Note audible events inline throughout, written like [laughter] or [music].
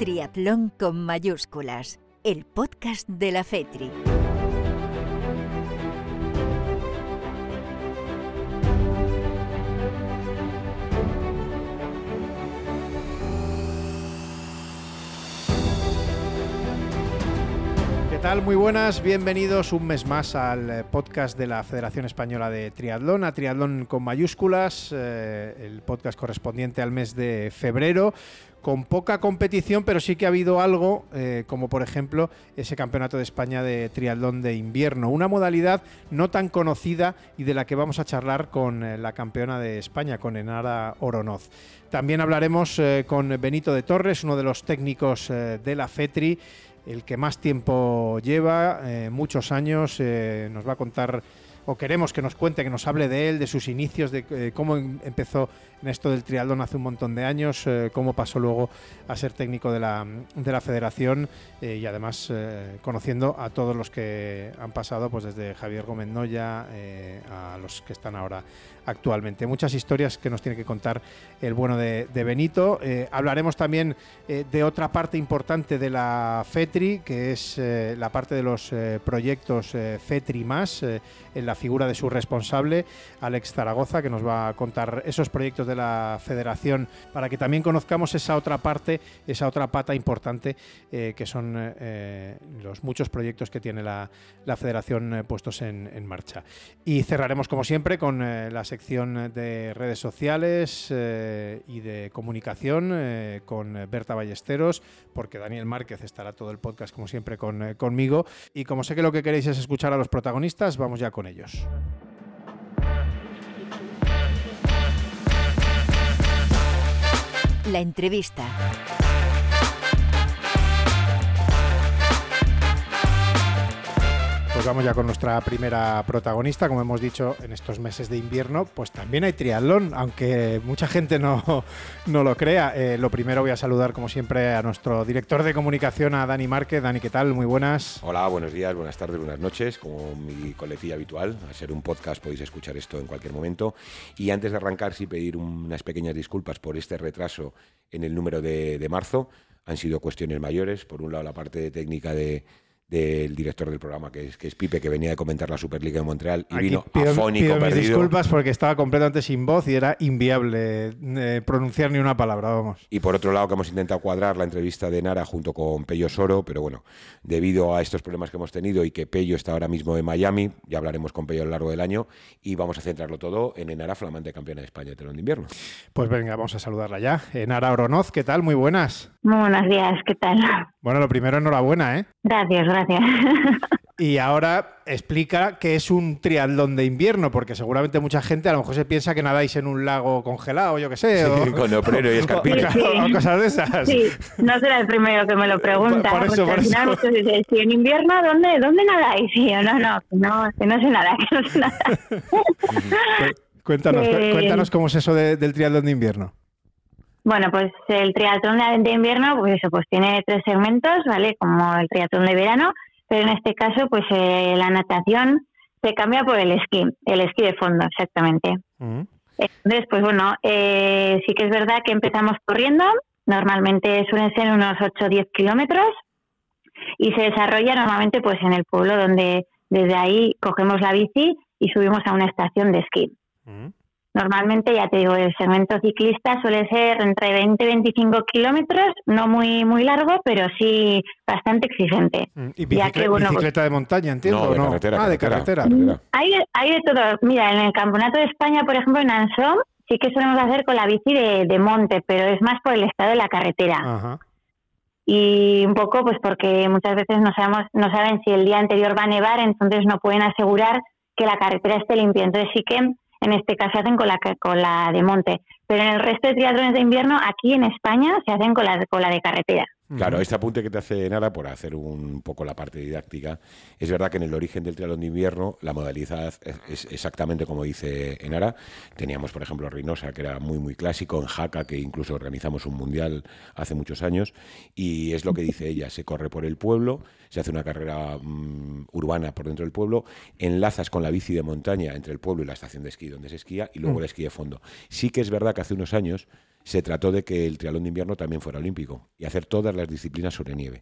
Triatlón con mayúsculas, el podcast de la FETRI. ¿Qué tal? Muy buenas, bienvenidos un mes más al eh, podcast de la Federación Española de Triatlón, a Triatlón con mayúsculas, eh, el podcast correspondiente al mes de febrero, con poca competición, pero sí que ha habido algo, eh, como por ejemplo ese Campeonato de España de Triatlón de Invierno, una modalidad no tan conocida y de la que vamos a charlar con la campeona de España, con Enara Oronoz. También hablaremos con Benito de Torres, uno de los técnicos de la FETRI, el que más tiempo lleva, muchos años, nos va a contar o queremos que nos cuente, que nos hable de él, de sus inicios, de eh, cómo em, empezó en esto del triatlón hace un montón de años, eh, cómo pasó luego a ser técnico de la, de la federación eh, y además conociendo a todos los que han pasado, pues desde Javier Gómez Noya a los que están ahora actualmente. Muchas historias que nos tiene que contar el bueno de, Benito. hablaremos también de otra parte importante de la FETRI, que es la parte de los proyectos FETRI más, en la figura de su responsable, Alex Zaragoza, que nos va a contar esos proyectos de la federación para que también conozcamos esa otra parte, esa otra pata importante eh, que son eh, los muchos proyectos que tiene la, federación eh, puestos en, marcha. Y cerraremos como siempre con la sección de redes sociales y de comunicación con Berta Ballesteros, porque Daniel Márquez estará todo el podcast como siempre con, conmigo. Y como sé que lo que queréis es escuchar a los protagonistas, vamos ya con ellos. La entrevista. Pues vamos ya con nuestra primera protagonista. Como hemos dicho, en estos meses de invierno, pues también hay triatlón, aunque mucha gente no, [laughs] no lo crea. Eh, lo primero voy a saludar, como siempre, a nuestro director de comunicación, a Dani Márquez. Dani, ¿qué tal? Muy buenas. Hola, buenos días, buenas tardes, buenas noches. Como mi coletilla habitual, a ser un podcast podéis escuchar esto en cualquier momento. Y antes de arrancar, sí pedir unas pequeñas disculpas por este retraso en el número de, de marzo. Han sido cuestiones mayores. Por un lado, la parte técnica de del director del programa, que es, que es Pipe, que venía de comentar la Superliga de Montreal y vino pido, afónico, pido mis disculpas porque estaba completamente sin voz y era inviable eh, pronunciar ni una palabra, vamos. Y por otro lado, que hemos intentado cuadrar la entrevista de Nara junto con Pello Soro, pero bueno, debido a estos problemas que hemos tenido y que Pello está ahora mismo en Miami, ya hablaremos con Pello a lo largo del año y vamos a centrarlo todo en Enara, flamante campeona de España de telón de invierno. Pues venga, vamos a saludarla ya. Enara Oronoz, ¿qué tal? Muy buenas. Muy buenos días, ¿qué tal? Bueno, lo primero, enhorabuena, ¿eh? Gracias, gracias. [laughs] Y ahora explica que es un triatlón de invierno, porque seguramente mucha gente a lo mejor se piensa que nadáis en un lago congelado, yo qué sé. o, [laughs] con neopreno y [laughs] escarpita. O, cosas de esas. Sí, no será el primero que me lo pregunta. Por, eso, al final muchos dicen, si en invierno, ¿dónde, dónde nadáis? Y yo, no, no, no, que no sé nada, que no sé nada. cuéntanos, cuéntanos cómo es eso del triatlón de invierno. Bueno, pues el triatlón de invierno, pues eso, pues tiene tres segmentos, ¿vale? Como el triatlón de verano, pero en este caso, pues eh, la natación se cambia por el esquí, el esquí de fondo, exactamente. Mm. Entonces, pues bueno, eh, sí que es verdad que empezamos corriendo, normalmente suelen ser unos 8 o 10 kilómetros, y se desarrolla normalmente pues en el pueblo donde desde ahí cogemos la bici y subimos a una estación de esquí. Mm. Normalmente, ya te digo, el segmento ciclista suele ser entre 20 y 25 kilómetros, no muy muy largo, pero sí bastante exigente. Mm, ¿Y bicicleta, de montaña, entiendo? No, de carretera. Ah, de carretera. Hay, hay de todo. Mira, en el Campeonato de España, por ejemplo, en Ansom, sí que solemos hacer con la bici de, monte, pero es más por el estado de la carretera. Y un poco, pues porque muchas veces no, sabemos, no saben si el día anterior va a nevar, entonces no pueden asegurar que la carretera esté limpia. Entonces sí que en este caso hacen con la, con la de monte. Pero en el resto de triatlones de invierno, aquí en España, se hacen con la, con la de carretera. Claro, este apunte que te hace Nara, por hacer un poco la parte didáctica, es verdad que en el origen del triatlón de invierno la modalidad es exactamente como dice Enara. Teníamos, por ejemplo, Reynosa, que era muy, muy clásico, en Jaca, que incluso organizamos un mundial hace muchos años, y es lo que dice ella, se corre por el pueblo, se hace una carrera mm, urbana por dentro del pueblo, enlazas con la bici de montaña entre el pueblo y la estación de esquí donde se esquía, y luego mm. el esquí de fondo. Sí que es verdad que hace unos años se trató de que el triatlón de invierno también fuera olímpico y hacer todas las disciplinas sobre nieve.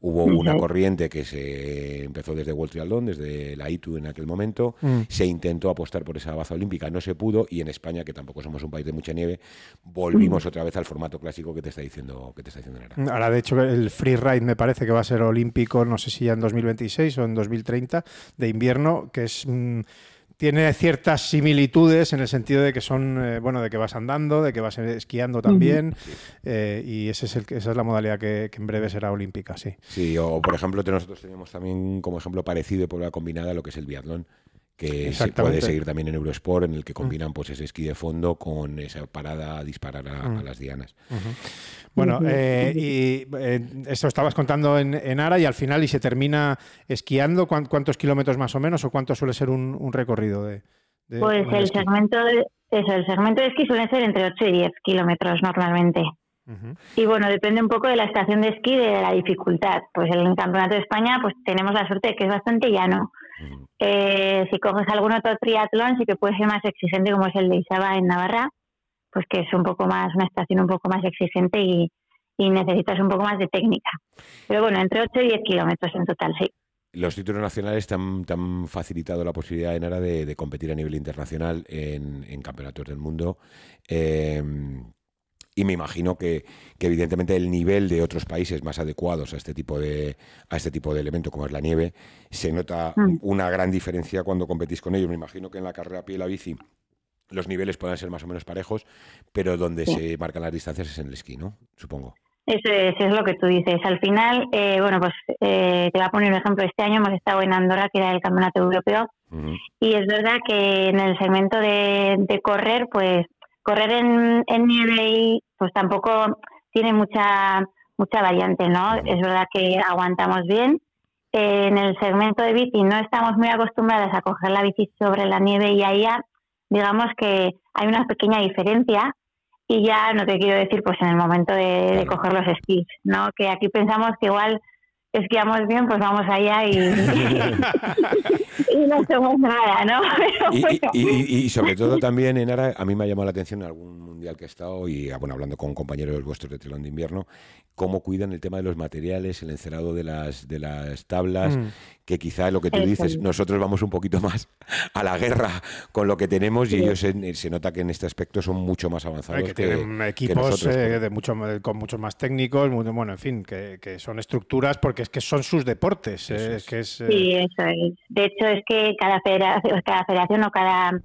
Hubo una corriente que se empezó desde World Triathlon, desde la ITU en aquel momento. Mm. Se intentó apostar por esa baza olímpica, no se pudo. Y en España, que tampoco somos un país de mucha nieve, volvimos mm. otra vez al formato clásico que te está diciendo que te está diciendo Nara. Ahora, de hecho, el freeride me parece que va a ser olímpico, no sé si ya en 2026 o en 2030, de invierno, que es. Mm, tiene ciertas similitudes en el sentido de que son, eh, bueno, de que vas andando, de que vas esquiando también, eh, y ese es el, esa es la modalidad que, en breve será olímpica, sí. Sí, o por ejemplo, nosotros tenemos también como ejemplo parecido por la combinada lo que es el biatlón que se puede seguir también en Eurosport, en el que combinan pues ese esquí de fondo con esa parada a disparar a, las dianas. Bueno, eh, y eh, eso estabas contando en, Ara y al final y se termina esquiando. ¿Cuántos kilómetros más o menos o cuánto suele ser un, recorrido de, Pues el segmento de, eso, el segmento de esquí suele ser entre 8 y 10 kilómetros normalmente. Y bueno, depende un poco de la estación de esquí y de la dificultad. Pues en el Campeonato de España pues tenemos la suerte de que es bastante llano. Eh, si coges algún otro triatlón sí que puede ser más exigente como es el de Isaba en Navarra, pues que es un poco más, una estación un poco más exigente y, necesitas un poco más de técnica. Pero bueno, entre 8 y 10 kilómetros en total, sí. Los títulos nacionales te han, facilitado la posibilidad en Ara de, competir a nivel internacional en, campeonatos del mundo. Eh, y me imagino que, evidentemente el nivel de otros países más adecuados a este tipo de a este tipo de elemento como es la nieve se nota mm. una gran diferencia cuando competís con ellos me imagino que en la carrera a pie y la bici los niveles puedan ser más o menos parejos pero donde se marcan las distancias es en el esquí no supongo eso es, lo que tú dices. Al final, eh, bueno, pues eh, te voy a poner un ejemplo. Este año hemos estado en Andorra, que era el campeonato europeo, y es verdad que en el segmento de, de correr, pues correr en, en nieve y pues tampoco tiene mucha mucha variante, ¿no? Es verdad que aguantamos bien. en el segmento de bici no estamos muy acostumbradas a coger la bici sobre la nieve y ahí ya, digamos que hay una pequeña diferencia y ya no te quiero decir pues en el momento de, de coger los skis, ¿no? Que aquí pensamos que igual esquiamos bien, pues vamos allá y, [laughs] [laughs] y no hacemos nada, ¿no? y, sobre todo también, Enara, a mí me ha llamado la atención algún mundial que he estado y, ah, bueno, hablando con compañeros vuestros de telón de invierno, cómo cuidan el tema de los materiales, el encerado de las, de las tablas, mm. Que quizá lo que tú dices, nosotros vamos un poquito más a la guerra con lo que tenemos y ellos se, nota que en este aspecto son mucho más avanzados. que, tienen equipos eh, de mucho, con muchos más técnicos, bueno, en fin, que, son estructuras porque es que son sus deportes. Eh, que es, eh, Sí, eso es. De hecho, es que cada federación, cada federación o cada,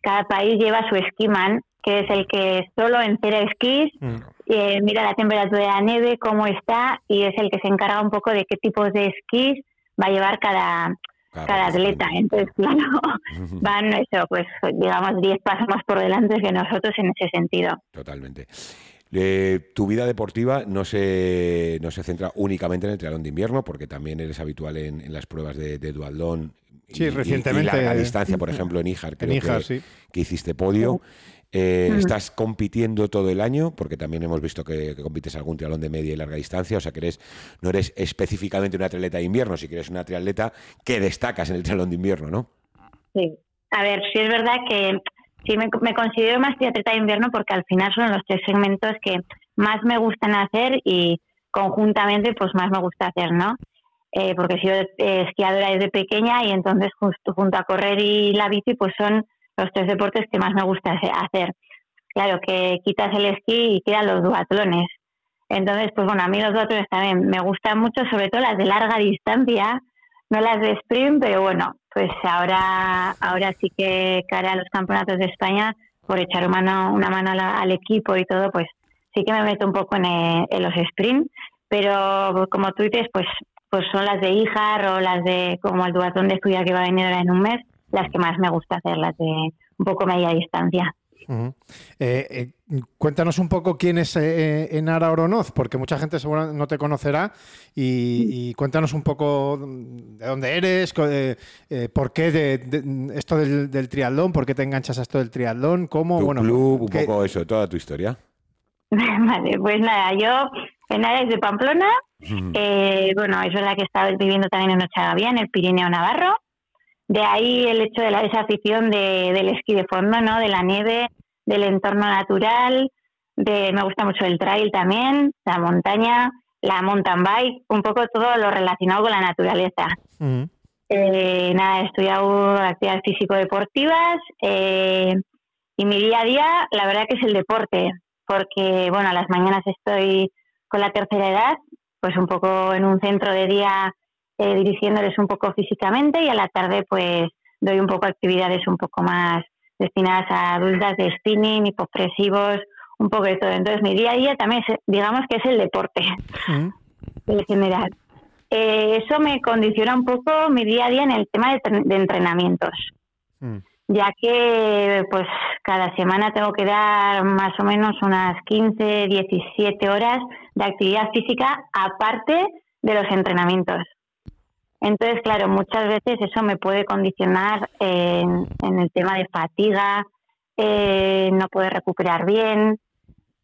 cada país lleva su esquiman que es el que solo encera esquís, mm. eh, mira la temperatura de la nieve, cómo está, y es el que se encarga un poco de qué tipos de esquís va a llevar cada, cada, atleta. Entonces, claro, [laughs] van eso, pues digamos 10 pasos más por delante que nosotros en ese sentido. Totalmente. Eh, tu vida deportiva no se, no se centra únicamente en el triatlón de invierno, porque también eres habitual en, las pruebas de, de dualdón Sí, recientemente. Y, larga distancia, por [laughs] ejemplo, en Ijar, creo que, que, hiciste podio. Eh, mm. ¿Estás compitiendo todo el año? Porque también hemos visto que, compites algún triatlón de media y larga distancia, o sea que eres, no eres específicamente una atleta de invierno, si que eres una triatleta que destacas en el triatlón de invierno, ¿no? Sí, a ver, sí es verdad que sí me, considero más triatleta de invierno porque al final son los tres segmentos que más me gustan hacer y conjuntamente pues más me gusta hacer, ¿no? Eh, porque he sido esquiadora desde pequeña y entonces justo junto a correr y la bici pues son los tres deportes que más me gusta hacer. Claro, que quitas el esquí y quedan los duatlones. Entonces, pues bueno, a mí los duatlones también me gustan mucho, sobre todo las de larga distancia, no las de sprint, pero bueno, pues ahora, ahora sí que cara a los campeonatos de España, por echar una mano, una mano al equipo y todo, pues sí que me meto un poco en, eh, los sprint, pero como tú dices, pues, pues son las de Ijar o las de como el duatlón de estudia que va a venir ahora en un mes, las que más me gusta hacer, las de un poco media distancia. Eh, eh, cuéntanos un poco quién es eh, Enara Oronoz, porque mucha gente seguro no te conocerá y, cuéntanos un poco de dónde eres, por qué de, esto del, triatlón, por qué te enganchas a esto del triatlón, cómo, bueno, club, un poco eso, toda tu historia. [laughs] vale, pues nada, yo Enara es de Pamplona, bueno, es verdad que he estado viviendo también en Ochagavía, en el Pirineo Navarro, de ahí el hecho de la, esa afición de, del esquí de fondo, ¿no? De la nieve, del entorno natural, de, me gusta mucho el trail también, la montaña, la mountain bike, un poco todo lo relacionado con la naturaleza. Eh, nada, he estudiado actividades físico-deportivas eh, y mi día a día, la verdad que es el deporte, porque, bueno, a las mañanas estoy con la tercera edad, pues un poco en un centro de día eh, dirigiéndoles un poco físicamente y a la tarde, pues doy un poco actividades un poco más destinadas a adultas de spinning, hipopresivos, un poco de todo. Entonces, mi día a día también, digamos que es el deporte [laughs] en general. Eh, eso me condiciona un poco mi día a día en el tema de, entrenamientos, mm. ya que pues cada semana tengo que dar más o menos unas 15, 17 horas de actividad física aparte de los entrenamientos. Entonces, claro, muchas veces eso me puede condicionar en, el tema de fatiga, eh, no poder recuperar bien,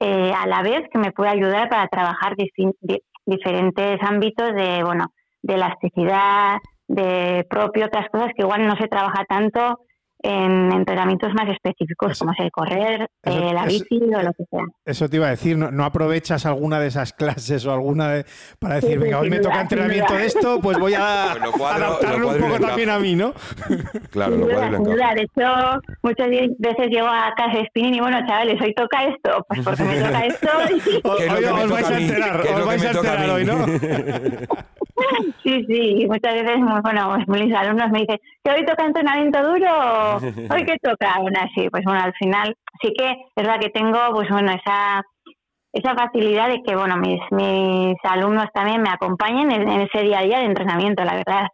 eh, a la vez que me puede ayudar para trabajar diferentes ámbitos de, bueno, de elasticidad, de propio, otras cosas que igual no se trabaja tanto en entrenamientos más específicos, como es el correr, eh, la bici o lo que sea. Eso te iba a decir, ¿no, aprovechas alguna de esas clases o alguna de, para decir, venga, hoy me toca entrenamiento de esto, pues voy a adaptarlo un poco también a mí, ¿no? claro, lo duda, De hecho, muchas veces llego a casa de spinning y bueno, chavales, hoy toca esto, pues porque me toca [laughs] esto. hoy os vais a enterar, os vais a enterar hoy, ¿no? [laughs] Sí, sí, muchas veces, bueno, [laughs] mis alumnos me dicen, ¿que hoy toca entrenamiento duro? [laughs] ¿Hoy que toca? Aún así, pues bueno, al final sí que es verdad que tengo, pues bueno, esa esa facilidad de que, bueno, mis, mis alumnos también me acompañen en, ese día a día de entrenamiento, la verdad.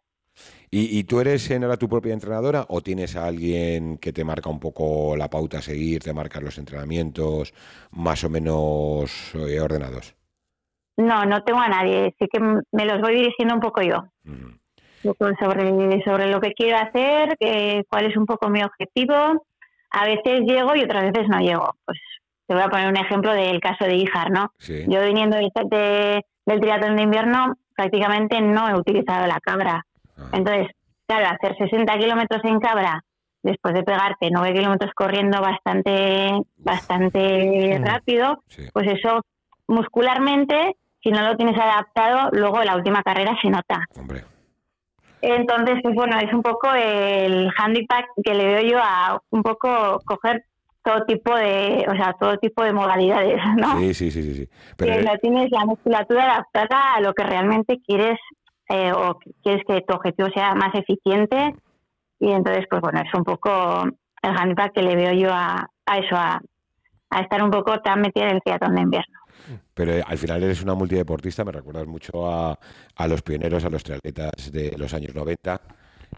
¿Y, tú eres ahora tu propia entrenadora o tienes a alguien que te marca un poco la pauta a seguir, te marca los entrenamientos más o menos eh, ordenados? No, no tengo a nadie, sí que me los voy dirigiendo un poco yo. sobre, sobre lo que quiero hacer, cuál es un poco mi objetivo. A veces llego y otras veces no llego. Pues te voy a poner un ejemplo del caso de Ijar, ¿no? Yo viniendo de, del triatlón de invierno, prácticamente no he utilizado la cabra. Ah. Entonces, claro, hacer 60 kilómetros en cabra después de pegarte 9 kilómetros corriendo bastante, bastante mm. rápido, pues eso muscularmente si no lo tienes adaptado, luego la última carrera se nota. Entonces, pues bueno, es un poco el handicap que le veo yo a un poco coger todo tipo de, o sea, todo tipo de modalidades, ¿no? Sí, sí, sí, sí. Pero no tienes la musculatura adaptada a lo que realmente quieres eh, o quieres que tu objetivo sea más eficiente y entonces, pues bueno, es un poco el handicap que le veo yo a, a eso, a, a estar un poco tan metida en el triatlón de invierno. Pero eh, al final eres una multideportista, me recuerdas mucho a, los pioneros, a los triatletas de los años 90. [laughs]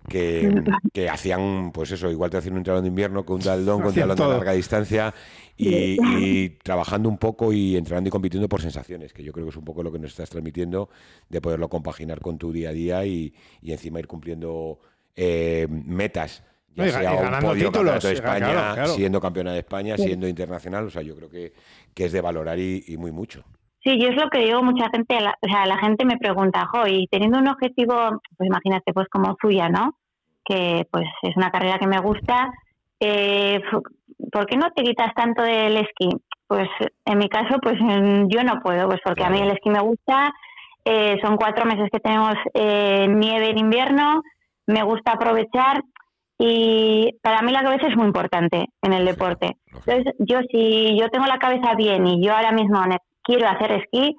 Que, hacían, pues eso, igual te hacían un triatlón de invierno con un daldón, con un triatlón de larga distancia y, trabajando un poco y entrenando y compitiendo por sensaciones, que yo creo que es un poco lo que nos estás transmitiendo, de poderlo compaginar con tu día a día y, encima ir cumpliendo eh, metas ya sea un podio títulos, de España, siendo campeona de España, siendo internacional, o sea, yo creo que, que es de valorar y, muy mucho. Sí, yo es lo que digo, mucha gente, o sea, la gente me pregunta, jo, y teniendo un objetivo, pues imagínate, pues como suya, ¿no? Que pues es una carrera que me gusta, eh, ¿por qué no te quitas tanto del esquí? Pues en mi caso, pues yo no puedo, pues porque a mí el esquí me gusta, eh, son cuatro meses que tenemos eh, nieve en invierno, me gusta aprovechar y para mí la cabeza es muy importante en el deporte. Entonces, yo si yo tengo la cabeza bien y yo ahora mismo quiero hacer esquí,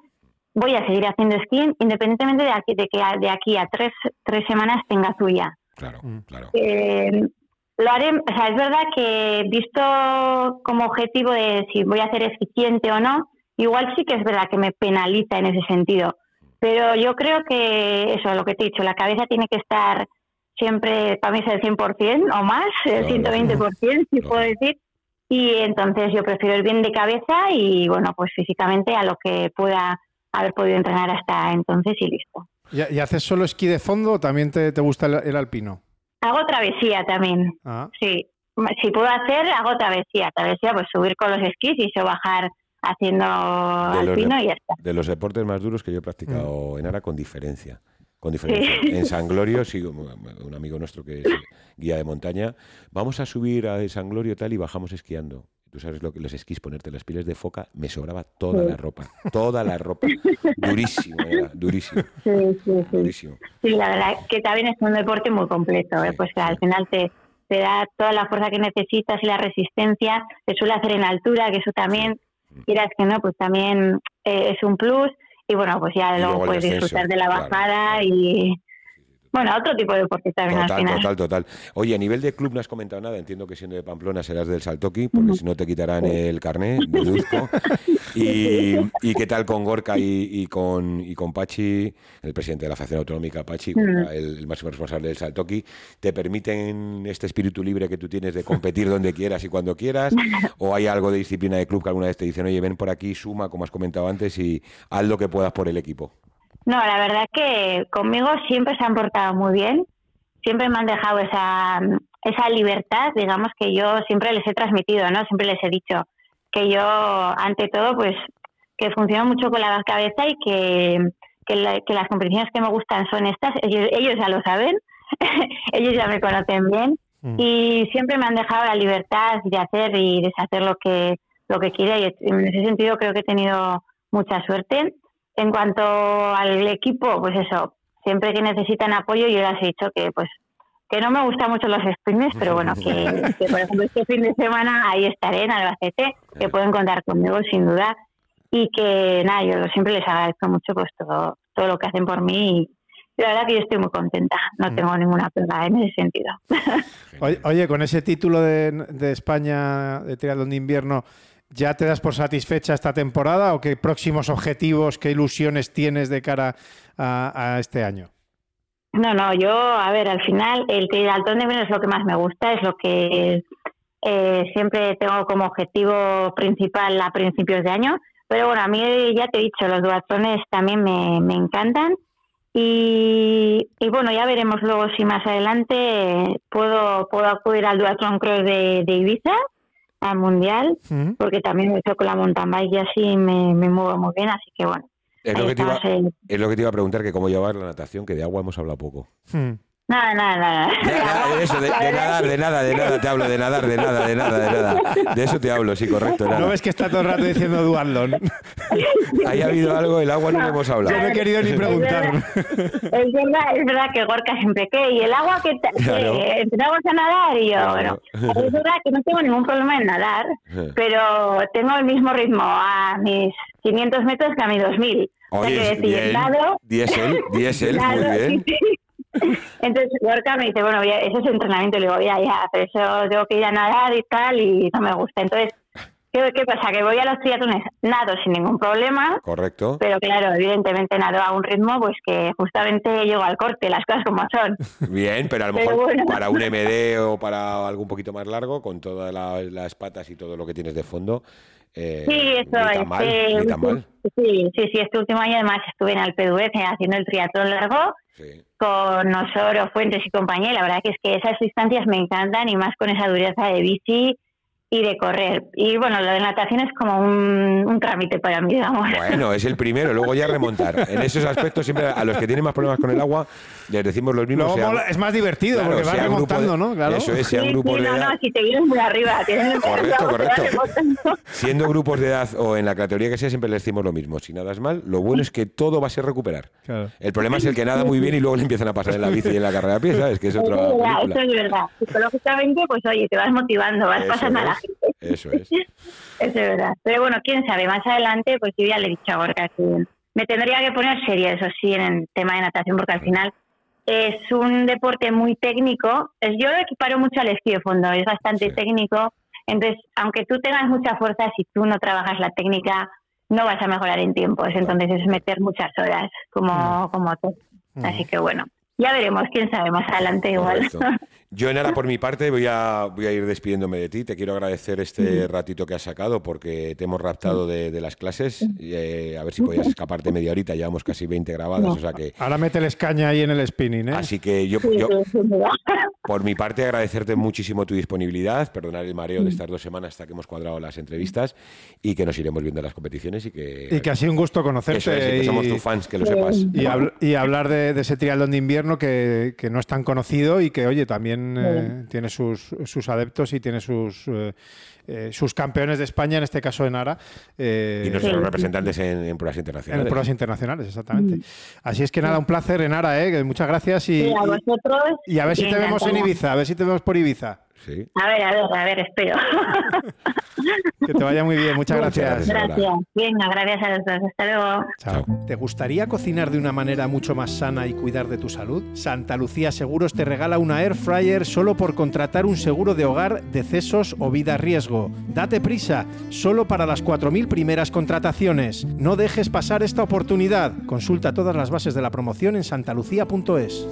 voy a seguir haciendo esquí independientemente de, aquí, de que de aquí a tres, tres semanas tenga suya. Claro, mm. claro. Eh, lo haré, o sea, es verdad que visto como objetivo de si voy a ser eficiente o no, igual sí que es verdad que me penaliza en ese sentido. Pero yo creo que eso, lo que te he dicho, la cabeza tiene que estar siempre para mí es el 100% o más, el 120%, si puedo decir. Y entonces yo prefiero el bien de cabeza y, bueno, pues físicamente a lo que pueda haber podido entrenar hasta entonces y listo. ¿Y, haces solo esquí de fondo o también te, gusta el, alpino? Hago travesía también, ah. sí. Si puedo hacer, hago travesía. Travesía, pues subir con los esquís y se bajar haciendo alpino y ya está. De los deportes más duros que yo he practicado mm. en Ara con diferencia con diferencia. [laughs] En San Glorio, sí, un amigo nuestro que es guía de montaña, vamos a subir a San Glorio tal y bajamos esquiando. tú sabes lo que los esquís, ponerte las pieles de foca, me sobraba toda la ropa, toda la ropa. [laughs] durísimo, era, durísimo. Sí, sí, sí. Durísimo. Sí, la verdad que también es un deporte muy completo, ¿eh? Pues que al final te, te da toda la fuerza que necesitas y la resistencia, te suele hacer en altura, que eso también, quieras que no, pues también eh, es un plus. Y bueno, pues ya luego puedes disfrutar de la claro, bajada claro. y, bueno, otro tipo de deporte también al Total, final. total, total. Oye, a nivel de club no has comentado nada. Entiendo que siendo de Pamplona serás del Saltoki, porque si no te quitarán el carné, deduzco. [laughs] Y, y qué tal con Gorka y, y con, y con Pachi, el presidente de la Federación Autonómica, Pachi, el, el máximo responsable del Saltoki? ¿Te permiten este espíritu libre que tú tienes de competir donde quieras y cuando quieras? ¿O hay algo de disciplina de club que alguna vez te dicen, oye, ven por aquí, suma, como has comentado antes, y haz lo que puedas por el equipo? No, la verdad que conmigo siempre se han portado muy bien, siempre me han dejado esa, esa libertad, digamos, que yo siempre les he transmitido, ¿no? Siempre les he dicho que yo, ante todo, pues que funciono mucho con la cabeza y que, que, la- que las competiciones que me gustan son estas, ellos, ellos ya lo saben, [laughs] ellos ya me conocen bien Mm. y siempre me han dejado la libertad de hacer y deshacer lo que, lo que quiera y en ese sentido creo que he tenido mucha suerte. En cuanto al equipo, pues eso, siempre que necesitan apoyo, yo les he dicho que pues que no me gustan mucho los sprints, pero bueno, que, [laughs] que, por ejemplo este fin de semana ahí estaré en Albacete, que pueden contar conmigo sin duda y que nada, yo siempre les agradezco mucho pues todo, todo lo que hacen por mí y la verdad que yo estoy muy contenta, no Mm. tengo ninguna pega en ese sentido. Oye, oye, con ese título de, de España de triatlón de invierno, ¿ya te das por satisfecha esta temporada o qué próximos objetivos, qué ilusiones tienes de cara a, este año? No, no, yo, a ver, al final el triatlón de invierno es lo que más me gusta, es lo que eh, siempre tengo como objetivo principal a principios de año. Pero bueno, a mí ya te he dicho, los duatrones también me, encantan. Y, bueno, ya veremos luego si más adelante puedo, puedo acudir al Duatron Cross de Ibiza, al Mundial, ¿Mm? porque también me hecho con la mountain bike y así me, me muevo muy bien, así que bueno. Es lo, ahí que te iba, estamos en- es lo que te iba a preguntar, que cómo llevar la natación, que de agua hemos hablado poco. ¿Mm? Nada, nada, nada. De [laughs] eso, de, verdad nadar, de nada, de nada, te hablo, de nadar, de nada, de nada, de nada. De eso te hablo, sí, correcto. Nada. ¿No ves que está todo el rato diciendo duatlón? [laughs] Ahí ha habido algo, el agua no lo hemos Yo hablado. no he querido ni Es preguntar. Es verdad, es verdad que Gorka siempre que y el agua que, Claro. empezamos a nadar y yo, Claro. bueno, es verdad que no tengo ningún problema en nadar, pero tengo el mismo ritmo a mis 500 metros que a mis 2000. O sea, que Oye, decir, bien, nado, diésel, diésel, [laughs] muy bien. sí, sí. Entonces Gorka me dice, bueno, voy a- eso es entrenamiento, le digo, ya, ya, pero eso tengo que ir a nadar y tal y no me gusta. Entonces, ¿qué, qué pasa? Que voy a los triatlones, nado sin ningún problema, Correcto. pero claro, evidentemente nado a un ritmo pues que justamente llego al corte, las cosas como son. Bien, pero a lo mejor bueno. para un MD o para algo un poquito más largo, con todas la- las patas y todo lo que tienes de fondo, eh, Sí, eso ni tan es. mal, eh, ni tan mal. Sí, sí, sí, este último año además estuve en el PDUF haciendo el triatlón largo Sí. con Osoro, Fuentes y compañía. y La verdad que es que esas distancias me encantan y más con esa dureza de bici y de correr. Y bueno, lo de natación es como un, un trámite para mí, digamos. Bueno, es el primero, luego ya remontar. En esos aspectos, siempre a los que tienen más problemas con el agua, les decimos los mismos. Luego mola- es más divertido claro, porque vas de- remontando, ¿no? Claro. Eso es, Sí, sean grupos sí, de no, edad. no, si te vienes muy arriba, tienes Correcto, correcto. [laughs] Siendo grupos de edad o en la categoría que sea, siempre les decimos lo mismo. Si nadas mal, lo bueno es que todo va a ser recuperar. Claro. El problema es el que nada muy bien y luego le empiezan a pasar en la bici y en la carrera a pie, ¿sabes? Que es [laughs] Eso otra es verdad, eso es verdad. Psicológicamente, pues oye, te vas motivando, vas Eso pasando a la es, gente. Eso es. [laughs] Eso es verdad. Pero bueno, quién sabe, más adelante, pues yo ya le he dicho a Gorka que me tendría que poner seria, eso sí, en el tema de natación, porque al final es un deporte muy técnico. Yo lo equiparo mucho al esquí de fondo, es bastante Sí. técnico. Entonces, aunque tú tengas mucha fuerza, si tú no trabajas la técnica, no vas a mejorar en tiempos. Entonces, es meter muchas horas, como, como todo. Así que bueno, ya veremos, quién sabe, más adelante igual. Correcto. [laughs] Yo, Enara, por mi parte, voy a, voy a ir despidiéndome de ti. Te quiero agradecer este ratito que has sacado porque te hemos raptado de, de las clases. Eh, a ver si podías escaparte media horita. Llevamos casi 20 grabadas, o sea que... Ahora mételes caña ahí en el spinning, ¿eh? Así que yo, yo. [laughs] Por mi parte, agradecerte muchísimo tu disponibilidad, perdonar el mareo de estas dos semanas hasta que hemos cuadrado las entrevistas y que nos iremos viendo las competiciones y que... Y que ha sido un gusto conocerte. Eso es, y que somos tus fans, que lo sepas. Y, habl- y hablar de, de ese triatlón de invierno que, que no es tan conocido y que, oye, también eh, tiene sus, sus adeptos y tiene sus, eh, eh, sus campeones de España, en este caso en Ara. eh, Y nuestros representantes en, en pruebas en internacionales. pruebas internacionales, exactamente. Así es que nada, un placer, Enara, ¿eh? que Muchas gracias y, Sí, a y- vosotros. y a ver si y te vemos en. Ibiza, a ver si te vemos por Ibiza. Sí. A ver, a ver, a ver, espero. [laughs] Que te vaya muy bien, muchas Muchas gracias. gracias. Gracias. Venga, gracias a los dos. Hasta luego. Chao. ¿Te gustaría cocinar de una manera mucho más sana y cuidar de tu salud? Santa Lucía Seguros te regala una air fryer solo por contratar un seguro de hogar, decesos o vida a riesgo. Date prisa, solo para las 4.000 primeras contrataciones. No dejes pasar esta oportunidad. Consulta todas las bases de la promoción en santalucía.es.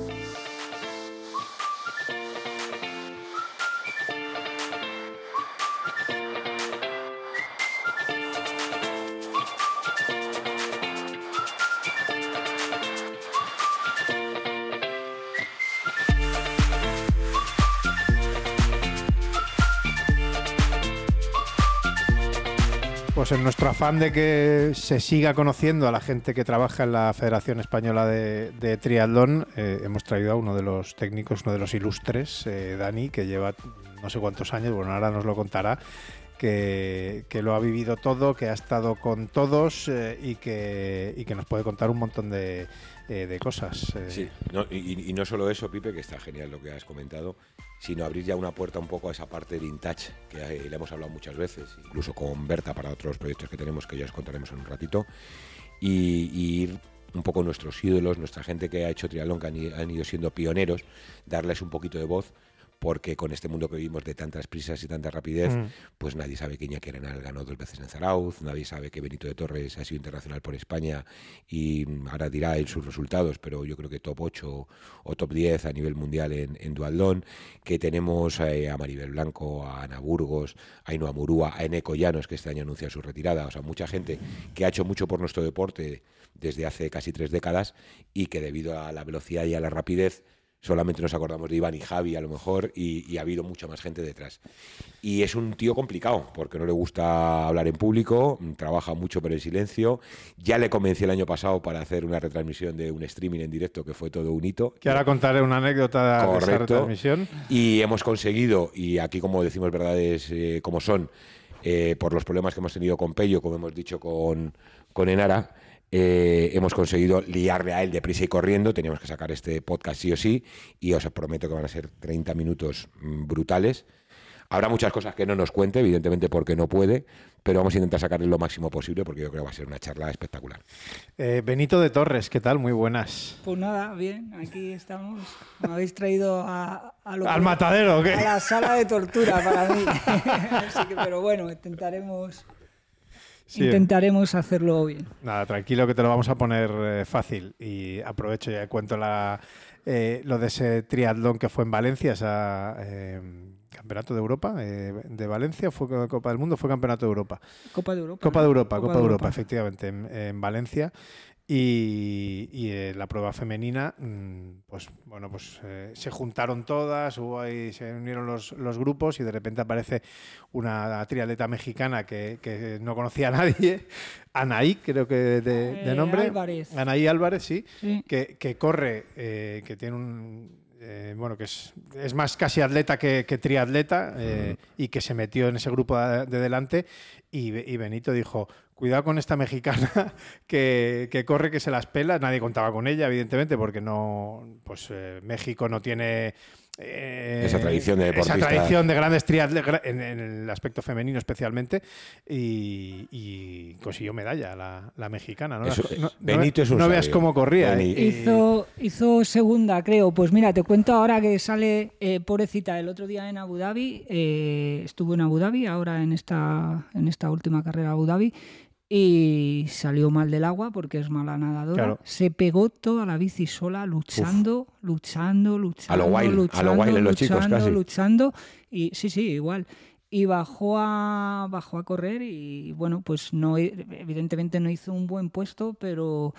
Pues en nuestro afán de que se siga conociendo a la gente que trabaja en la Federación Española de, de Triatlón, eh, hemos traído a uno de los técnicos, uno de los ilustres, eh, Dani, que lleva no sé cuántos años, bueno, ahora nos lo contará, que, que lo ha vivido todo, que ha estado con todos eh, y, que, y que nos puede contar un montón de, de cosas. Sí, y no solo eso, Pipe, que está genial lo que has comentado, sino abrir ya una puerta un poco a esa parte de vintage, que eh, le hemos hablado muchas veces, incluso con Berta para otros proyectos que tenemos, que ya os contaremos en un ratito, y, ir un poco nuestros ídolos, nuestra gente que ha hecho triatlón, que han ido siendo pioneros, darles un poquito de voz, porque con este mundo que vivimos de tantas prisas y tanta rapidez, Mm. pues nadie sabe que Iñaki Arenal ganó dos veces en Zarauz, nadie sabe que Benito de Torres ha sido internacional por España y mm, ahora dirá él sus resultados, pero yo creo que top 8 o top 10 a nivel mundial en, en dualdón, que tenemos eh, a Maribel Blanco, a Ana Burgos, a Ainhoa Murúa, a Eneco Llanos, que este año anuncia su retirada, o sea, mucha gente que ha hecho mucho por nuestro deporte desde hace casi tres décadas y que debido a la velocidad y a la rapidez solamente nos acordamos de Iván y Javi a lo mejor y, y ha habido mucha más gente detrás. Y es un tío complicado porque no le gusta hablar en público, trabaja mucho por el silencio. Ya le convencí el año pasado para hacer una retransmisión de un streaming en directo que fue todo un hito. Que ahora contaré una anécdota de esa Correcto. retransmisión. Y hemos conseguido, y aquí como decimos verdades eh, como son, eh, por los problemas que hemos tenido con Pello, como hemos dicho con, con Enara, eh, hemos conseguido liarle a él deprisa y corriendo. Teníamos que sacar este podcast sí o sí, y os prometo que van a ser 30 minutos mm, brutales. Habrá muchas cosas que no nos cuente, evidentemente porque no puede, pero vamos a intentar sacarle lo máximo posible porque yo creo que va a ser una charla espectacular. Eh, Benito de Torres, ¿qué tal? Muy buenas. Pues nada, bien, aquí estamos. Me habéis traído a, a lo ¿Al que- matadero o qué? A la sala de tortura para mí. [laughs] [laughs] Así que, pero bueno, intentaremos, Sí. intentaremos hacerlo bien. Nada, tranquilo que te lo vamos a poner eh, fácil. Y aprovecho ya y cuento la, eh, lo de ese triatlón que fue en Valencia, esa, eh, Campeonato de Europa eh, de Valencia, fue Copa del Mundo, fue Campeonato de Europa. Copa de Europa. Copa de. Europa, Copa, de Europa, efectivamente, en, en Valencia. Y, y, eh, la prueba femenina, mm, pues bueno, pues eh, se juntaron todas, hubo ahí, se unieron los, los grupos y de repente aparece una triatleta mexicana que, que no conocía a nadie, [laughs] Anaí, creo que de, de Eh, nombre. Álvarez. Anaí Álvarez, sí, Sí. que, que corre, eh, que tiene un. eh, bueno, que es, es más casi atleta que, que triatleta eh, y que se metió en ese grupo de, de delante. Y Benito dijo: Cuidado con esta mexicana [laughs] que, que corre, que se las pela. Nadie contaba con ella, evidentemente, porque no. Pues eh, México no tiene. eh, Esa tradición de Esa tradición de grandes triatletas, en, en el aspecto femenino especialmente. Y, y consiguió medalla la, la mexicana. ¿no? Eso- no, no- Benito es un no veas sabio. cómo corría. Y- Hizo, hizo segunda, creo. Pues mira, te cuento ahora que sale, eh, pobrecita, el otro día en Abu Dhabi, eh, estuvo en Abu Dhabi, ahora en esta, en esta última carrera Abu Dhabi, y salió mal del agua porque es mala nadadora. Claro. Se pegó toda la bici sola, luchando, luchando, luchando. A lo Wild, a lo luchando, Wild en los chicos, luchando, casi. luchando. Y sí, sí, igual. Y bajó a, bajó a correr y bueno, pues no, evidentemente no hizo un buen puesto, pero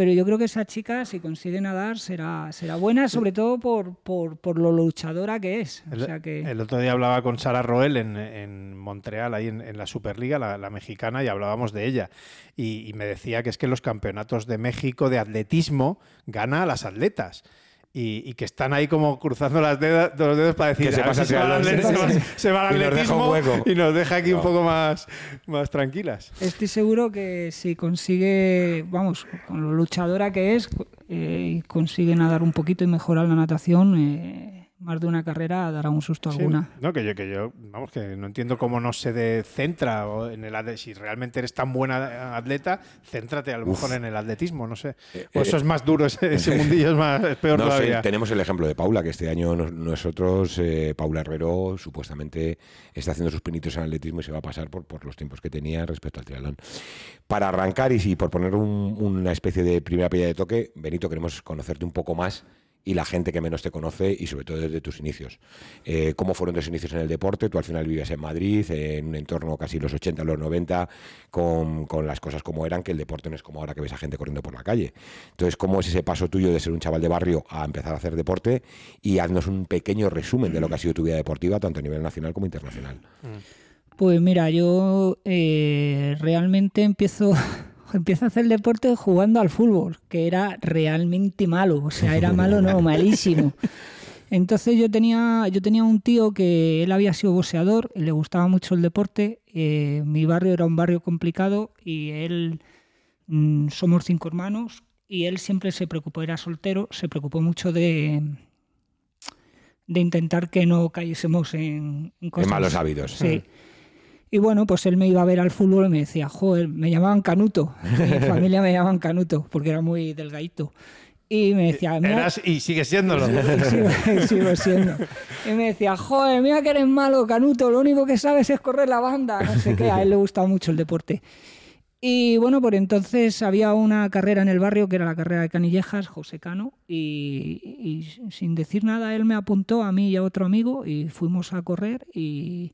pero yo creo que esa chica, si consigue nadar, será, será buena, sobre todo por, por, por lo luchadora que es. O El, sea que... el otro día hablaba con Sara Roel en, en Montreal, ahí en, en la Superliga, la, la mexicana, y hablábamos de ella. Y, y me decía que es que los campeonatos de México de atletismo gana a las atletas. Y, y que están ahí como cruzando las dedos, los dedos para decir Que se "A ver pasa si se va al se va- se va al Y nos atletismo y nos deja aquí un poco más, más tranquilas. Estoy seguro que si consigue, vamos, con lo luchadora que es, eh, y consigue nadar un poquito y mejorar la natación, eh, más de una carrera dará un susto Sí, alguna. no, que yo, que yo, vamos, que no entiendo cómo no se de- centra o en el si realmente eres tan buena atleta, céntrate a lo mejor en el atletismo, no sé. O eso es más duro, ese, ese [laughs] mundillo es más es peor No todavía. tenemos el ejemplo de Paula, que este año nos- nosotros, eh, Paula Herrero, supuestamente está haciendo sus pinitos en atletismo y se va a pasar por, por los tiempos que tenía respecto al triatlón. Para arrancar y si por poner un- una especie de primera piedra de toque, Benito, queremos conocerte un poco más y la gente que menos te conoce y sobre todo desde tus inicios. Eh, ¿Cómo fueron tus inicios en el deporte? Tú al final vivías en Madrid, en un entorno casi los 80, los 90, con, con las cosas como eran, que el deporte no es como ahora que ves a gente corriendo por la calle. Entonces, ¿cómo es ese paso tuyo de ser un chaval de barrio a empezar a hacer deporte? Y haznos un pequeño resumen de lo que ha sido tu vida deportiva, tanto a nivel nacional como internacional. Pues mira, yo eh, realmente empiezo, [laughs] empiezo a hacer deporte jugando al fútbol, que era realmente malo, o sea, era malo, no, [laughs] malísimo. Entonces yo tenía, yo tenía un tío que él había sido boxeador, le gustaba mucho el deporte, eh, mi barrio era un barrio complicado y él, mm, somos cinco hermanos, y él siempre se preocupó, era soltero, se preocupó mucho de, de intentar que no cayésemos en, en cosas. malos hábitos. Sí. Y bueno, pues él me iba a ver al fútbol y me decía, joder, me llamaban Canuto. Mi [laughs] familia me llamaban Canuto porque era muy delgadito. Y me decía, mira, Eras y sigues siéndolo. y sigo, y sigo siendo. Y me decía, joder, mira que eres malo, Canuto, lo único que sabes es correr la banda, no sé qué, a él le gustaba mucho el deporte. Y bueno, por entonces había una carrera en el barrio que era la carrera de Canillejas, José Cano, y, y sin decir nada él me apuntó a mí y a otro amigo y fuimos a correr y,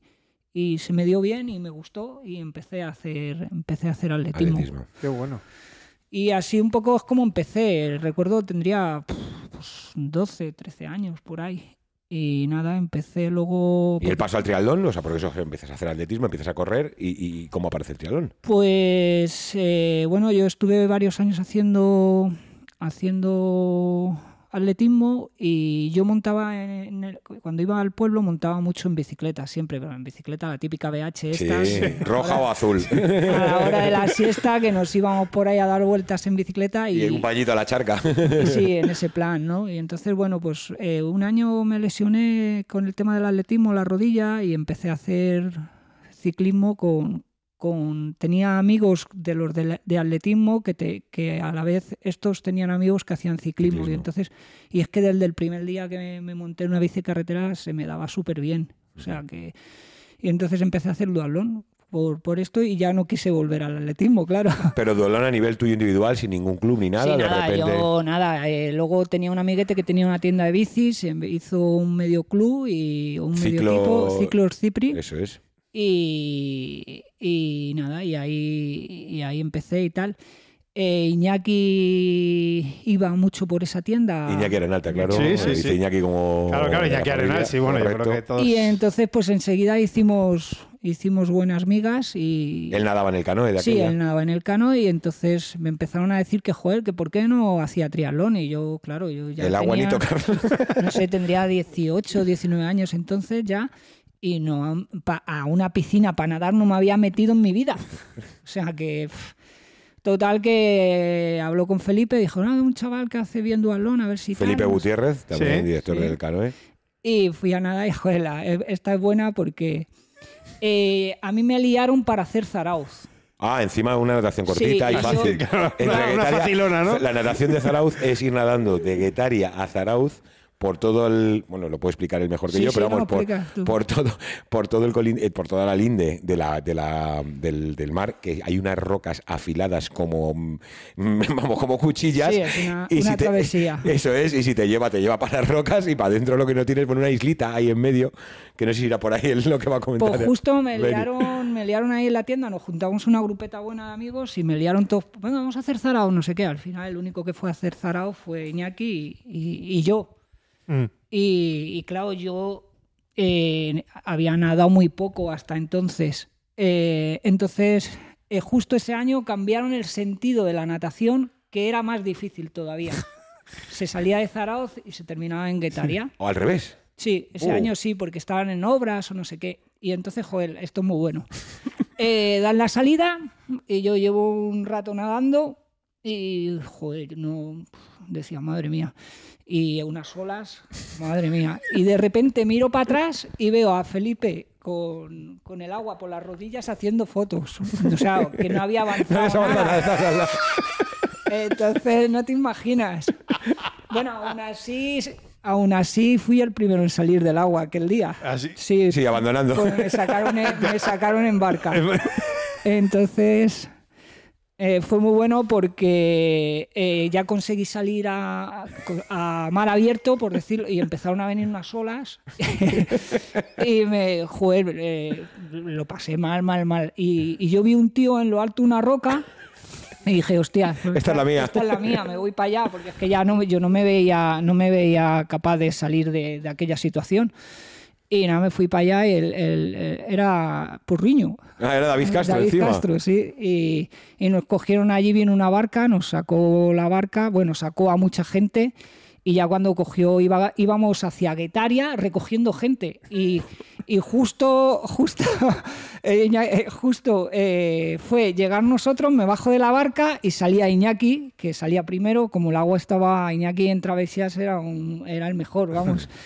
y se me dio bien y me gustó y empecé a hacer, empecé a hacer atletismo. Atletismo. Qué bueno. Y así un poco es como empecé. Recuerdo tendría pues, 12, 13 años por ahí. Y nada, empecé luego... ¿Y el paso al triatlón? O sea, porque eso empiezas a hacer atletismo, empiezas a correr y, y ¿cómo aparece el triatlón? Pues eh, bueno, yo estuve varios años haciendo, haciendo atletismo y yo montaba, en, el- cuando iba al pueblo montaba mucho en bicicleta, siempre, pero en bicicleta, la típica BH esta. Sí, [laughs] roja o azul. A la hora de la siesta que nos íbamos por ahí a dar vueltas en bicicleta y, y un bañito a la charca. [laughs] Sí, en ese [laughs] plan, ¿no? Y entonces, bueno, pues eh, un año me lesioné con el tema del atletismo, la rodilla, y empecé a hacer ciclismo con... con tenía amigos de los de, de atletismo que, te, que a la vez estos tenían amigos que hacían ciclismo. Ciclismo. Y entonces, y es que desde el primer día que me, me monté en una bici carretera se me daba súper bien. O sea que... Y entonces empecé a hacer dualón por, por esto y ya no quise volver al atletismo, claro. [laughs] Pero duelón a nivel tuyo individual, sin ningún club ni nada, Sí, de nada, repente. yo nada. eh, luego tenía un amiguete que tenía una tienda de bicis, em, hizo un medio club y un medio equipo, Ciclos Cipri, Eso es. Y, y nada, y ahí, y ahí empecé y tal. Eh, Iñaki iba mucho por esa tienda. Iñaki Arenalta, claro. Sí, sí, Dice sí. Iñaki como. Claro, claro, Iñaki Arenal, sí, bueno, yo creo correcto. que todos... Y entonces, pues enseguida hicimos, hicimos buenas migas y... Él nadaba en el canoe de Sí, aquella. él nadaba en el cano y entonces me empezaron a decir que, joder, que por qué no hacía triatlón. Y yo, claro, yo ya el agua ni tenía, tocar. [laughs] no sé, tendría 18, 19 años entonces ya y no pa- a una piscina para nadar no me había metido en mi vida. [laughs] O sea que... pff, Total que habló con Felipe, dijo, no, un chaval que hace bien dualón, a ver si tal, Felipe sé". Gutiérrez, también Sí, director sí. del canoe. Y fui a nadar y, joder, eh, esta es buena porque eh, a mí me liaron para hacer Zarauz. Ah, encima una natación cortita Sí, y fácil. yo- [laughs] Claro, Entre una- facilona, ¿no? La natación de Zarauz es ir nadando de Guetaria a Zarauz por todo el, bueno, lo puedo explicar el mejor que Sí, yo, sí, pero no, vamos, por, por todo, por todo el colin- eh, por toda la linde de la, de la, del, del mar, que hay unas rocas afiladas como, mm, [laughs] vamos, como cuchillas. Sí, es una- y una si te- travesía. [laughs] eso es, y si te lleva, te lleva para las rocas y para adentro lo que no tienes, bueno, una islita ahí en medio, que no sé si irá por ahí es lo que va a comentar. Pues justo me liaron, me liaron ahí en la tienda, nos juntamos una grupeta buena de amigos y me liaron todos, venga, vamos a hacer zarao, no sé qué. Al final el único que fue a hacer zarao fue Iñaki y, y- y yo. Mm. Y, y claro, yo eh, había nadado muy poco hasta entonces. Eh, entonces, eh, justo ese año cambiaron el sentido de la natación, que era más difícil todavía. [laughs] se salía de Zaraoz y se terminaba en Guetaria. [laughs] O al revés. Sí, ese Oh. año sí, porque estaban en obras o no sé qué. Y entonces, joder, esto es muy bueno. [laughs] Eh, dan la salida y yo llevo un rato nadando y, joder, no decía, madre mía. Y unas olas, madre mía. Y de repente miro para atrás y veo a Felipe con, con el agua por las rodillas haciendo fotos. O sea, que no había avanzado. No, nada. nada, nada, nada. Entonces, no te imaginas. Bueno, aún así, aún así fui el primero en salir del agua aquel día. ¿Ah, sí? Sí, Sí, abandonando. pues me sacaron en, me sacaron en barca. [laughs] Entonces, eh, fue muy bueno porque eh, ya conseguí salir a, a mar abierto, por decirlo, y empezaron a venir unas olas. [laughs] y me, joder, eh, lo pasé mal, mal, mal. Y, y yo vi un tío en lo alto de una roca. Y dije, hostia, Esta es la mía. Esta es la mía, me voy para allá, porque es que ya no, yo no me veía, no me veía capaz de salir de, de aquella situación. Y nada, me fui para allá y el, el- el- era Purriño. Ah, era David Castro David encima. Castro, sí. Y, y nos cogieron allí, vino una barca, nos sacó la barca, bueno, sacó a mucha gente. Y ya cuando cogió, iba, íbamos hacia Guetaria recogiendo gente. Y, y justo, justo, [laughs] eh, eh, justo eh, fue llegar nosotros, me bajo de la barca y salía Iñaki, que salía primero, como el agua estaba, Iñaki en travesías era, un, era el mejor, vamos. [laughs]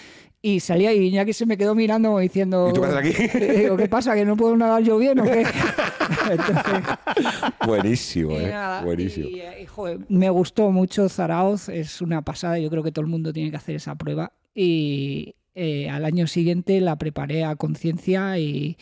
Y salía y Iñaki se me quedó mirando como diciendo... ¿Y tú qué haces aquí? [laughs] Digo, ¿qué pasa? ¿Que no puedo nadar yo bien o qué? [laughs] Entonces, Buenísimo, ¿eh? nada, Buenísimo. y, eh, y, joder, me gustó mucho Zaraoz, es una pasada, yo creo que todo el mundo tiene que hacer esa prueba. Y eh, al año siguiente la preparé a conciencia y,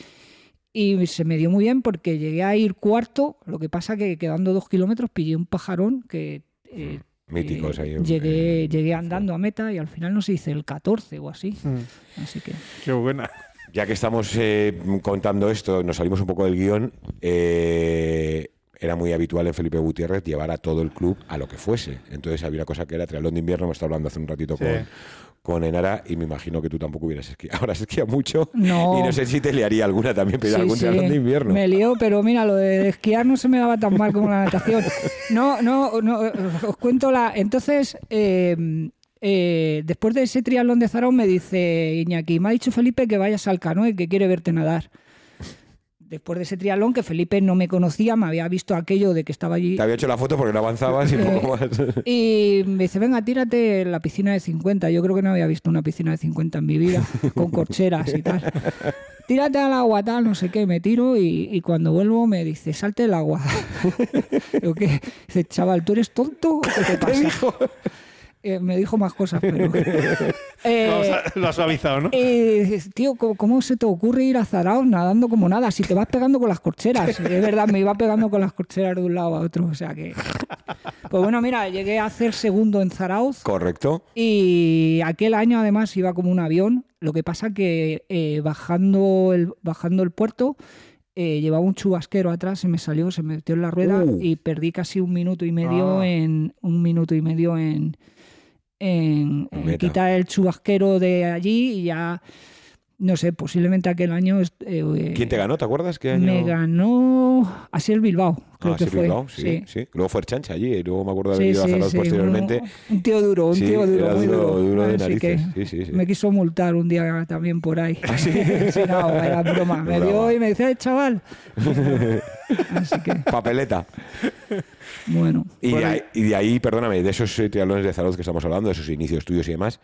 y se me dio muy bien porque llegué a ir cuarto, lo que pasa que quedando dos kilómetros pillé un pajarón que... eh, Míticos eh, ahí llegué, llegué andando a meta y al final no se hice el 14 o así. Mm. Así que... Qué buena. Ya que estamos eh, contando esto, nos salimos un poco del guion. eh, era muy habitual en Felipe Gutiérrez llevar a todo el club a lo que fuese. Entonces había una cosa que era triatlón de invierno, hemos estado hablando hace un ratito Sí. con, con Enara y me imagino que tú tampoco hubieras esquiado. [laughs] Ahora se esquía mucho No. y no sé si te liaría alguna también Sí, algún sí, triatlón de invierno. Me lío, pero mira, lo de esquiar no se me daba tan mal como la natación. [laughs] No, no, no, os cuento la. Entonces, eh, eh, después de ese triatlón de Zarón, me dice Iñaki, me ha dicho Felipe que vayas al canoe, que quiere verte nadar. Después de ese triatlón, que Felipe no me conocía, me había visto aquello de que estaba allí. Te había hecho la foto porque no avanzabas y Eh, poco más. Y me dice, venga, tírate en la piscina de 50. Yo creo que no había visto una piscina de 50 en mi vida, con corcheras y tal. [laughs] Tírate al agua, tal, no sé qué. Me tiro y, y cuando vuelvo me dice, salte el agua. [laughs] Digo, ¿qué? Dice, chaval, ¿tú eres tonto qué te pasa? Eh, me dijo más cosas, pero... [laughs] Eh, Lo has- Lo has suavizado, ¿no? dices, tío, ¿cómo, cómo se te ocurre ir a Zaraos nadando como nada? Si te vas pegando con las corcheras. [laughs] Es verdad, me iba pegando con las corcheras de un lado a otro. O sea que. Pues bueno, mira, llegué a hacer segundo en Zarauz. Correcto. Y aquel año además iba como un avión. Lo que pasa que eh, bajando, el, bajando el puerto. eh, llevaba un chubasquero atrás, se me salió, se me metió en la rueda Uh. y perdí casi un minuto y medio Ah. en un minuto y medio en, en, en quitar el chubasquero de allí y ya no sé, posiblemente aquel año est- eh, ¿Quién te ganó? ¿Te acuerdas qué año? me ganó así el Bilbao, creo Ah, que sí, fue. Bilbao, sí, sí. Luego fue Chancha allí y luego me acuerdo de haber Sí, ido a sí, sí, posteriormente. Un, un tío duro, un Sí, tío duro, muy duro, duro. duro de narices. que Sí, sí, sí. Me quiso multar un día también por ahí. ¿Ah, sí? [laughs] Sí, no, era broma. [laughs] Me dio y me decía, "Eh, chaval. Así que, [laughs] Papeleta. bueno. Y, de ahí, y de ahí, perdóname, de esos eh, triatlones de Zaragoza que estamos hablando, de esos inicios tuyos y demás,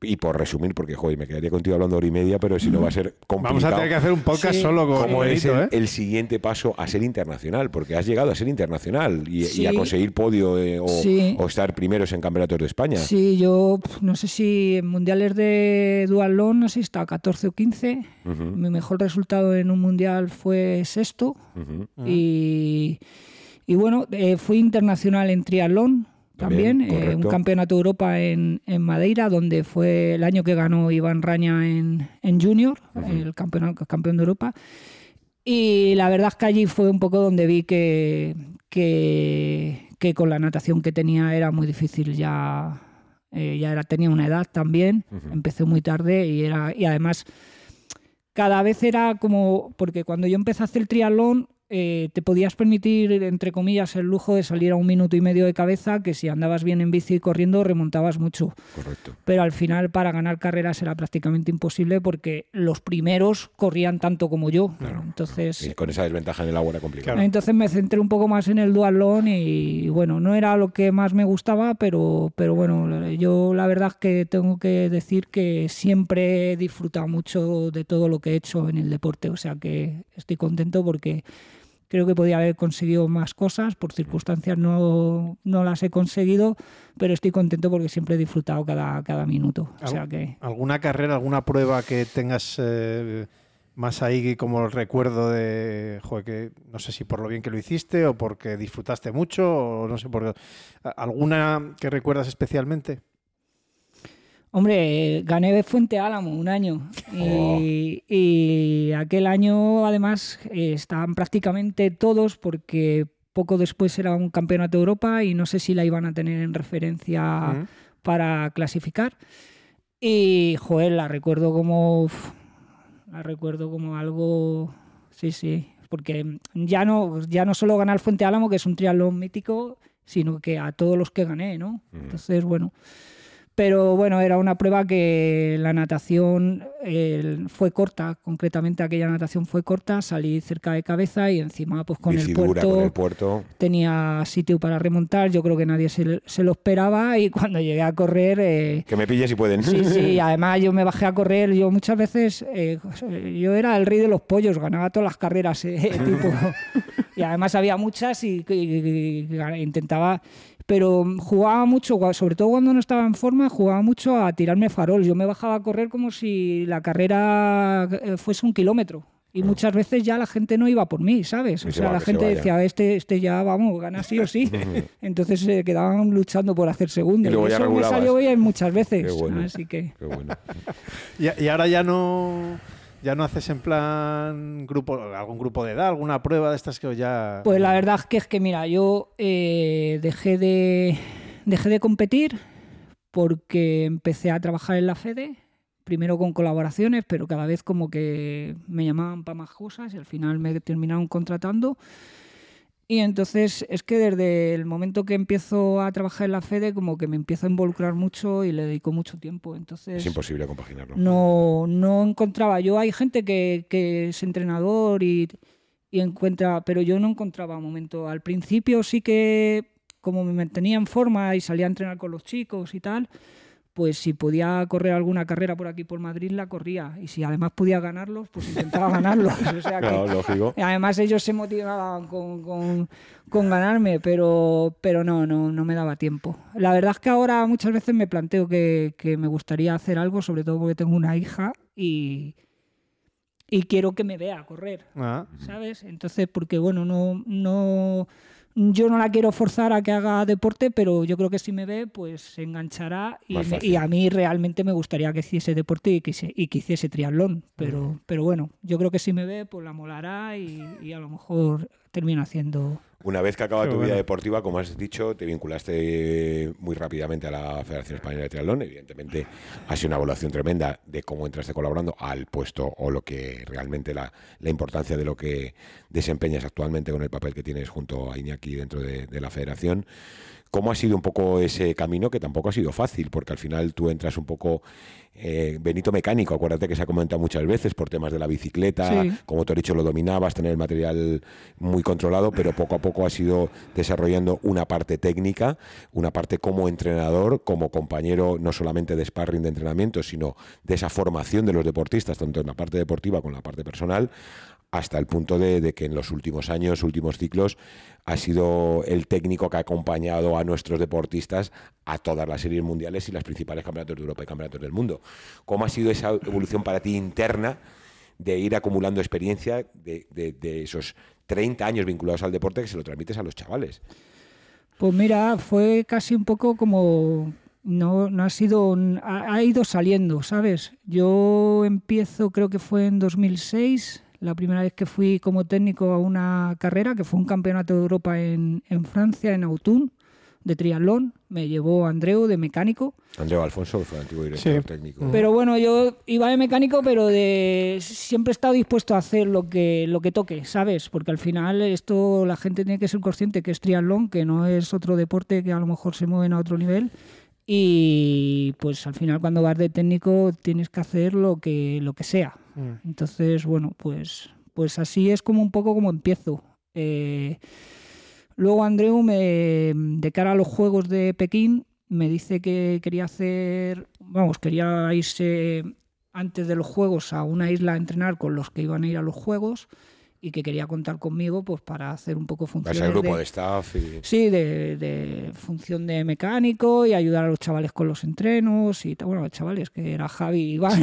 y por resumir, porque joder, me quedaría contigo hablando hora y media, pero si no va a ser complicado. [laughs] Vamos a tener que hacer un podcast Sí. solo con ¿Cómo es el, ¿eh? el siguiente paso a ser internacional? Porque has llegado a ser internacional y, y a conseguir podio eh, o, Sí. o estar primeros en campeonatos de España. Sí, yo no sé si en mundiales de dualón, no sé si está 14 o 15. Ujú, Mi mejor resultado en un mundial fue sexto. y bueno, eh, fui internacional en triatlón También, también, eh, un campeonato de Europa en, en Madeira, donde fue el año que ganó Iván Raña en, en Junior, el campeón, campeón de Europa. Y la verdad es que allí fue un poco donde vi que, que, que con la natación que tenía era muy difícil ya. eh, ya era, tenía una edad también, Ujú. empecé muy tarde y, era, y además cada vez era como, porque cuando yo empecé a hacer triatlón, eh, te podías permitir, entre comillas, el lujo de salir a un minuto y medio de cabeza, que si andabas bien en bici y corriendo remontabas mucho. Correcto. Pero al final para ganar carreras era prácticamente imposible porque los primeros corrían tanto como yo. Entonces, Y con esa desventaja en el agua era complicado. Claro. entonces me centré un poco más en el dualón y bueno, no era lo que más me gustaba, pero, pero bueno, yo la verdad es que tengo que decir que siempre he disfrutado mucho de todo lo que he hecho en el deporte, o sea que estoy contento porque creo que podía haber conseguido más cosas, por circunstancias no, no las he conseguido, pero estoy contento porque siempre he disfrutado cada, cada minuto, o sea que... ¿Alguna carrera, alguna prueba que tengas eh, más ahí como el recuerdo de, joder, que no sé si por lo bien que lo hiciste o porque disfrutaste mucho o no sé por alguna que recuerdas especialmente? Hombre, gané Fuente Álamo un año Oh. y, y aquel año además eh, estaban prácticamente todos porque poco después era un campeonato de Europa y no sé si la iban a tener en referencia Ujú. para clasificar. Y, joder, la recuerdo como. la recuerdo como algo. Sí, sí. Porque ya no, ya no solo ganar Fuente Álamo, que es un triatlón mítico, sino que a todos los que gané, ¿no? Ujú. Entonces, bueno. Pero bueno, era una prueba que la natación eh, fue corta, concretamente aquella natación fue corta, salí cerca de cabeza y encima pues con el puerto con el puerto. tenía sitio para remontar, yo creo que nadie se, se lo esperaba y [laughs] cuando llegué a correr, eh, Que me pilles si pueden. sí, sí, [laughs] además yo me bajé a correr, yo muchas veces, eh, yo era el rey de los pollos, ganaba todas las carreras, eh, [laughs] tipo, y además había muchas y, y- y- y intentaba, pero jugaba mucho, sobre todo cuando no estaba en forma, jugaba mucho a tirarme farol, yo me bajaba a correr como si la carrera eh, fuese un kilómetro. Y muchas veces ya la gente no iba por mí, ¿sabes? O se sea, va, la se gente decía, este, este ya, vamos, gana sí o sí. [laughs] Entonces se quedaban luchando por hacer segundos. Y luego ya eso me salió bien muchas veces. Qué bueno. Así que... Qué bueno. [laughs] Y, y ahora ya no ya no haces en plan grupo algún grupo de edad, alguna prueba de estas que ya Pues la verdad que es que, mira, yo eh, dejé, de, dejé de competir porque empecé a trabajar en la FEDE, primero con colaboraciones, pero cada vez como que me llamaban para más cosas y al final me terminaron contratando. Y entonces es que desde el momento que empiezo a trabajar en la FEDE como que me empiezo a involucrar mucho y le dedico mucho tiempo. Entonces Es imposible compaginarlo. no, no encontraba. Yo hay gente que, que es entrenador y, y encuentra, pero yo no encontraba momento. Al principio sí que, como me mantenía en forma y salía a entrenar con los chicos y tal, pues si podía correr alguna carrera por aquí por Madrid la corría. Y si además podía ganarlos, pues intentaba ganarlos. [laughs] O sea que, Claro, Además ellos se motivaban con, con- con ganarme, pero, pero no, no, no me daba tiempo. La verdad es que ahora muchas veces me planteo que, que me gustaría hacer algo, sobre todo porque tengo una hija y, y quiero que me vea correr, Ah, ¿sabes? Entonces, porque bueno, no, no, yo no la quiero forzar a que haga deporte, pero yo creo que si me ve, pues se enganchará y, me- y a mí realmente me gustaría que hiciese deporte y que, se- y que hiciese triatlón, pero, pero bueno, yo creo que si me ve, pues la molará y, y a lo mejor haciendo... Una vez que acaba tu vida deportiva, como has dicho, te vinculaste muy rápidamente a la Federación Española de Triatlón. Evidentemente, ha sido una evaluación tremenda de cómo entraste colaborando al puesto o lo que realmente la, la importancia de lo que desempeñas actualmente con el papel que tienes junto a Iñaki dentro de, de la Federación. ¿Cómo ha sido un poco ese camino que tampoco ha sido fácil? Porque al final tú entras un poco eh, Benito mecánico, acuérdate que se ha comentado muchas veces por temas de la bicicleta, como tú has dicho, lo dominabas, tener el material muy controlado, pero poco a poco has ido desarrollando una parte técnica, una parte como entrenador, como compañero no solamente de sparring de entrenamiento, sino de esa formación de los deportistas, tanto en la parte deportiva como en la parte personal, hasta el punto de, que en los últimos años, últimos ciclos, ha sido el técnico que ha acompañado a nuestros deportistas a todas las series mundiales y las principales campeonatos de Europa y campeonatos del mundo. ¿Cómo ha sido esa evolución para ti interna de ir acumulando experiencia de, esos 30 años vinculados al deporte que se lo transmites a los chavales? Pues mira, fue casi un poco como no, no ha sido, ha, ha, ido saliendo, ¿sabes? Yo empiezo, creo que fue en 2006, la primera vez que fui como técnico a una carrera, que fue un campeonato de Europa en, Francia, en Autun, de triatlón, me llevó Andreu de mecánico. Andreu Alfonso fue antiguo director técnico. Pero bueno, yo iba de mecánico, pero de siempre he estado dispuesto a hacer lo que, lo que toque, ¿sabes? Porque al final esto la gente tiene que ser consciente que es triatlón, que no es otro deporte que a lo mejor se mueven a otro nivel. Y pues al final cuando vas de técnico tienes que hacer lo que, lo que sea. Mm. Entonces, bueno, pues, pues así es como un poco como empiezo. Eh, luego Andreu, me, de cara a los Juegos de Pekín, me dice que quería hacer, vamos, quería irse antes de los Juegos a una isla a entrenar con los que iban a ir a los Juegos y que quería contar conmigo pues para hacer un poco función de grupo de, staff sí de, función de mecánico y ayudar a los chavales con los entrenos y bueno los chavales que era Javi y Iván. [laughs]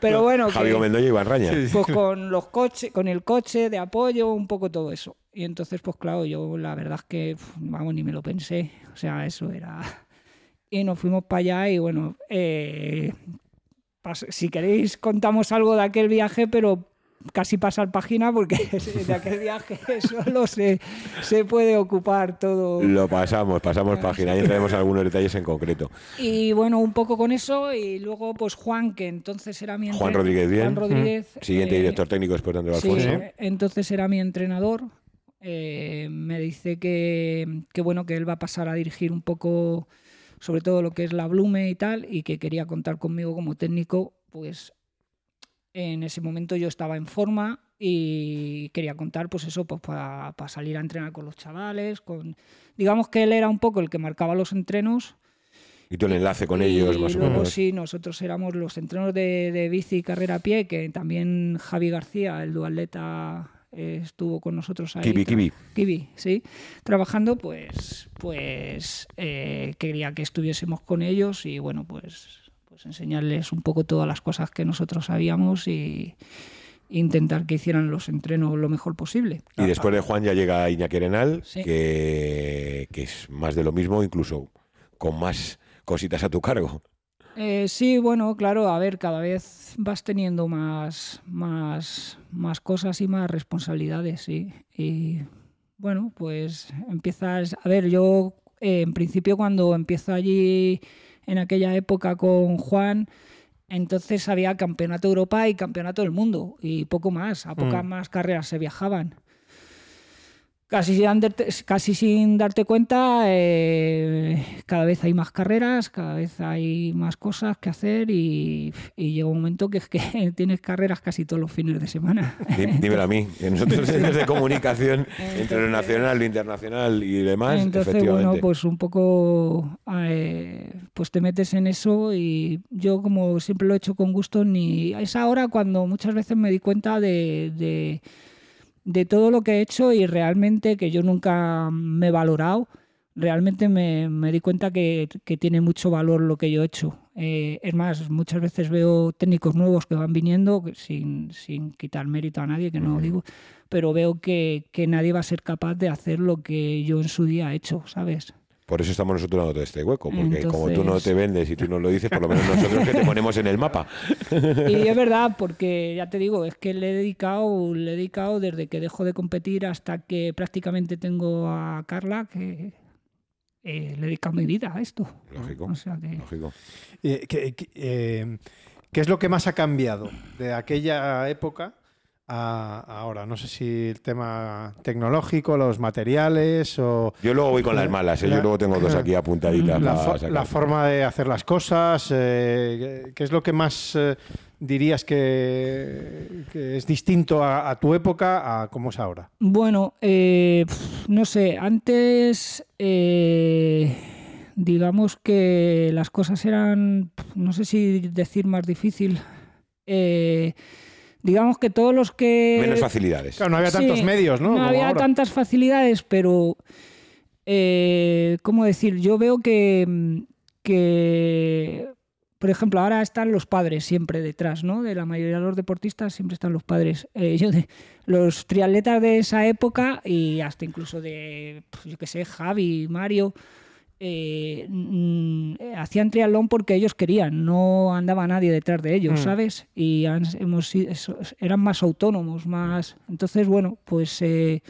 Pero bueno Javi Mendoza y Iván Raña. Pues con los coches con el coche de apoyo un poco todo eso. Y entonces pues claro yo la verdad es que vamos ni me lo pensé. O sea eso era. Y nos fuimos para allá y bueno eh, si queréis contamos algo de aquel viaje, pero casi pasar página porque [laughs] de aquel viaje solo se, se puede ocupar todo. Lo pasamos, pasamos página y traemos algunos detalles en concreto. Y bueno, un poco con eso y luego pues Juan, que entonces era mi Juan Rodríguez bien. Juan Rodríguez. Siguiente eh, director técnico después de Andrés Alfonso. entonces era mi entrenador. Eh, me dice que, que bueno, que él va a pasar a dirigir un poco sobre todo lo que es la Blume y tal, y que quería contar conmigo como técnico, pues en ese momento yo estaba en forma y quería contar pues eso pues para salir a entrenar con los chavales con digamos que él era un poco el que marcaba los entrenos. Y tú el enlace con ellos más o menos. sí nosotros éramos los entrenos de, de bici y carrera a pie que también Javi García el dualeta estuvo con nosotros ahí. Kibi, Kibi. Kibi, sí. Trabajando, pues, pues eh, quería que estuviésemos con ellos y bueno, pues, pues enseñarles un poco todas las cosas que nosotros sabíamos y intentar que hicieran los entrenos lo mejor posible. Y después de Juan ya llega Iñaki Arenal, que, que es más de lo mismo, incluso con más cositas a tu cargo. Eh, sí, bueno, claro, a ver, cada vez vas teniendo más, más, más cosas y más responsabilidades, sí. Y bueno, pues empiezas, a ver, yo eh, en principio cuando empiezo allí en aquella época con Juan, entonces había campeonato de Europa y campeonato del mundo y poco más, a pocas mm. más carreras se viajaban. Casi sin, darte, casi sin darte cuenta, eh, cada vez hay más carreras, cada vez hay más cosas que hacer y, llega un momento que, que [laughs] tienes carreras casi todos los fines de semana. dímelo a mí, que nosotros de comunicación entre lo nacional, lo internacional y demás. Entonces, bueno, pues un poco eh, pues te metes en eso y yo como siempre lo he hecho con gusto, ni es ahora cuando muchas veces me di cuenta de de todo lo que he hecho y realmente que yo nunca me he valorado, realmente me, di cuenta que, tiene mucho valor lo que yo he hecho. Eh, es más, muchas veces veo técnicos nuevos que van viniendo, sin, sin quitar mérito a nadie, que no lo digo, pero veo que, que nadie va a ser capaz de hacer lo que yo en su día he hecho, ¿sabes? Por eso estamos nosotros dando este hueco, porque como tú no te vendes y tú no lo dices, por lo menos nosotros que te ponemos en el mapa. Y es verdad, porque ya te digo, es que le he dedicado, le he dedicado desde que dejo de competir hasta que prácticamente tengo a Carla, que eh, le he dedicado mi vida a esto. Lógico. lógico. Eh, ¿qué, es lo que más ha cambiado de aquella época ahora? No sé si el tema tecnológico, los materiales o... Yo luego voy con las malas, ¿eh? yo luego tengo dos aquí apuntaditas. La, forma de hacer las cosas, eh, ¿qué es lo que más eh, dirías que, es distinto a, tu época a cómo es ahora? Bueno, no sé, antes digamos que las cosas eran, no sé si decir más difícil. Eh, digamos que todos los que... Menos facilidades. Claro, no había tantos medios, ¿no? No había tantas facilidades, pero... Eh, ¿Cómo decir? Yo veo que, que, por ejemplo, ahora están los padres siempre detrás, ¿no? De la mayoría de los deportistas siempre están los padres. Eh, yo de, los triatletas de esa época y hasta incluso de, pues, yo qué sé, Javi, Mario, eh, mm, hacían triatlón porque ellos querían, no andaba nadie detrás de ellos, mm. ¿sabes? Y hemos, eran más autónomos, más... Entonces, bueno, pues eh,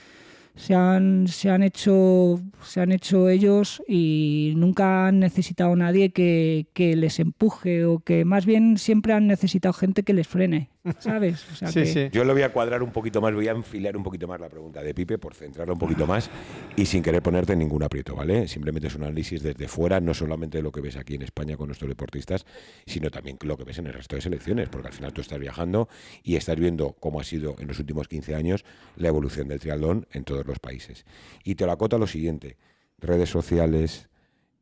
se, han, se, han hecho, se han hecho ellos y nunca han necesitado nadie que, que les empuje o que más bien siempre han necesitado gente que les frene. ¿Sabes? Yo lo voy a cuadrar un poquito más, voy a enfilar un poquito más la pregunta de Pipe por centrarlo un poquito más y sin querer ponerte ningún aprieto, ¿vale? Simplemente es un análisis desde fuera, no solamente de lo que ves aquí en España con nuestros deportistas, sino también lo que ves en el resto de selecciones, porque al final tú estás viajando y estás viendo cómo ha sido en los últimos 15 años la evolución del triatlón en todos los países. Y te lo acota lo siguiente, redes sociales,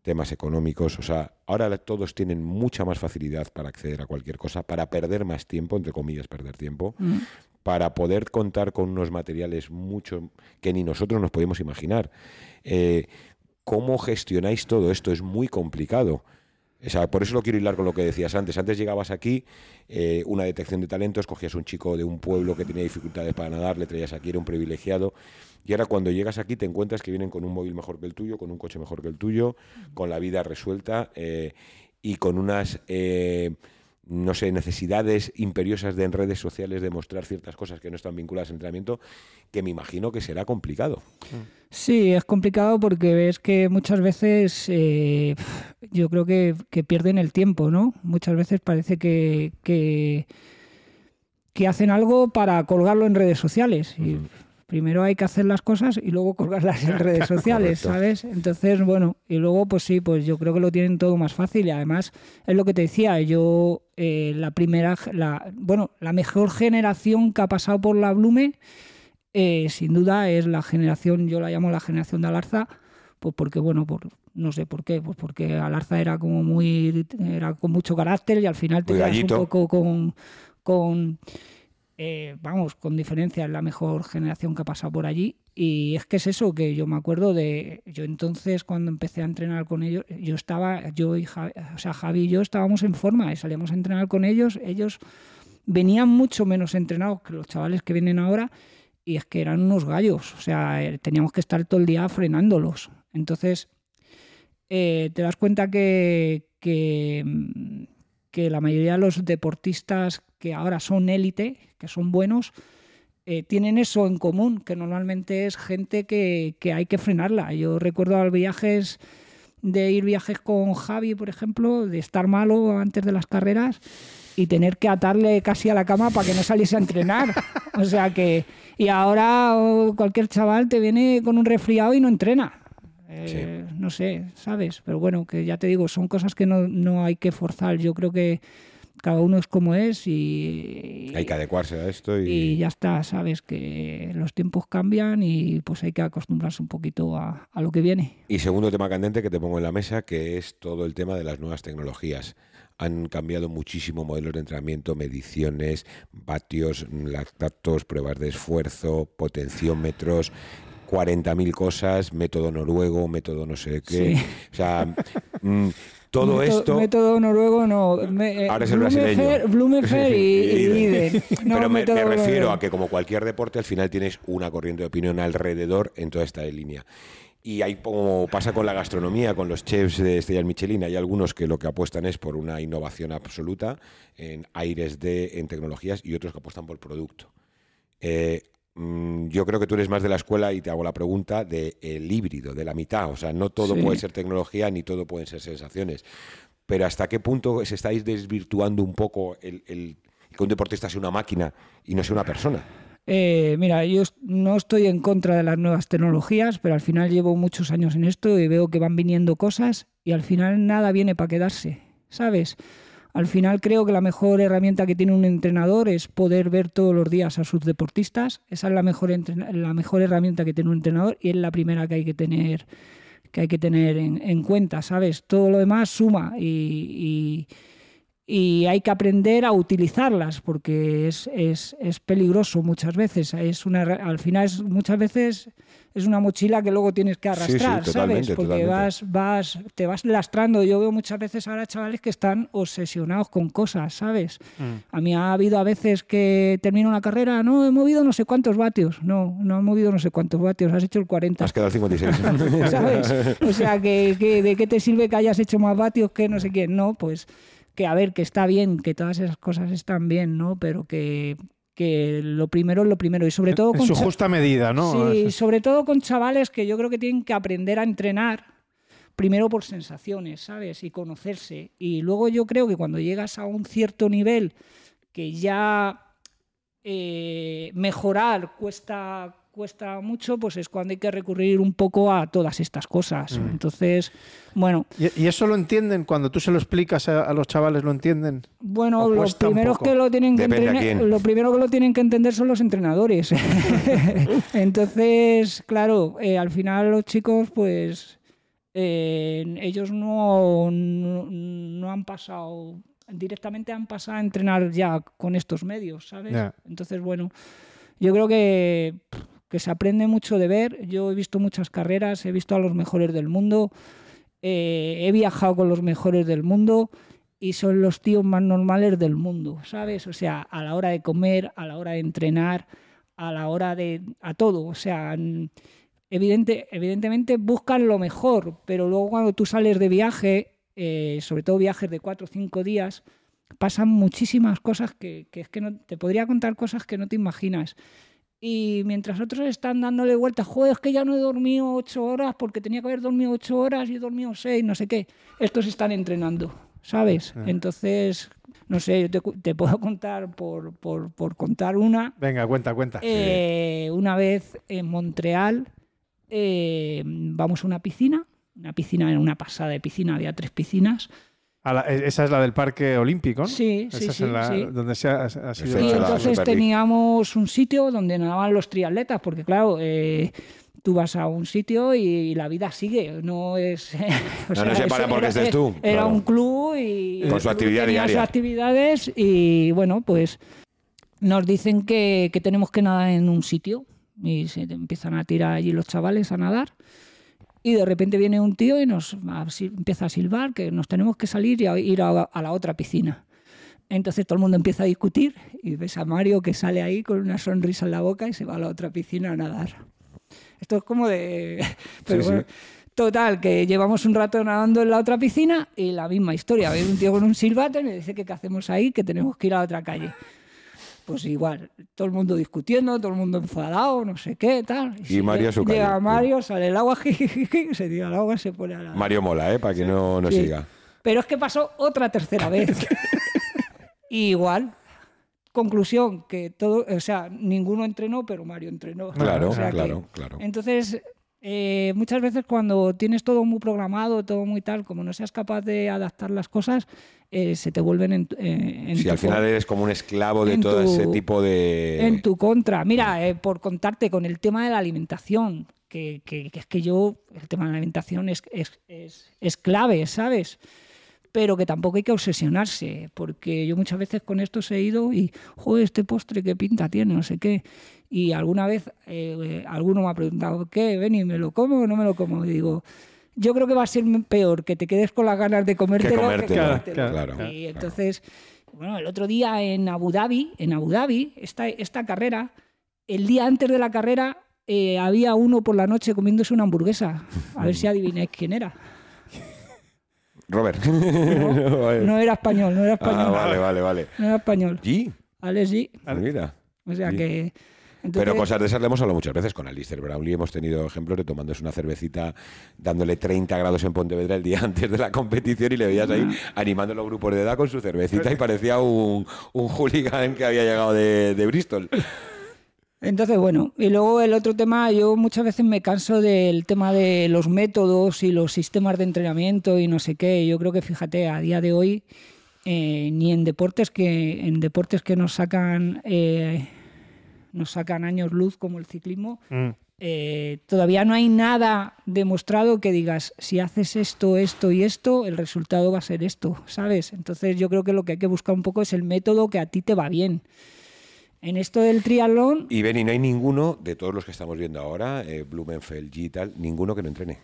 temas económicos. O sea, ahora todos tienen mucha más facilidad para acceder a cualquier cosa, para perder más tiempo, entre comillas, perder tiempo, mm. para poder contar con unos materiales mucho que ni nosotros nos podemos imaginar. Eh, ¿Cómo gestionáis todo esto? Es muy complicado. O sea, por eso lo quiero hilar con lo que decías antes. Antes llegabas aquí, eh, una detección de talentos, cogías un chico de un pueblo que tenía dificultades para nadar, le traías aquí, era un privilegiado. Y ahora cuando llegas aquí te encuentras que vienen con un móvil mejor que el tuyo, con un coche mejor que el tuyo, con la vida resuelta eh, y con unas, eh, no sé, necesidades imperiosas de en redes sociales de mostrar ciertas cosas que no están vinculadas al entrenamiento, que me imagino que será complicado. Sí, es complicado porque ves que muchas veces eh, yo creo que, pierden el tiempo, ¿no? Muchas veces parece que, que, hacen algo para colgarlo en redes sociales. Y, primero hay que hacer las cosas y luego colgarlas en [laughs] redes sociales, ¿sabes? Entonces, bueno, y luego pues sí, pues yo creo que lo tienen todo más fácil y además es lo que te decía, yo eh, la primera, la, bueno, la mejor generación que ha pasado por la Blume, eh, sin duda es la generación, yo la llamo la generación de Alarza, pues porque, bueno, por, no sé por qué, pues porque Alarza era como muy, era con mucho carácter y al final te quedas un poco con... con eh, vamos, con diferencia es la mejor generación que ha pasado por allí. Y es que es eso, que yo me acuerdo de, yo entonces cuando empecé a entrenar con ellos, yo estaba, yo y o sea, Javi y yo estábamos en forma y salíamos a entrenar con ellos, ellos venían mucho menos entrenados que los chavales que vienen ahora y es que eran unos gallos, o sea, eh, teníamos que estar todo el día frenándolos. Entonces, eh, te das cuenta que, que, que la mayoría de los deportistas que ahora son élite, que son buenos, eh, tienen eso en común, que normalmente es gente que, hay que frenarla. Yo recuerdo los viajes de ir viajes con Javi, por ejemplo, de estar malo antes de las carreras y tener que atarle casi a la cama para que no saliese a entrenar. O sea que, y ahora cualquier chaval te viene con un resfriado y no entrena. Eh, no sé, ¿sabes? Pero bueno, que ya te digo, son cosas que no, no hay que forzar. Yo creo que cada uno es como es y... Hay que adecuarse a esto y... y ya está, sabes que los tiempos cambian y pues hay que acostumbrarse un poquito a, a, lo que viene. Y segundo tema candente que te pongo en la mesa, que es todo el tema de las nuevas tecnologías. Han cambiado muchísimo modelos de entrenamiento, mediciones, vatios, lactatos, pruebas de esfuerzo, potenciómetros, 40.000 cosas, método noruego, método no sé qué. O sea, [laughs] todo esto. Método noruego no. Eh, ahora es el brasileño. Blumenfer y, [laughs] [laughs] Pero me, refiero a que, como cualquier deporte, al final tienes una corriente de opinión alrededor en toda esta línea. Y hay como pasa con la gastronomía, con los chefs de Estrella Michelin, hay algunos que lo que apuestan es por una innovación absoluta en aires de en tecnologías y otros que apuestan por producto. Eh, yo creo que tú eres más de la escuela y te hago la pregunta del el híbrido, de la mitad. O sea, no todo puede ser tecnología ni todo pueden ser sensaciones. Pero ¿hasta qué punto se estáis desvirtuando un poco el, que un deportista sea una máquina y no sea una persona? Eh, mira, yo no estoy en contra de las nuevas tecnologías, pero al final llevo muchos años en esto y veo que van viniendo cosas y al final nada viene para quedarse, ¿sabes? Al final creo que la mejor herramienta que tiene un entrenador es poder ver todos los días a sus deportistas. Esa es la mejor, la mejor herramienta que tiene un entrenador y es la primera que hay que tener, que hay que tener en, cuenta, ¿sabes? Todo lo demás suma y y hay que aprender a utilizarlas porque es, es, es, peligroso muchas veces. Es una, al final es, muchas veces es una mochila que luego tienes que arrastrar, ¿sabes? Porque vas, vas, te vas lastrando. Yo veo muchas veces ahora chavales que están obsesionados con cosas, ¿sabes? Mm. A mí ha habido a veces que termino una carrera, no, he movido no sé cuántos vatios. No, no he movido no sé cuántos vatios, has hecho el 40. Has quedado el 56. [laughs] ¿Sabes? O sea, que, que, ¿de qué te sirve que hayas hecho más vatios que no sé quién? No, pues que a ver, que está bien, que todas esas cosas están bien, ¿no? Pero que, que lo primero es lo primero y sobre todo con su justa medida, ¿no? Sí, sobre todo con chavales que yo creo que tienen que aprender a entrenar primero por sensaciones, ¿sabes? Y conocerse. Y luego yo creo que cuando llegas a un cierto nivel que ya eh, mejorar cuesta cuesta mucho, pues es cuando hay que recurrir un poco a todas estas cosas. Mm. Entonces, bueno. ¿Y, eso lo entienden? Cuando tú se lo explicas a, los chavales, ¿lo entienden? Bueno, los primeros que lo tienen que entender, lo primero que lo tienen que entender son los entrenadores. [laughs] Entonces, claro, eh, al final los chicos, pues eh, ellos no, no, han pasado directamente han pasado a entrenar ya con estos medios, ¿sabes? Entonces, bueno, yo creo que que se aprende mucho de ver. Yo he visto muchas carreras, he visto a los mejores del mundo, eh, he viajado con los mejores del mundo y son los tíos más normales del mundo, ¿sabes? O sea, a la hora de comer, a la hora de entrenar, a la hora de... a todo, o sea... Evidente, evidentemente buscan lo mejor, pero luego cuando tú sales de viaje, eh, sobre todo viajes de cuatro o cinco días, pasan muchísimas cosas que, que es que no, te podría contar cosas que no te imaginas. Y mientras otros están dándole vueltas, joder, es que ya no he dormido ocho horas porque tenía que haber dormido ocho horas y he dormido seis, no sé qué. Estos están entrenando, ¿sabes? Ah. Entonces, no sé, yo te, puedo contar por, por, por, contar una. Venga, cuenta, cuenta. Eh, una vez en Montreal eh, vamos a una piscina, una piscina, en una pasada de piscina, había tres piscinas. E, esa es la del Parque Olímpico, Sí, sí, sí, Donde se ha, sido Y entonces teníamos un sitio donde nadaban los triatletas, porque claro, eh, tú vas a un sitio y la vida sigue, no es... [laughs] no, se para porque estés tú. Era un club y... Con su actividad diaria. actividades y bueno, pues nos dicen que, que tenemos que nadar en un sitio y se empiezan a tirar allí los chavales a nadar y de repente viene un tío y nos empieza a silbar que nos tenemos que salir y ir a, la otra piscina. Entonces todo el mundo empieza a discutir y ves a Mario que sale ahí con una sonrisa en la boca y se va a la otra piscina a nadar. Esto es como de... [laughs] Pero Total, que llevamos un rato nadando en la otra piscina y la misma historia. Hay un tío con un silbato y me dice que qué hacemos ahí, que tenemos que ir a la otra calle pues igual, todo el mundo discutiendo, todo el mundo enfadado, no sé qué, tal. Y, Mario su Llega Mario, sale el agua, [laughs] se tira el agua, se pone a la... Mario mola, ¿eh? Para que no, no siga. Pero es que pasó otra tercera vez. [laughs] igual. Conclusión, que todo, o sea, ninguno entrenó, pero Mario entrenó. Claro, claro, claro. Entonces, eh, muchas veces cuando tienes todo muy programado, todo muy tal, como no seas capaz de adaptar las cosas, eh, se te vuelven en, eh, en Si al final eres como un esclavo de todo ese tipo de... En tu contra. Mira, por contarte con el tema de la alimentación, que, que, que, es que yo, el tema de la alimentación es, es, es, es clave, ¿sabes? Pero que tampoco hay que obsesionarse, porque yo muchas veces con esto he ido y, joder, este postre qué pinta tiene, no sé qué. Y alguna vez eh, alguno me ha preguntado, ¿qué, Beni, me lo como o no me lo como? Y digo, yo creo que va a ser peor que te quedes con las ganas de comértelo que, comértelo. Claro, y entonces, bueno, el otro día en Abu Dhabi, en Abu Dhabi, esta, esta carrera, el día antes de la carrera eh, había uno por la noche comiéndose una hamburguesa. A ver si [laughs] adivináis quién era. Robert. No, era español, no era español. Ah, vale, vale, vale. No era español. ¿Y? Alex G. Ah, mira. O sea que... Pero cosas de esas le hemos hablado muchas veces con Alistair Brownlee. Hemos tenido ejemplos de tomándose una cervecita, dándole 30 grados en Pontevedra el día [laughs] antes de la competición y le veías ahí animando a los grupos de edad con su cervecita [laughs] y parecía un, un hooligan que había llegado de, de Bristol. Entonces, bueno, y luego el otro tema, yo muchas veces me canso del tema de los métodos y los sistemas de entrenamiento y no sé qué. Yo creo que, fíjate, a día de hoy, eh, ni en deportes que en deportes que nos sacan eh, nos sacan años luz como el ciclismo, Mm. eh, todavía no hay nada demostrado que digas, si haces esto, esto y esto, el resultado va a ser esto, ¿sabes? Entonces yo creo que lo que hay que buscar un poco es el método que a ti te va bien. En esto del triatlón, Y Beni, no hay ninguno de todos los que estamos viendo ahora, eh, Blumenfeld, G y tal, ninguno que no entrene.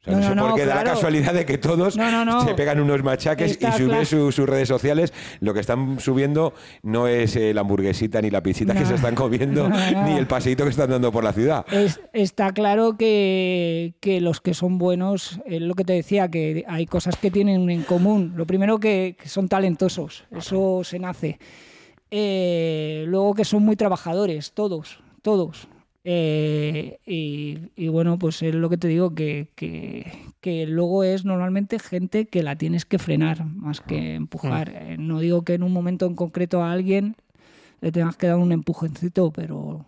O sea, No, no, sé no, por no, qué da la claro. casualidad de que todos No, no, no. se pegan unos machaques Está y suben claro. su- sus redes sociales. Lo que están subiendo no es eh, la hamburguesita ni la pizzita que se están comiendo, [laughs] No, no. ni el paseíto que están dando por la ciudad. es- está claro que, que los que son buenos, es lo que te decía, que hay cosas que tienen en común. Lo primero que, que son talentosos, eso se nace. Eh, luego que son muy trabajadores, todos, todos. Eh, y, y bueno, pues es lo que te digo, que, que, que luego es normalmente gente que la tienes que frenar más que empujar. Eh, no digo que en un momento en concreto a alguien le tengas que dar un empujoncito, pero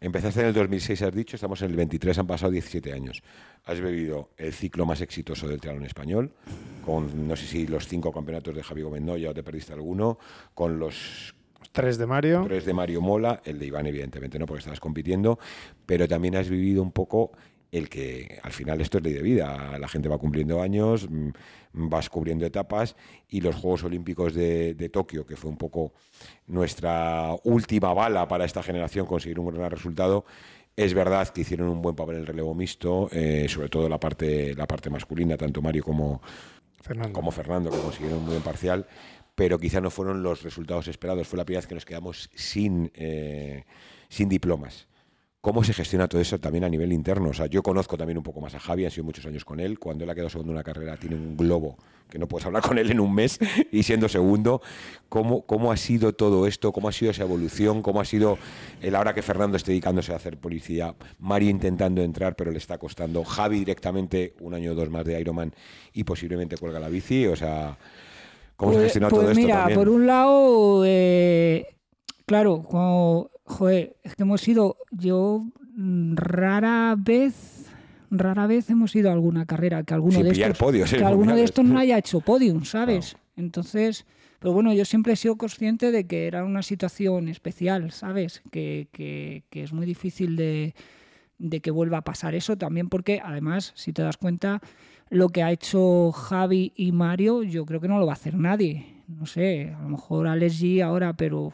Empezaste en el 2006, has dicho, estamos en el 23, han pasado 17 años. Has bebido el ciclo más exitoso del triatlón español, con no sé si los cinco campeonatos de Javi Gómez Noya o te perdiste alguno, con los Tres de Mario. tres de Mario Mola, el de Iván evidentemente no, porque estabas compitiendo, pero también has vivido un poco el que al final esto es ley de vida, la gente va cumpliendo años, mm, vas cubriendo etapas y los Juegos Olímpicos de, de Tokio, que fue un poco nuestra última bala para esta generación conseguir un gran resultado, es verdad que hicieron un buen papel en el relevo mixto, eh, sobre todo la parte, la parte masculina, tanto Mario como, Fernando. como Fernando, que consiguieron un muy buen parcial, pero quizá no fueron los resultados esperados. Fue la primera vez que nos quedamos sin, eh, sin diplomas. ¿Cómo se gestiona todo eso también a nivel interno? O sea, yo conozco también un poco más a Javi, han sido muchos años con él. Cuando él ha quedado segundo en una carrera, tiene un globo que no puedes hablar con él en un mes [laughs] y siendo segundo. ¿Cómo, cómo ha sido todo esto? ¿Cómo ha sido esa evolución? ¿Cómo ha sido el ahora que Fernando esté dedicándose a hacer policía? Mario intentando entrar, pero le está costando. Javi directamente un año o dos más de Ironman y posiblemente cuelga la bici. O sea, ¿cómo se Pues- gestiona pues todo esto mira, por un lado, eh, claro, como, joder, es que hemos ido, yo mm, rara vez, rara vez hemos ido a alguna carrera que alguno Sin de estos, podios, ¿eh? que alguno de estos no haya hecho podium, [laughs] ¿sabes? Entonces, pero bueno, yo siempre he sido consciente de que era una situación especial, ¿sabes? Que, que- que es muy difícil de, de que vuelva a pasar eso, también porque además, si te das cuenta, lo que ha hecho Javi y Mario, yo creo que no lo va a hacer nadie. No sé, a lo mejor Alex G ahora, pero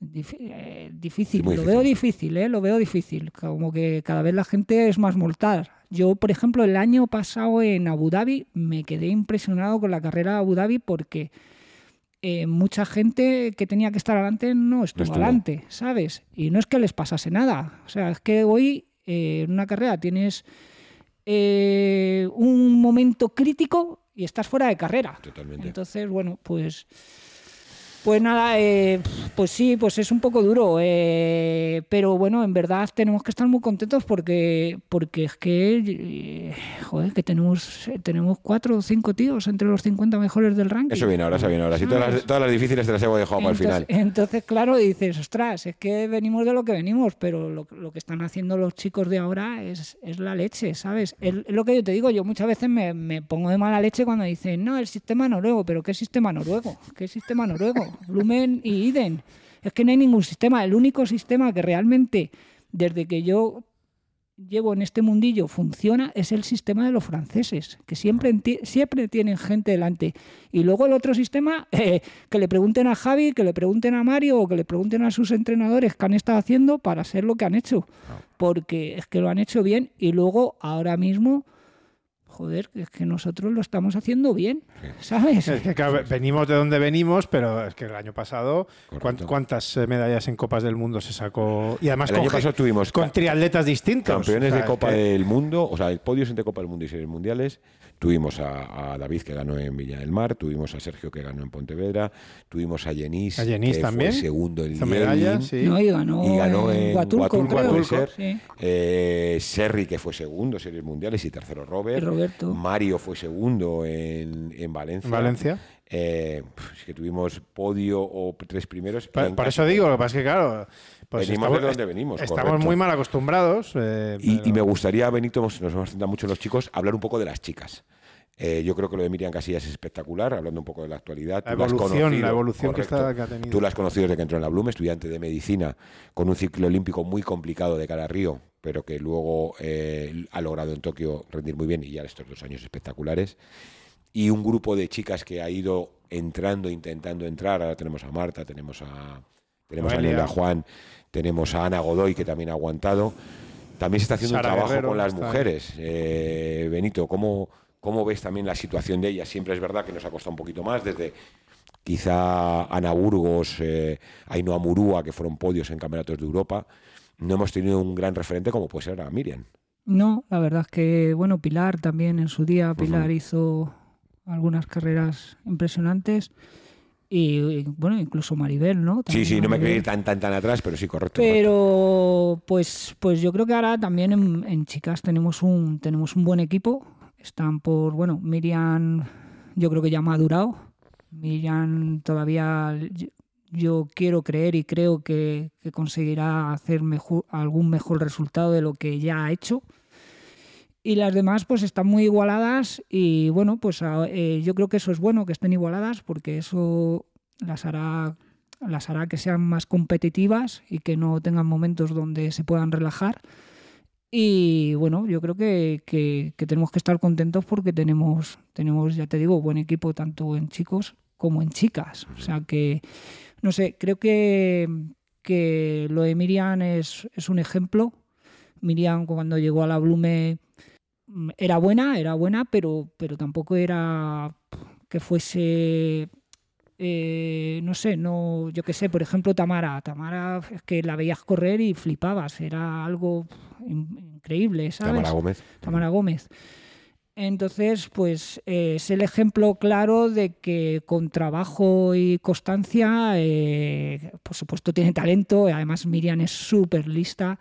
dif- eh, difícil. Sí, lo difícil. veo difícil, ¿eh? Lo veo difícil. Como que cada vez la gente es más mortal. Yo, por ejemplo, el año pasado en Abu Dhabi me quedé impresionado con la carrera de Abu Dhabi porque eh, mucha gente que tenía que estar adelante no estuvo, estuvo. adelante, ¿sabes? Y no es que les pasase nada. O sea, es que hoy eh, en una carrera tienes un momento crítico y estás fuera de carrera. Totalmente. Entonces, bueno, pues. Pues nada, eh, pues sí, pues es un poco duro, eh, pero bueno, en verdad tenemos que estar muy contentos porque, porque es que, eh, joder, que tenemos, tenemos cuatro o cinco tíos entre los 50 mejores del ranking. Eso viene ahora, eso viene ahora. Si todas las, todas las difíciles te las hemos dejado para el final. entonces, claro, dices, ostras, es que venimos de lo que venimos, pero lo, lo que están haciendo los chicos de ahora es, es la leche, ¿sabes? Es, es lo que yo te digo, yo muchas veces me, me pongo de mala leche cuando dicen, no, el sistema noruego, pero ¿qué sistema noruego? ¿Qué sistema noruego? Blumen y Iden. Es que no hay ningún sistema, el único sistema que realmente, desde que yo llevo en este mundillo funciona es el sistema de los franceses, que siempre, siempre tienen gente delante. Y luego el otro sistema, [laughs] eh, que le pregunten a Javi, que le pregunten a Mario o que le pregunten a sus entrenadores qué han estado haciendo para hacer lo que han hecho. Porque es que lo han hecho bien y luego ahora mismo, joder, es que nosotros lo estamos haciendo bien, ¿sabes? Es que claro, venimos de donde venimos, pero es que el año pasado, ¿cuán- Correcto. ¿cuántas eh, medallas en Copas del Mundo se sacó? Y además El con, año pasado tuvimos con triatletas distintos. campeones O sea, de Copa que- del Mundo, o sea, el podio entre Copa del Mundo y series mundiales. Tuvimos a, a David que ganó en Villa del Mar, tuvimos a Sergio que ganó en Pontevedra, tuvimos a Yenis, A Yenis que también. fue segundo en medalla, sí. No, y ganó, y ganó en en creo. puede ser. Sí. Eh, Serri, que fue segundo en series mundiales y tercero Robert. Y Roberto. Mario fue segundo en, en Valencia. En Valencia. Eh, es que tuvimos podio o tres primeros. Por, por eso digo, lo que pasa es que, claro, Pues venimos estamos- de donde venimos. Estamos correcto. muy mal acostumbrados. eh, Y, pero- y me gustaría, Benito, nos hemos centrado mucho en los chicos, hablar un poco de las chicas. Eh, yo creo que lo de Miriam Casillas es espectacular, hablando un poco de la actualidad. La evolución, conocido, la evolución que, está, que ha tenido. Tú la has conocido desde que entró en la Blume, estudiante de medicina, con un ciclo olímpico muy complicado de cara a Río, pero que luego eh, ha logrado en Tokio rendir muy bien y ya estos dos años espectaculares. Y un grupo de chicas que ha ido entrando, intentando entrar. Ahora tenemos a Marta, tenemos a, tenemos a. Neila Juan, tenemos a Ana Godoy, que también ha aguantado. También se está haciendo Sara un trabajo Guerrero con las mujeres. Eh, Benito, ¿cómo, ¿cómo ves también la situación de ellas? Siempre es verdad que nos ha costado un poquito más desde quizá Ana Burgos, eh, Ainhoa Murúa, que fueron podios en campeonatos de Europa. No hemos tenido un gran referente como puede ser a Miriam. No, la verdad es que, bueno, Pilar también en su día, Pilar hizo algunas carreras impresionantes y, bueno, incluso Maribel, ¿no? Sí, También sí, no me quería ir tan, tan, tan atrás, pero sí, correcto. Pero pues, pues yo creo que ahora también en, en chicas tenemos un, tenemos un buen equipo. Están por, bueno, Miriam yo creo que ya ha madurado. Miriam todavía yo, yo quiero creer y creo que, que conseguirá hacer mejor, algún mejor resultado de lo que ya ha hecho. Y las demás pues están muy igualadas y bueno, pues eh, yo creo que eso es bueno, que estén igualadas porque eso las hará las hará que sean más competitivas y que no tengan momentos donde se puedan relajar. Y bueno, yo creo que, que- que tenemos que estar contentos porque tenemos, tenemos, ya te digo, buen equipo tanto en chicos como en chicas. O sea que, no sé, creo que, que lo de Miriam es, es un ejemplo. Miriam cuando llegó a la Blume era buena, era buena, pero, pero tampoco era que fuese eh, no sé, no, yo qué sé, por ejemplo, Tamara. Tamara es que la veías correr y flipabas, era algo in- increíble, ¿sabes? Tamara Gómez. Tamara Gómez. Entonces, pues eh, es el ejemplo claro de que con trabajo y constancia, eh, por supuesto tiene talento, además Miriam es súper lista.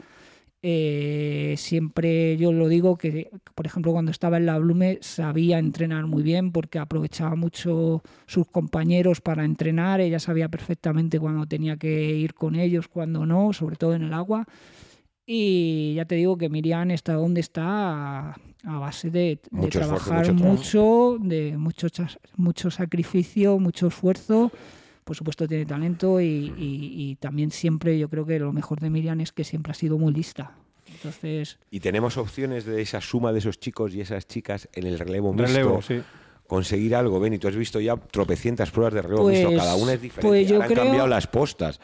Eh, siempre yo lo digo que, por ejemplo, cuando estaba en la Blume sabía entrenar muy bien porque aprovechaba mucho sus compañeros para entrenar. Ella sabía perfectamente cuándo tenía que ir con ellos, cuándo no, sobre todo en el agua. Y ya te digo que Miriam está donde está a, a base de, de Mucho esfuerzo, trabajar mucho de mucho, mucho sacrificio, mucho esfuerzo. Por supuesto tiene talento y, y- y también siempre yo creo que lo mejor de Miriam es que siempre ha sido muy lista. Entonces, Y tenemos opciones de esa suma de esos chicos y esas chicas en el relevo mixto. Relevo, sí. Conseguir algo, Beni, tú has visto ya tropecientas pruebas de relevo mixto, Pues- cada una es diferente. pues yo Ahora han creo- cambiado las postas.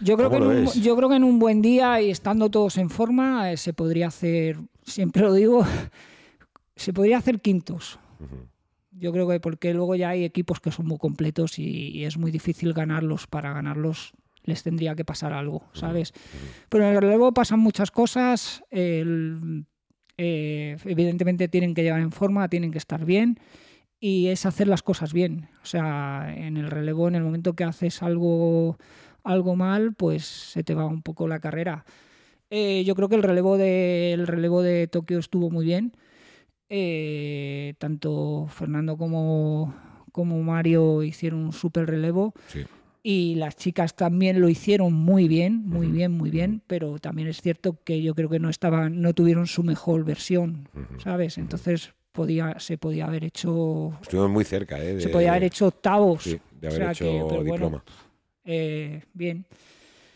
Yo creo, que en ¿Cómo lo un, yo creo que en un buen día y estando todos en forma eh, se podría hacer, siempre lo digo, [laughs] se podría hacer quintos. Yo creo que porque luego ya hay equipos que son muy completos y, y es muy difícil ganarlos. Para ganarlos les tendría que pasar algo, ¿sabes? Pero en el relevo pasan muchas cosas. el- eh, evidentemente tienen que llegar en forma, tienen que estar bien y es hacer las cosas bien. O sea, en el relevo, en el momento que haces algo, algo mal, pues se te va un poco la carrera. Eh, yo creo que el relevo de, el relevo de Tokio estuvo muy bien. Eh, tanto Fernando como, como Mario hicieron un súper relevo Sí. y las chicas también lo hicieron muy bien, muy bien, muy bien, pero también es cierto que yo creo que no estaban, no tuvieron su mejor versión, ¿sabes? Entonces podía, se podía haber hecho, Estuvimos muy cerca, ¿eh? de- se podía haber hecho octavos, sí, de o haber sea hecho que, pero bueno, diploma. eh, bien.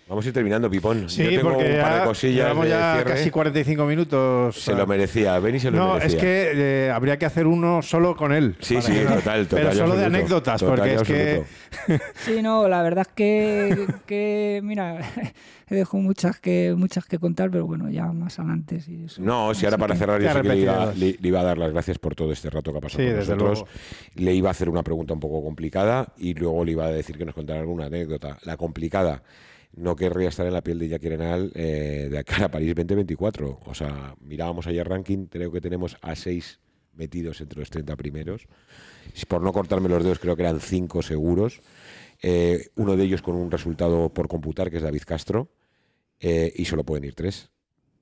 Vamos a ir terminando, Pipón. Sí, Yo tengo porque un par de ya cosillas llevamos de ya cierre. casi 45 minutos. Se lo merecía, Beni se lo No, merecía. es que eh, habría que hacer uno solo con él. Sí, sí, que- total, total. Pero solo de anécdotas, Total porque es que. [laughs] Sí, no, la verdad es que, que mira, [laughs] he dejado muchas que, muchas que contar, pero bueno, ya más adelante. Sí, eso. No, si ahora para cerrar, yo sí que le iba, le- le iba a dar las gracias por todo este rato que ha pasado Sí, con desde nosotros. luego. Le iba a hacer una pregunta un poco complicada y luego le iba a decir que nos contara alguna anécdota. La complicada, no querría estar en la piel de Jackie Renal eh, de cara a París 2024. O sea, mirábamos ayer ranking, creo que tenemos a seis metidos entre los 30 primeros. Si Por no cortarme los dedos, creo que eran cinco seguros. Eh, uno de ellos con un resultado por computar, que es David Castro. eh, y solo pueden ir tres.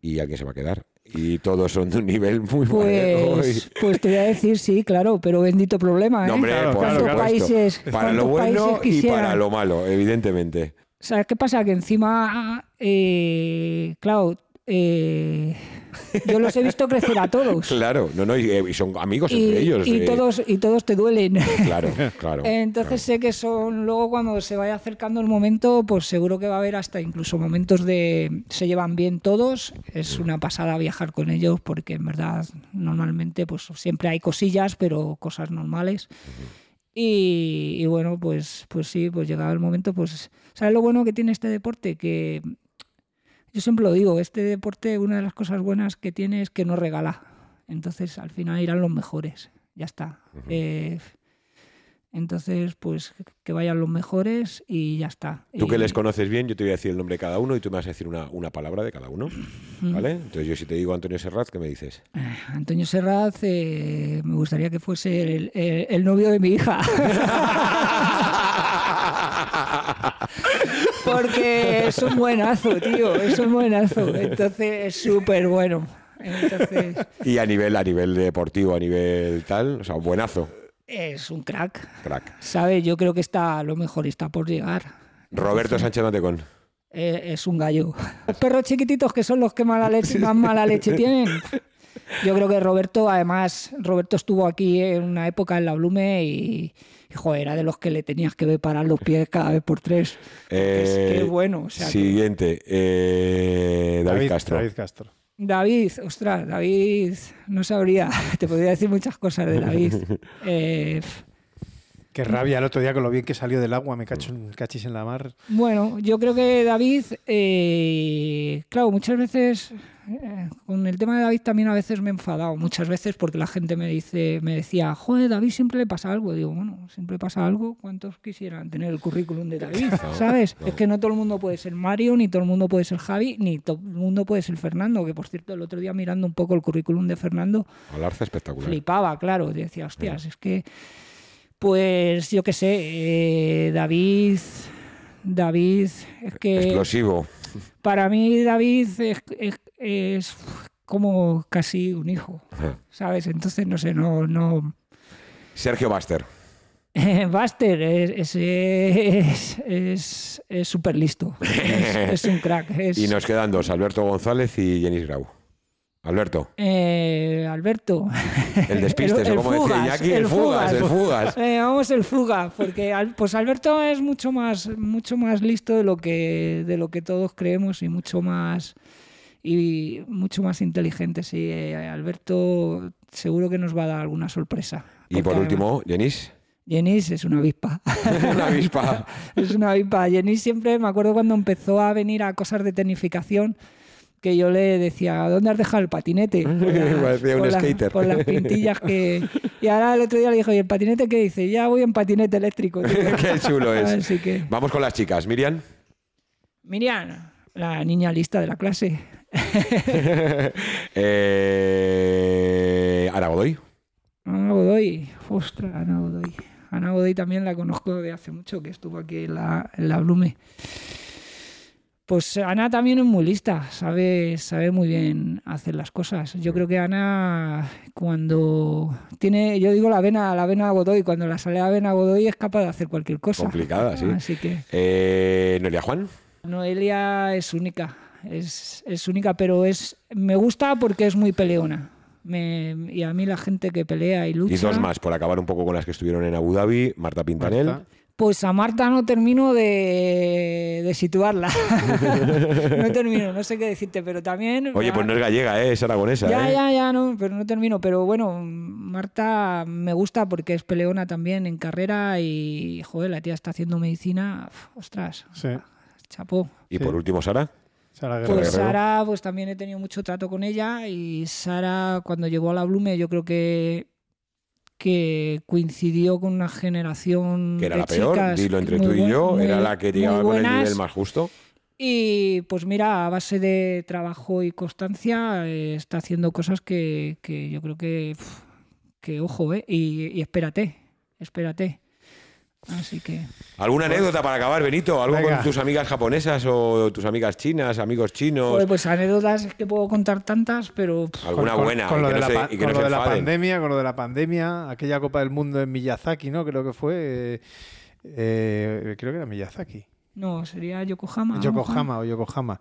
Y alguien se va a quedar. Y todos son de un nivel muy Pues, pues te voy a decir sí, claro, pero bendito problema. ¿eh? No, hombre, Claro, por claro, supuesto. ¿Cuántos países- para lo bueno y para lo malo, evidentemente. ¿Sabes qué pasa? Que encima, eh, claro, eh, yo los he visto crecer a todos. [laughs] Claro, no, no, y, eh, y son amigos Y, entre ellos. y eh, todos, y todos te duelen. Claro, [laughs] claro. Entonces sé que son, luego cuando se vaya acercando el momento, pues seguro que va a haber hasta incluso momentos de se llevan bien todos. Es una pasada viajar con ellos porque en verdad normalmente pues siempre hay cosillas, pero cosas normales. Y, y bueno, pues, pues sí, pues llegado el momento, pues ¿sabes lo bueno que tiene este deporte? Que yo siempre lo digo, este deporte una de las cosas buenas que tiene es que no regala. Entonces al final irán los mejores. Ya está. Eh, entonces, pues que vayan los mejores y ya está. Tú que les conoces bien, yo te voy a decir el nombre de cada uno y tú me vas a decir una, una palabra de cada uno. ¿Vale? Entonces yo si te digo Antonio Serrat, ¿qué me dices? Antonio Serraz, eh, me gustaría que fuese el, el- el novio de mi hija. [laughs] Porque es un buenazo, tío, es un buenazo. Entonces es súper bueno. Entonces y a nivel, a nivel deportivo, a nivel tal, o sea, un buenazo, es un crack. crack. ¿Sabes? Yo creo que está a lo mejor está por llegar. Roberto Sánchez Matecón. Eh, es un gallo. Los [laughs] perros chiquititos que son los que mala leche, más mala leche tienen. Yo creo que Roberto, además, Roberto estuvo aquí en una época en la Blume y, y, joder, era de los que le tenías que parar los pies cada vez por tres. Porque es que Eh, es bueno. O sea, que- Siguiente, eh, David, Castro. David Castro. David, ostras, David, no sabría. [laughs] Te podría decir muchas cosas de David. [laughs] Eh, Qué rabia el otro día con lo bien que salió del agua, me cacho en cachis en la mar. Bueno, yo creo que David, eh, claro, muchas veces eh, con el tema de David también a veces me he enfadado, muchas veces porque la gente me dice, me decía, joder, David siempre le pasa algo. Digo, bueno, siempre pasa algo. ¿Cuántos quisieran tener el currículum de David? ¿Sabes? Es que no todo el mundo puede ser Mario, ni todo el mundo puede ser Javi, ni todo el mundo puede ser Fernando. Que por cierto, el otro día mirando un poco el currículum de Fernando, Alarza espectacular. flipaba, claro. Decía, hostias, es que, pues yo qué sé, eh, David, David, es que Explosivo. para mí David es, es- es como casi un hijo. ¿sabes? Entonces, no sé, no, no. Sergio Baster. [laughs] Buster es es es es súper listo, es, un crack. [laughs] Y nos quedan dos, Alberto González y Jenis Grau. Alberto, Eh, Alberto. el despiste, [laughs] El- el o como decía fugas, Iñaki, el, el fugas, el fugas. Eh, vamos el fuga, porque pues Alberto es mucho más, mucho más listo de lo que de lo que todos creemos y mucho más y mucho más inteligente. Sí, Eh, Alberto seguro que nos va a dar alguna sorpresa. Y por último, Jenis, Jenis es una avispa. [laughs] una avispa. [laughs] es una avispa. Jenis siempre, me acuerdo cuando empezó a venir a cosas de tecnificación, que yo le decía, ¿dónde has dejado el patinete? [laughs] Por Parecía un por skater. por las pintillas que... Y ahora el otro día le dijo, ¿y el patinete qué dice? Ya voy en patinete eléctrico. tío". Qué chulo es. Así que... Vamos con las chicas. Miriam. Miriam, la niña lista de la clase. [laughs] eh, Ana Godoy. Ana Godoy, ostras, Ana Godoy. Ana Godoy también la conozco de hace mucho, que estuvo aquí en la, en la Blume. Pues Ana también es muy lista, sabe, sabe muy bien hacer las cosas. Yo creo que Ana, cuando tiene, yo digo la vena, la vena Godoy, cuando la sale la vena Godoy es capaz de hacer cualquier cosa. Complicada, sí. Así que Eh, Noelia Juan. Noelia es única, es, es única, pero es me gusta porque es muy peleona. Me- y a mí la gente que pelea y lucha. Y dos más, por acabar un poco con las que estuvieron en Abu Dhabi. Marta Pintanel. Marta. Pues a Marta no termino de, de situarla. [laughs] no termino, no sé qué decirte, pero también. Oye, pues no es gallega, ¿eh? es aragonesa. Ya, ¿eh? ya, ya, no, pero no termino. Pero bueno, Marta me gusta porque es peleona también en carrera y, joder, la tía está haciendo medicina. Uf, ostras, Sí. chapó. Y Sí. por último, Sara. Sara Guerrero. Pues Guerrero. Sara, pues también he tenido mucho trato con ella y Sara cuando llegó a la Blume yo creo que que coincidió con una generación Que era de la peor, chicas dilo entre tú y buen- yo. muy- Era la que llegaba con el nivel más justo. Y pues mira, a base de trabajo y constancia eh, está haciendo cosas que, que yo creo que, que ojo, ¿eh? Y, y espérate, espérate. Así que... ¿Alguna anécdota para acabar, Benito? ¿Algo Venga. con tus amigas japonesas o tus amigas chinas, amigos chinos? Joder, pues anécdotas es que puedo contar tantas, pero... ¿Alguna con, buena? Con lo de, no la, se- pa- y que con no lo se de la enfaden. pandemia, con lo de la pandemia, aquella Copa del Mundo en Miyazaki, ¿no? Creo que fue. eh, eh, creo que era Miyazaki. No, sería Yokohama. Yokohama o Yokohama.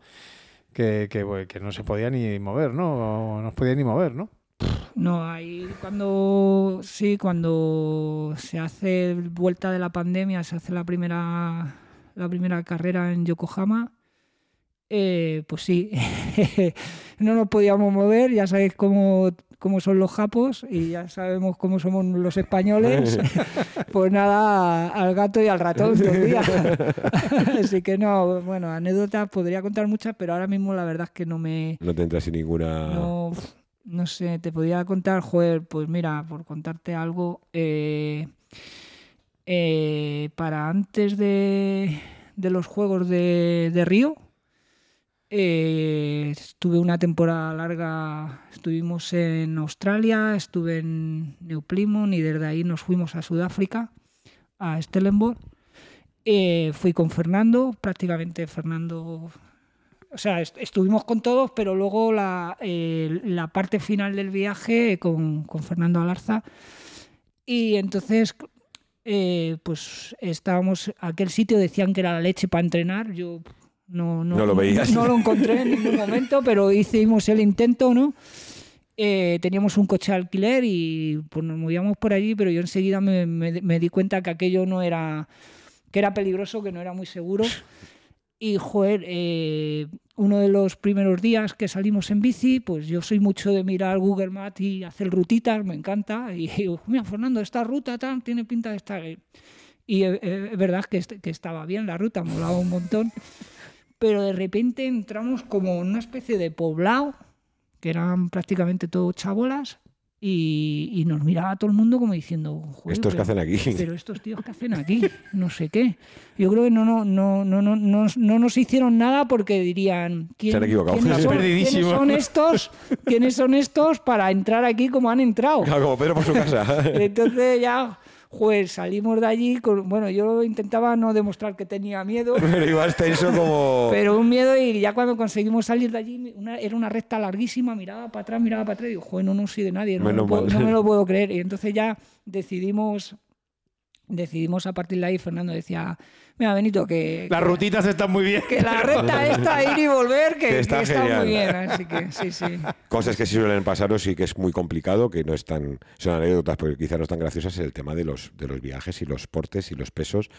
Que, que, que, no se podía ni mover, ¿no? no se podía ni mover, ¿no? No, ahí cuando sí, cuando se hace vuelta de la pandemia, se hace la primera la primera carrera en Yokohama, eh, pues sí, [laughs] no nos podíamos mover, ya sabéis cómo, cómo, son los japos y ya sabemos cómo somos los españoles, [laughs] pues nada, al gato y al ratón. [laughs] Así que no, bueno, anécdotas podría contar muchas, pero ahora mismo la verdad es que no me... No te entras en ninguna... No, no sé, te podría contar, joder, pues mira, por contarte algo, eh, eh, para antes de, los Juegos de, Río, eh, estuve una temporada larga, estuvimos en Australia, estuve en New Plymouth y desde ahí nos fuimos a Sudáfrica, a Stellenbosch. fui con Fernando, prácticamente Fernando o sea, estuvimos con todos, pero luego la, la parte final del viaje con, con, Fernando Alarza. Y entonces, eh, pues estábamos, aquel sitio decían que era la leche para entrenar. Yo no, no, no lo veías. No, lo encontré en ningún momento, pero hicimos el intento, ¿no? Eh, teníamos un coche de alquiler y pues nos movíamos por allí, pero yo enseguida me, me, me di cuenta que aquello no era, que era peligroso, que no era muy seguro. Y, joder, eh, uno de los primeros días que salimos en bici, pues yo soy mucho de mirar Google Maps y hacer rutitas, me encanta. Y digo, mira, Fernando, esta ruta tan tiene pinta de estar. Y es verdad que, estaba bien la ruta, molaba un montón. Pero de repente entramos como en una especie de poblado, que eran prácticamente todos chabolas, y, nos miraba todo el mundo como diciendo, ¿estos que hacen aquí? Pero estos tíos que hacen aquí, no sé qué. Yo creo que no, no, no, no, no, no, nos hicieron nada porque dirían, ¿quién, Se han equivocado. ¿quiénes, son, ¿quiénes, son, estos? ¿Quiénes son estos para entrar aquí como han entrado? Claro, como Pedro por su casa. [laughs] Entonces ya pues salimos de allí, con, bueno, yo intentaba no demostrar que tenía miedo. [laughs] Pero ibas tenso como... Pero un miedo y ya cuando conseguimos salir de allí, era una recta larguísima, miraba para atrás, miraba para atrás y digo, joder, no, no soy de nadie, no, no me lo [laughs] puedo creer. Y entonces ya decidimos decidimos a partir de ahí, Fernando decía, mira Benito, que... Las rutitas están muy bien. Que la recta [laughs] esta, ir y volver, que, está, muy bien. Así que sí, sí. Cosas que sí suelen pasaros y que es muy complicado, que no están, son anécdotas, porque quizás no están graciosas, es el tema de los, de los viajes y los portes y los pesos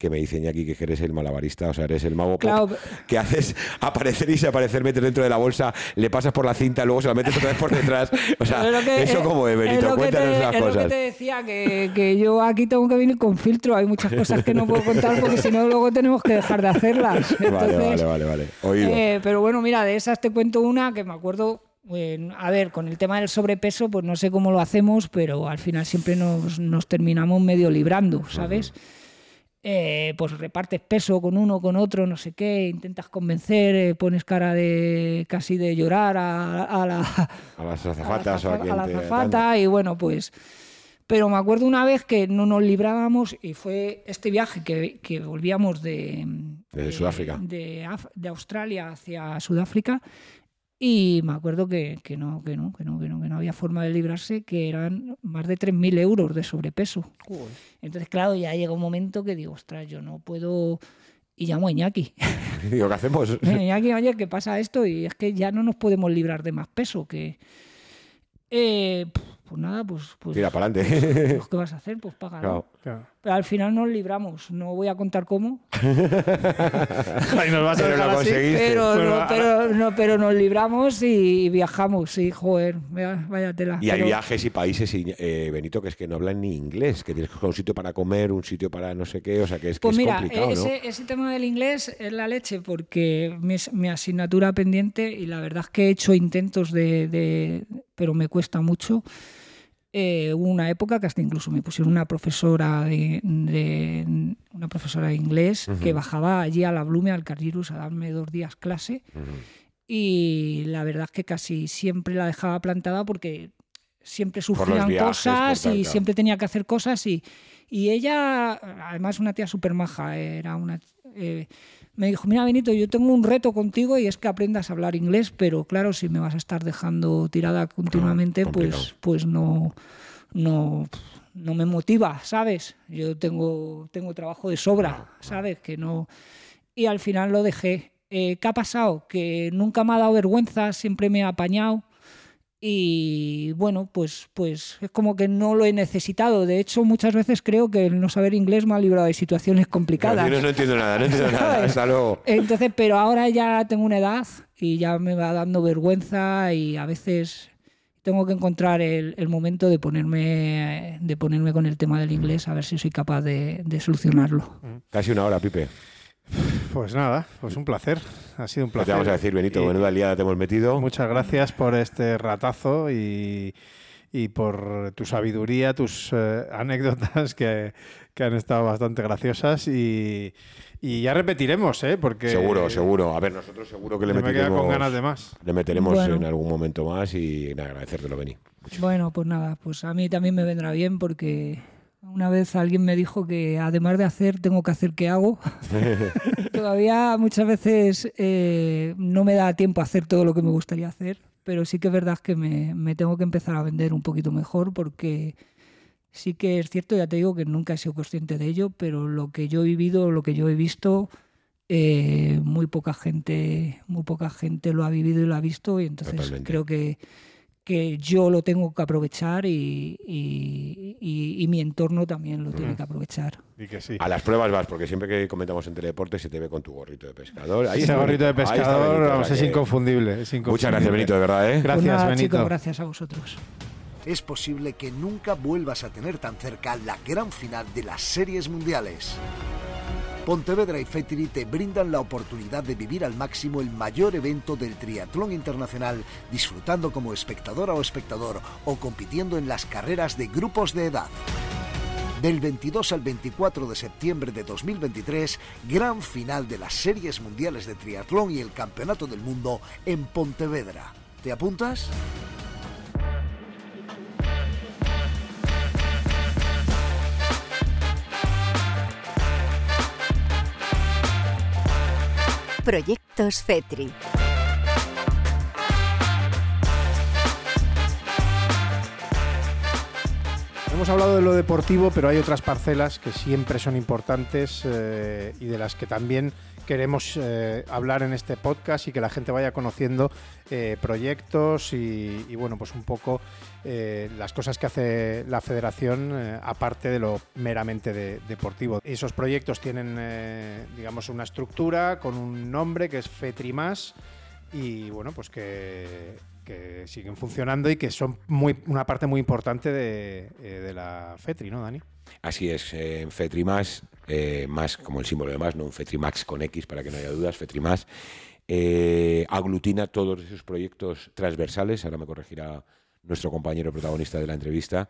que me dicen aquí que eres el malabarista, o sea, eres el mago pop, que [laughs] haces aparecer y desaparecer, metes dentro de la bolsa, le pasas por la cinta, luego se la metes otra vez por detrás. O sea, eso como de Benito, cuéntanos las cosas. Lo que te decía, que, que, yo aquí tengo que venir con filtro, hay muchas cosas que no puedo contar porque si no luego tenemos que dejar de hacerlas. [laughs] vale, vale, vale, vale. Eh, pero bueno, mira, de esas te cuento una que me acuerdo a ver, con el tema del sobrepeso, pues no sé cómo lo hacemos, pero al final siempre nos, nos terminamos medio librando, ¿sabes? Eh, pues repartes peso con uno, con otro, no sé qué, intentas convencer, eh, pones cara de casi de llorar a, a, la, a las azafatas a la, azafata y bueno, pues... Pero me acuerdo una vez que no nos librábamos y fue este viaje que, que volvíamos de, de, Sudáfrica. De, de, Australia hacia Sudáfrica y me acuerdo que, que, no, que, no, que, no, que, no, que no había forma de librarse, que eran más de 3.000 euros de sobrepeso. Entonces, claro, ya llega un momento que digo, ostras, yo no puedo... Y llamo a Iñaki. [laughs] digo, ¿qué hacemos? [laughs] Iñaki, oye, ¿qué pasa esto? Y es que ya no nos podemos librar de más peso, que... Eh, pues nada, pues... pues Tira para adelante. Pues, ¿Qué vas a hacer? Pues [laughs] pagar. Claro. Pero al final nos libramos. No voy a contar cómo. [laughs] Ay, nos vas a pero, lo pero, no, pero, no, pero, nos libramos y viajamos. Sí, joder, vaya tela. Y hay viajes y países, eh, Benito, que es que no hablan ni inglés, que tienes que un sitio para comer, un sitio para no sé qué, o sea que es, que pues es mira, complicado, ese, ese tema del inglés es la leche porque mi, mi asignatura pendiente y la verdad es que he hecho intentos de, de pero me cuesta mucho. Eh, hubo una época que hasta incluso me pusieron una profesora de, de una profesora de inglés uh -huh. que bajaba allí a la Blume, al Cargirus, a darme dos días clase. Uh -huh. Y la verdad es que casi siempre la dejaba plantada porque siempre surgían viajes, cosas y siempre tenía que hacer cosas. Y, y ella, además, una tía súper maja, era una. Eh, me dijo, mira Benito, yo tengo un reto contigo y es que aprendas a hablar inglés, pero claro, si me vas a estar dejando tirada continuamente, Ah, pues, pues no, no, no me motiva, ¿sabes? Yo tengo, tengo trabajo de sobra, ¿sabes? Que no... y al final lo dejé. Eh, ¿Qué ha pasado? Que nunca me ha dado vergüenza, siempre me ha apañado y bueno, pues, pues es como que no lo he necesitado. De hecho, muchas veces creo que el no saber inglés me ha librado de situaciones complicadas. No, no entiendo nada, no entiendo nada. [laughs] Hasta luego. Entonces, pero ahora ya tengo una edad y ya me va dando vergüenza y a veces tengo que encontrar el, el momento de ponerme, de ponerme con el tema del inglés a ver si soy capaz de, de solucionarlo. Casi una hora, Pipe. Pues nada, pues un placer. Ha sido un ¿Qué placer. te vamos a decir, Benito? Menuda liada te hemos metido. Muchas gracias por este ratazo y, y por tu sabiduría, tus eh, anécdotas que, que han estado bastante graciosas. Y, y ya repetiremos, ¿eh? Porque Seguro, seguro. A ver, nosotros seguro que le me queda meteremos, con ganas de más. le meteremos Bueno. en algún momento más y nada, agradecértelo, Beni. Bueno, pues nada, pues a mí también me vendrá bien porque una vez alguien me dijo que además de hacer, tengo que hacer qué hago. [laughs] Todavía muchas veces eh, no me da tiempo a hacer todo lo que me gustaría hacer, pero sí que es verdad que me, me tengo que empezar a vender un poquito mejor porque sí que es cierto, ya te digo que nunca he sido consciente de ello, pero lo que yo he vivido, lo que yo he visto, eh, muy poca gente, muy poca gente lo ha vivido y lo ha visto y entonces Totalmente. creo que que yo lo tengo que aprovechar y, y- y- y mi entorno también lo tiene que aprovechar. Y que sí. A las pruebas vas, porque siempre que comentamos en Teledeporte se te ve con tu gorrito de pescador. Ahí Ese gorrito de Benito, pescador Benito, vamos, es que- inconfundible, es inconfundible. Muchas gracias, Benito, de verdad, ¿eh? Gracias, Pues nada, Benito. chicos, gracias a vosotros. es posible que nunca vuelvas a tener tan cerca la gran final de las series mundiales. Pontevedra y Fetri te brindan la oportunidad de vivir al máximo el mayor evento del triatlón internacional, disfrutando como espectadora o espectador o compitiendo en las carreras de grupos de edad. Del 22 al 24 de septiembre de 2023, gran final de las series mundiales de triatlón y el Campeonato del Mundo en Pontevedra. ¿Te apuntas? Proyectos FETRI. Hemos hablado de lo deportivo, pero hay otras parcelas que siempre son importantes eh, y de las que también queremos eh, hablar en este podcast y que la gente vaya conociendo eh, proyectos y, y, bueno, pues un poco eh, las cosas que hace la federación eh, aparte de lo meramente de- deportivo. Esos proyectos tienen, eh, digamos, una estructura con un nombre que es FETRIMAS y bueno, pues que, siguen funcionando y que son muy, una parte muy importante de, la FETRI, ¿no, Dani? Así es, en Fetrimas, más como el símbolo de más, no un Fetrimax con X para que no haya dudas, Fetrimas, aglutina todos esos proyectos transversales, ahora me corregirá nuestro compañero protagonista de la entrevista,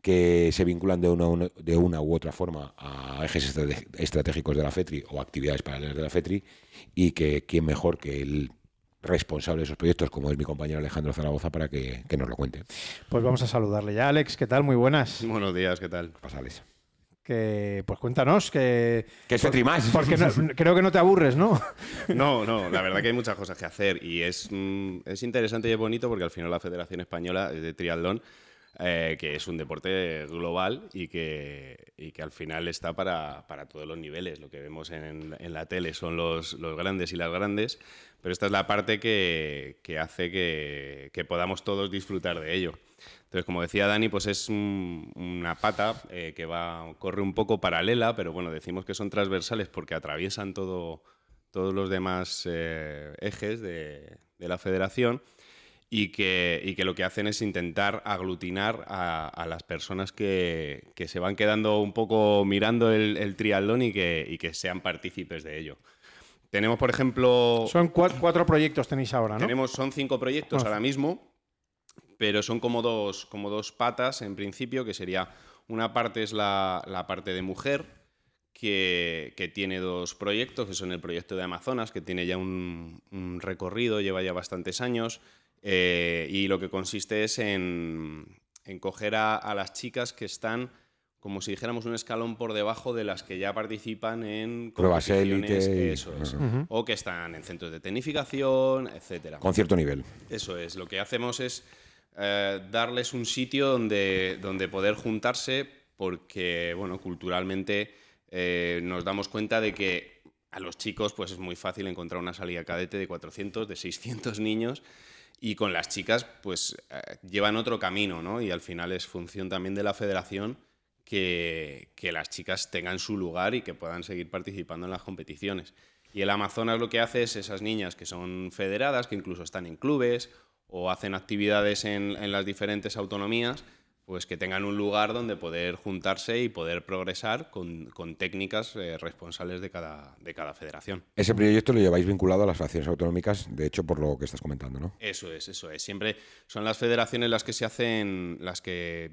que se vinculan de una, de una u otra forma a ejes estratégicos de la FETRI o actividades paralelas de la FETRI y que quién mejor que el responsable de esos proyectos, como es mi compañero Alejandro Zaragoza, para que, que nos lo cuente. Pues vamos a saludarle ya. Alex, ¿qué tal? Muy buenas. Buenos días, ¿qué tal? Pasales. Que, pues cuéntanos, que... ¿Qué es Fetrimas? Porque no- [laughs] creo que no te aburres, ¿no? No, no, la verdad que hay muchas cosas que hacer y es, mm, es interesante y es bonito porque al final la Federación Española de Triatlón, eh, que es un deporte global y que, y que al final está para, para todos los niveles. Lo que vemos en, en la tele son los, los grandes y las grandes, pero esta es la parte que, que hace que, que podamos todos disfrutar de ello. Entonces, como decía Dani, pues es un- una pata eh, que va, corre un poco paralela, pero bueno, decimos que son transversales porque atraviesan todo, todos los demás eh, ejes de, de la federación y que, y que lo que hacen es intentar aglutinar a, a las personas que, que se van quedando un poco mirando el, el triatlón y que, y que sean partícipes de ello. Tenemos, por ejemplo... Son cua- cuatro proyectos tenéis ahora, ¿no? Tenemos, son cinco proyectos Ah. ahora mismo, pero son como dos, como dos patas en principio, que sería una parte es la, la parte de mujer, que, que tiene dos proyectos, que son el proyecto de Amazonas, que tiene ya un, un recorrido, lleva ya bastantes años, eh, y lo que consiste es en, en coger a, a las chicas que están como si dijéramos un escalón por debajo de las que ya participan en Pruebas élite eso es. O que están en centros de tecnificación, etcétera. Con cierto nivel. Eso es, lo que hacemos es eh, darles un sitio donde, donde poder juntarse porque, bueno, culturalmente eh, nos damos cuenta de que a los chicos pues es muy fácil encontrar una salida cadete de 400, de 600 niños y con las chicas pues eh, llevan otro camino, ¿no? Y al final es función también de la federación que, que las chicas tengan su lugar y que puedan seguir participando en las competiciones. Y el Amazonas lo que hace es esas niñas que son federadas, que incluso están en clubes o hacen actividades en, en las diferentes autonomías, pues que tengan un lugar donde poder juntarse y poder progresar con, con técnicas eh, responsables de cada, de cada federación. Ese proyecto lo lleváis vinculado a las federaciones autonómicas, de hecho, por lo que estás comentando, ¿no? Eso es, eso es. Siempre son las federaciones las que se hacen, las que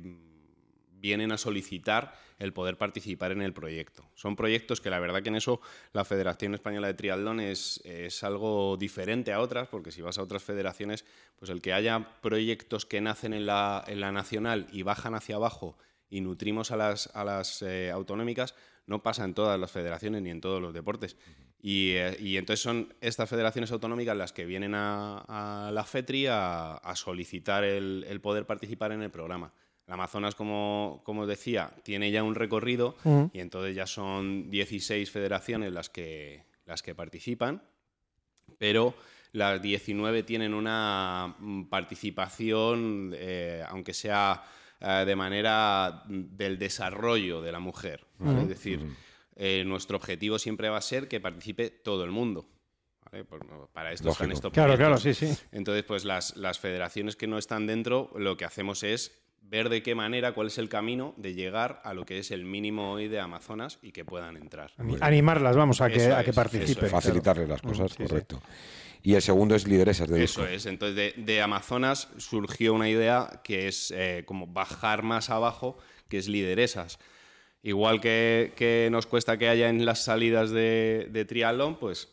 vienen a solicitar el poder participar en el proyecto. Son proyectos que la verdad que en eso la Federación Española de Triatlón es, es algo diferente a otras, porque si vas a otras federaciones, pues el que haya proyectos que nacen en la, en la nacional y bajan hacia abajo y nutrimos a las, a las eh, autonómicas, no pasa en todas las federaciones ni en todos los deportes. Y, eh, entonces son estas federaciones autonómicas las que vienen a, a la FETRI a, a solicitar el, el poder participar en el programa. El Amazonas, como, como decía, tiene ya un recorrido y entonces ya son 16 federaciones las que, las que participan, pero las 19 tienen una mm, participación, eh, aunque sea eh, de manera del desarrollo de la mujer. ¿vale? Es decir, eh, nuestro objetivo siempre va a ser que participe todo el mundo. para esto están estos Claro, claro, sí, sí. Entonces, pues las, las federaciones que no están dentro, lo que hacemos es ver de qué manera, cuál es el camino de llegar a lo que es el mínimo hoy de Amazonas y que puedan entrar. Ani- Animarlas, vamos, a que, a que es, participen. es. claro. Facilitarles las cosas, sí, sí. correcto. Y el segundo es lideresas de Eso disco. es. Entonces, de, de Amazonas surgió una idea que es eh, como bajar más abajo, que es lideresas. Igual que, que nos cuesta que haya en las salidas de, de triatlón, pues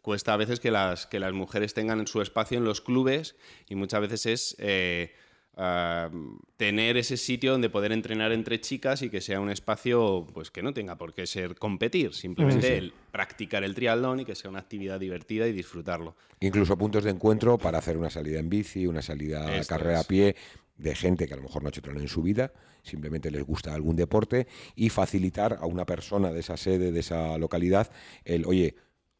cuesta a veces que las, que las mujeres tengan su espacio en los clubes y muchas veces es eh, tener ese sitio donde poder entrenar entre chicas y que sea un espacio pues que no tenga por qué ser competir, simplemente el practicar el triatlón y que sea una actividad divertida y disfrutarlo. Incluso puntos de encuentro para hacer una salida en bici, una salida a carrera es. a pie de gente que a lo mejor no ha hecho triatlón en su vida, simplemente les gusta algún deporte y facilitar a una persona de esa sede, de esa localidad, el, oye,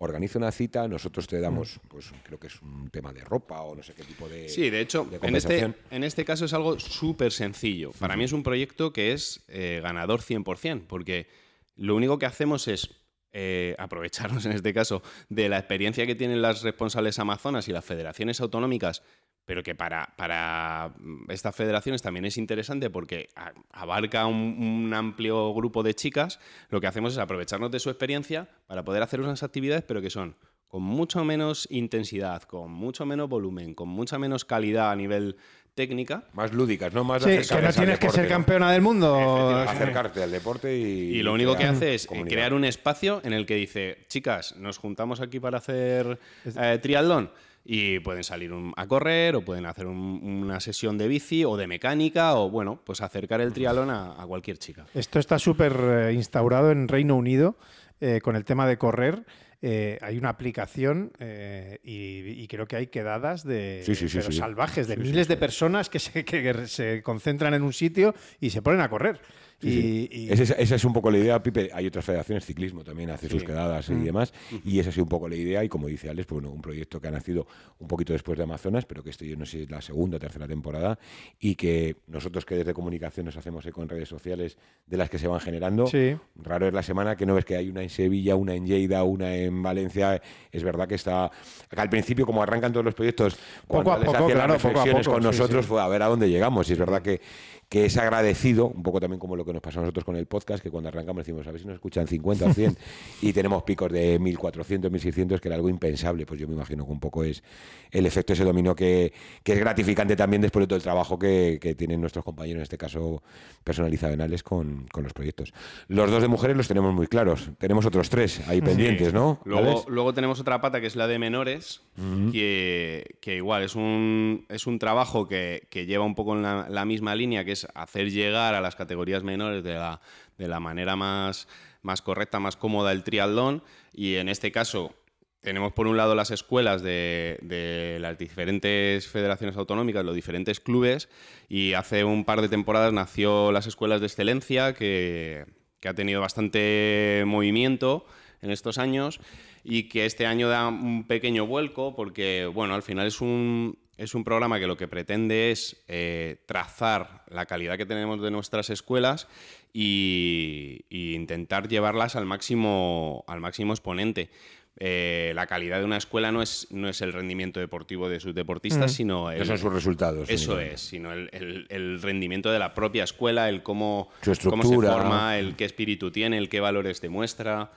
organiza una cita, nosotros te damos, pues creo que es un tema de ropa o no sé qué tipo de... Sí, de hecho, de en, este, en este caso es algo súper sencillo. Para mí es un proyecto que es eh, ganador 100%, porque lo único que hacemos es eh, aprovecharnos, en este caso, de la experiencia que tienen las responsables amazonas y las federaciones autonómicas, pero que para, para mm, estas federaciones también es interesante porque a- abarca un, un amplio grupo de chicas, lo que hacemos es aprovecharnos de su experiencia para poder hacer unas actividades, pero que son con mucho menos intensidad, con mucho menos volumen, con mucha menos calidad a nivel técnica. Más lúdicas, ¿no? Más Sí, que no tienes que ser campeona del mundo. Acercarte al deporte y... Y lo único que hace es eh, comunidad. crear un espacio en el que dice, chicas, nos juntamos aquí para hacer eh, triatlón y pueden salir un- a correr o pueden hacer un- una sesión de bici o de mecánica o, bueno, pues acercar el triatlón a, a cualquier chica. Esto está súper eh, instaurado en Reino Unido eh, con el tema de correr. Eh, hay una aplicación eh, y, y creo que hay quedadas de, Sí, sí, sí, pero sí. salvajes, de Sí, sí, miles de personas que se, que se concentran en un sitio y se ponen a correr. Sí, y, y- Esa, esa es un poco la idea, Pipe. Hay otras federaciones, ciclismo también hace sus quedadas Mm. y demás. Y esa ha sido un poco la idea. Y como dice Alex, pues, bueno, un proyecto que ha nacido un poquito después de Amazonas, pero que esto yo no sé si es la segunda o tercera temporada. Y que nosotros que desde comunicación nos hacemos eco en redes sociales de las que se van generando. Raro es la semana que no ves que hay una en Sevilla, una en Lleida, una en Valencia. Es verdad que está. que al principio, como arrancan todos los proyectos, cuando a les poco, hacían claro, las poco a poco, con nosotros fue a ver a dónde llegamos. Y es verdad que, que es agradecido, un poco también como lo que nos pasó a nosotros con el podcast, que cuando arrancamos decimos, a ver si nos escuchan 50 o 100 [laughs] y tenemos picos de 1400, 1600, que era algo impensable. Pues yo me imagino que un poco es el efecto ese dominó que, que es gratificante también después de todo el trabajo que, que tienen nuestros compañeros, en este caso personalizado en Alex, con, con los proyectos. Los dos de mujeres los tenemos muy claros. Tenemos otros tres ahí pendientes, Sí. ¿no? Luego, luego tenemos otra pata que es la de menores, que, que igual es un, es un trabajo que, que lleva un poco en la, la misma línea, que es hacer llegar a las categorías menores de la, de la manera más, más correcta, más cómoda el triatlón. Y en este caso tenemos por un lado las escuelas de, de las diferentes federaciones autonómicas, los diferentes clubes, y hace un par de temporadas nació las escuelas de excelencia, que, que ha tenido bastante movimiento en estos años y que este año da un pequeño vuelco porque, bueno, al final es un, es un programa que lo que pretende es eh, trazar la calidad que tenemos de nuestras escuelas y, intentar llevarlas al máximo, al máximo exponente. Eh, la calidad de una escuela no es, no es el rendimiento deportivo de sus deportistas, mm. sino... El, son sus resultados. Eso es, sino el, rendimiento de la propia escuela, el cómo, cómo se forma, el qué espíritu tiene, el qué valores demuestra.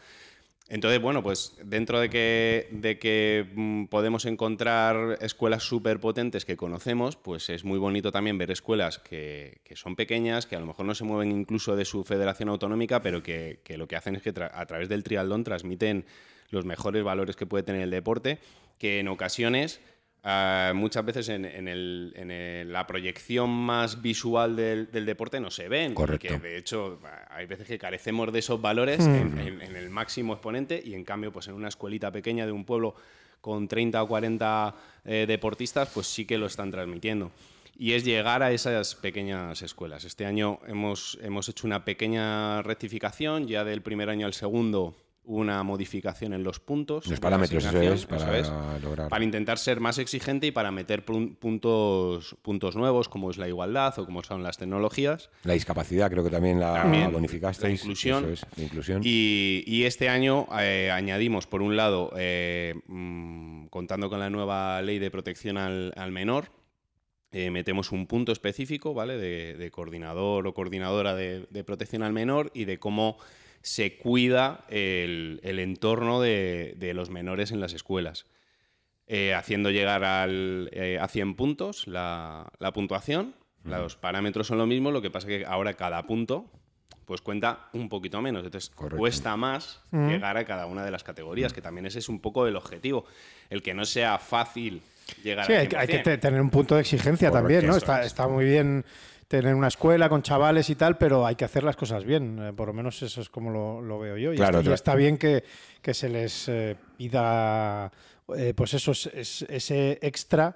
Entonces, bueno, pues dentro de que, de que mm, podemos encontrar escuelas súper potentes que conocemos, pues es muy bonito también ver escuelas que, son pequeñas, que a lo mejor no se mueven incluso de su federación autonómica, pero que, lo que hacen es que a través del triatlón transmiten los mejores valores que puede tener el deporte, que en ocasiones Ah, muchas veces en, la proyección más visual del, deporte no se ven. Correcto. de hecho, hay veces que carecemos de esos valores hmm. en, el máximo exponente y en cambio, pues en una escuelita pequeña de un pueblo con 30 o 40 eh, deportistas, pues sí que lo están transmitiendo. Y es llegar a esas pequeñas escuelas. Este año hemos, hemos hecho una pequeña rectificación, ya del primer año al segundo una modificación en los puntos. Los parámetros, eso es, para lograr. Para intentar ser más exigente y para meter puntos, puntos nuevos, como es la igualdad o como son las tecnologías. La discapacidad, creo que también la también, bonificasteis. La inclusión. Es, inclusión. Y, este año eh, añadimos, por un lado, eh, mm, contando con la nueva ley de protección al, menor, eh, metemos un punto específico, ¿vale? De, coordinador o coordinadora de, de protección al menor y de cómo se cuida el, entorno de, los menores en las escuelas, eh, haciendo llegar al, eh, a 100 puntos la, puntuación. Los parámetros son lo mismo, lo que pasa es que ahora cada punto pues cuenta un poquito menos. Entonces cuesta más llegar a cada una de las categorías, que también ese es un poco el objetivo. El que no sea fácil llegar sí, a hay, hay, que tener un punto de exigencia también, ¿no? Está, está muy bien tener una escuela con chavales y tal, pero hay que hacer las cosas bien. Eh, por lo menos eso es como lo, veo yo. Y, claro, está, bien que, se les eh, pida, eh, pues eso, es, ese extra.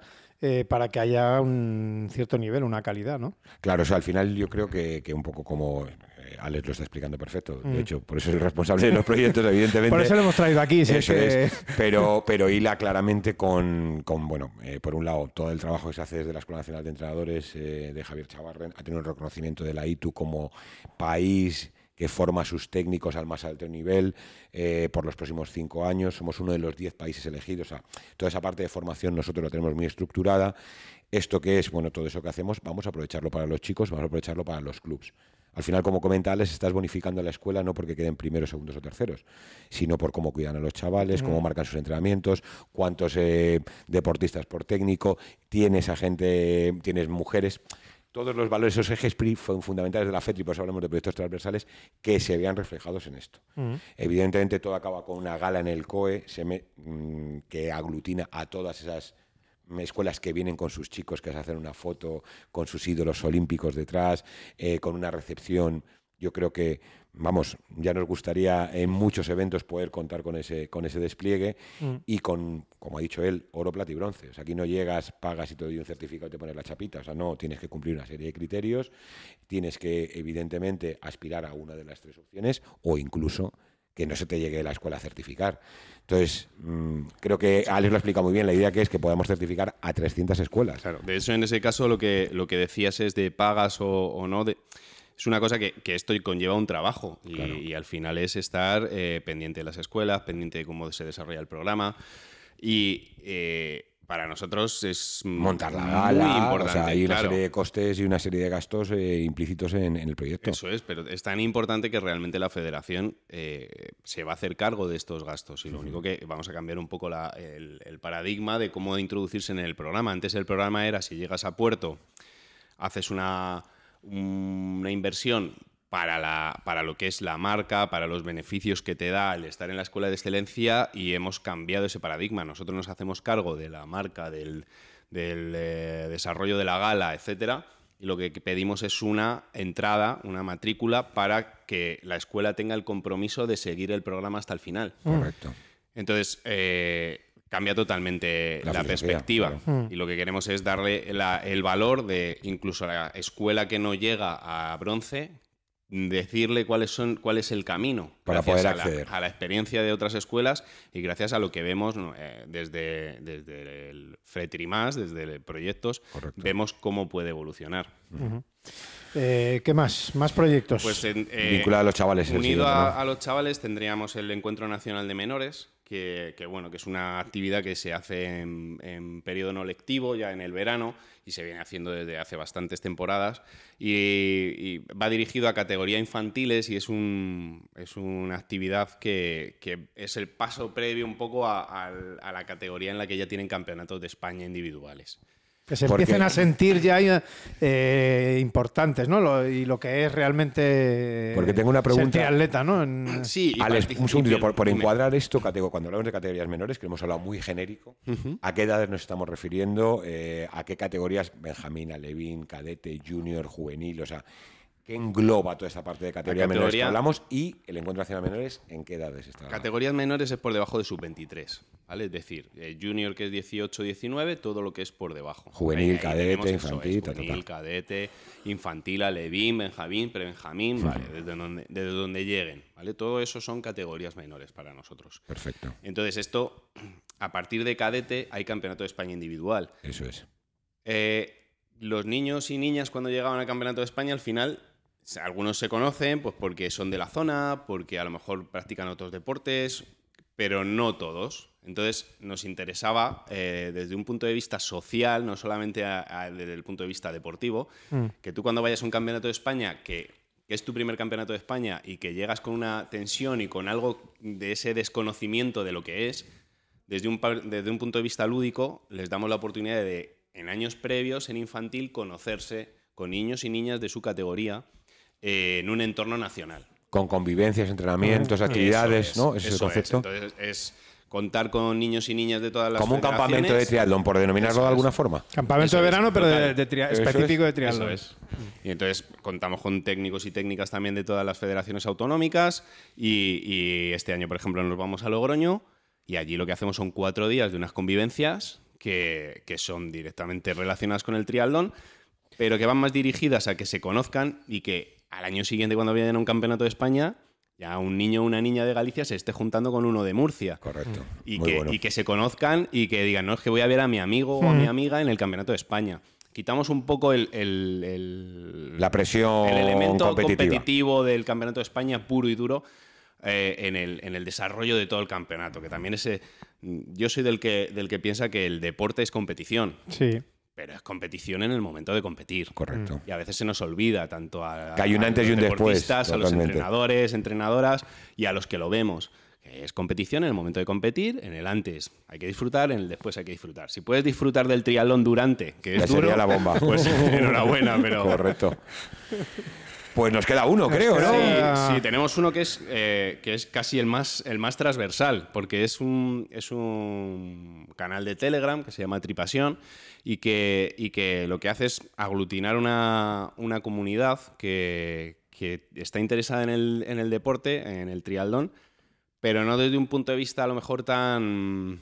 para que haya un cierto nivel, una calidad, ¿no? Claro, o sea, al final yo creo que, que un poco como Alex lo está explicando perfecto. De mm. hecho, por eso es el responsable de los proyectos, [laughs] evidentemente. por eso lo hemos traído aquí. Sí, es. [laughs] Pero, pero hila claramente con, con bueno, eh, por un lado, todo el trabajo que se hace desde la Escuela Nacional de Entrenadores eh, de Javier Chavarren, ha tenido un reconocimiento de la ITU como país que forma a sus técnicos al más alto nivel eh, por los próximos cinco años. Somos uno de los diez países elegidos. O toda esa parte de formación nosotros lo tenemos muy estructurada. Esto que es, bueno, todo eso que hacemos, vamos a aprovecharlo para los chicos, vamos a aprovecharlo para los clubs. Al final, como comenta estás bonificando a la escuela no porque queden primeros, segundos o terceros, sino por cómo cuidan a los chavales, cómo marcan sus entrenamientos, cuántos eh, deportistas por técnico, tienes a gente, tienes mujeres. Todos los valores, esos ejes fundamentales de la FETRI, por eso hablamos de proyectos transversales, que se vean reflejados en esto. Evidentemente todo acaba con una gala en el COE mm, que aglutina a todas esas escuelas que vienen con sus chicos que se hacen una foto con sus ídolos olímpicos detrás, eh, con una recepción. Yo creo que, vamos, ya nos gustaría en muchos eventos poder contar con ese, con ese despliegue mm. y con, como ha dicho él, oro, plata y bronce. O sea, aquí no llegas, pagas y te doy un certificado y te pones la chapita. O sea, no, tienes que cumplir una serie de criterios, tienes que, evidentemente, aspirar a una de las tres opciones o incluso que no se te llegue la escuela a certificar. Entonces, mm, creo que Alex lo explica muy bien. La idea que es que podamos certificar a 300 escuelas. Claro, de eso en ese caso lo que, lo que decías es de pagas o, no. es una cosa que, esto conlleva un trabajo y, al final es estar eh, pendiente de las escuelas, pendiente de cómo se desarrolla el programa. Y eh, para nosotros es montar la gala, importante. O sea, hay una serie de costes y una serie de gastos eh, implícitos en, el proyecto. Eso es, pero es tan importante que realmente la federación eh, se va a hacer cargo de estos gastos y lo único que vamos a cambiar un poco el, paradigma de cómo introducirse en el programa. Antes el programa era si llegas a puerto, haces una, una inversión para, la, para lo que es la marca, para los beneficios que te da el estar en la escuela de excelencia y hemos cambiado ese paradigma. Nosotros nos hacemos cargo de la marca, del, eh, desarrollo de la gala, etcétera, y lo que pedimos es una entrada, una matrícula para que la escuela tenga el compromiso de seguir el programa hasta el final. Correcto. Entonces, eh, cambia totalmente la, perspectiva. Y lo que queremos es darle el valor de incluso a la escuela que no llega a bronce, decirle cuáles son, cuál es el camino Para gracias poder a la- acceder. A, la, experiencia de otras escuelas y gracias a lo que vemos. Eh, desde, desde el FRETRIMAS, desde el proyectos, Correcto. vemos cómo puede evolucionar. Eh, ¿Qué más? ¿Más proyectos? Pues en- eh, Vinculado a los chavales. Unido a los chavales tendríamos el Encuentro Nacional de Menores, que, bueno, que es una actividad que se hace en, periodo no lectivo, ya en el verano, y se viene haciendo desde hace bastantes temporadas. Y, va dirigido a categoría infantiles y es, un, es una actividad que, que es el paso previo un poco a la categoría en la que ya tienen campeonatos de España individuales. Que se porque- empiecen a sentir ya eh, importantes, ¿no? Lo- y lo que es realmente Porque tengo una pregunta. ser triatleta, ¿no? En- Sí, y Alex, un segundito, por, por encuadrar esto, catego- cuando hablamos de categorías menores, que hemos hablado muy genérico, ¿a qué edades nos estamos refiriendo? Eh, ¿A qué categorías? Benjamín, Alevín, cadete, junior, juvenil, o sea, ¿qué engloba toda esta parte de categorías menores que categoría- hablamos? Y el encuentro nacional menores, ¿en qué edades está? Categorías menores es por debajo de sub-23, ¿vale? Es decir, eh, junior que es 18-19, todo lo que es por debajo. Juvenil, cadete, eso, infantil, es juvenil, cadete, infantil, alevín, benjamín, prebenjamín, vale, desde donde, desde donde lleguen, ¿vale? Todo eso son categorías menores para nosotros. Perfecto, Entonces, esto, a partir de cadete hay campeonato de España individual. eso es. Eh, los niños y niñas cuando llegaban al Campeonato de España, al final, algunos se conocen pues porque son de la zona, porque a lo mejor practican otros deportes, pero no todos. Entonces nos interesaba eh, desde un punto de vista social, no solamente a- a- desde el punto de vista deportivo, que tú cuando vayas a un Campeonato de España que que es tu primer campeonato de España y que llegas con una tensión y con algo de ese desconocimiento de lo que es, desde un, desde un punto de vista lúdico, les damos la oportunidad de, en años previos, en infantil, conocerse con niños y niñas de su categoría eh, en un entorno nacional. Con convivencias, entrenamientos, actividades, Eso ¿no? Ese es el concepto. Entonces, es contar con niños y niñas de todas las Como un campamento de federaciones. triatlón, por denominarlo de alguna forma. Campamento Eso de es, verano, pero de, total. de tria- Eso es, específico de triatlón. Eso es. Y entonces contamos con técnicos y técnicas también de todas las federaciones autonómicas y, y este año, por ejemplo, nos vamos a Logroño y allí lo que hacemos son cuatro días de unas convivencias que, que son directamente relacionadas con el triatlón, pero que van más dirigidas a que se conozcan y que al año siguiente, cuando vayan a un campeonato de España, ya un niño o una niña de Galicia se esté juntando con uno de Murcia. Correcto. Y Muy que, bueno. y que se conozcan y que digan, no, es que voy a ver a mi amigo o a mi amiga en el Campeonato de España. Quitamos un poco el, el- el- La presión el elemento competitivo del Campeonato de España puro y duro eh, en, el, en el desarrollo de todo el campeonato. Que también ese. Yo soy del que, del que piensa que el deporte es competición, Sí. Pero es competición en el momento de competir. Correcto. Y a veces se nos olvida tanto a, Que hay un a antes y los un después, a los entrenadores, entrenadoras y a los que lo vemos. Que es competición en el momento de competir, en el antes hay que disfrutar, en el después hay que disfrutar. Si puedes disfrutar del triatlón durante, que es duro, sería la bomba. [laughs] pues enhorabuena, pero [laughs] Correcto. Pues nos queda uno, creo, ¿no? Sí, sí, tenemos uno que es, eh, que es casi el más, el más transversal, porque es un, es un canal de Telegram que se llama Tripasión y que, y que lo que hace es aglutinar una, una comunidad que, que está interesada en el, en el deporte, en el triatlón, pero no desde un punto de vista a lo mejor tan,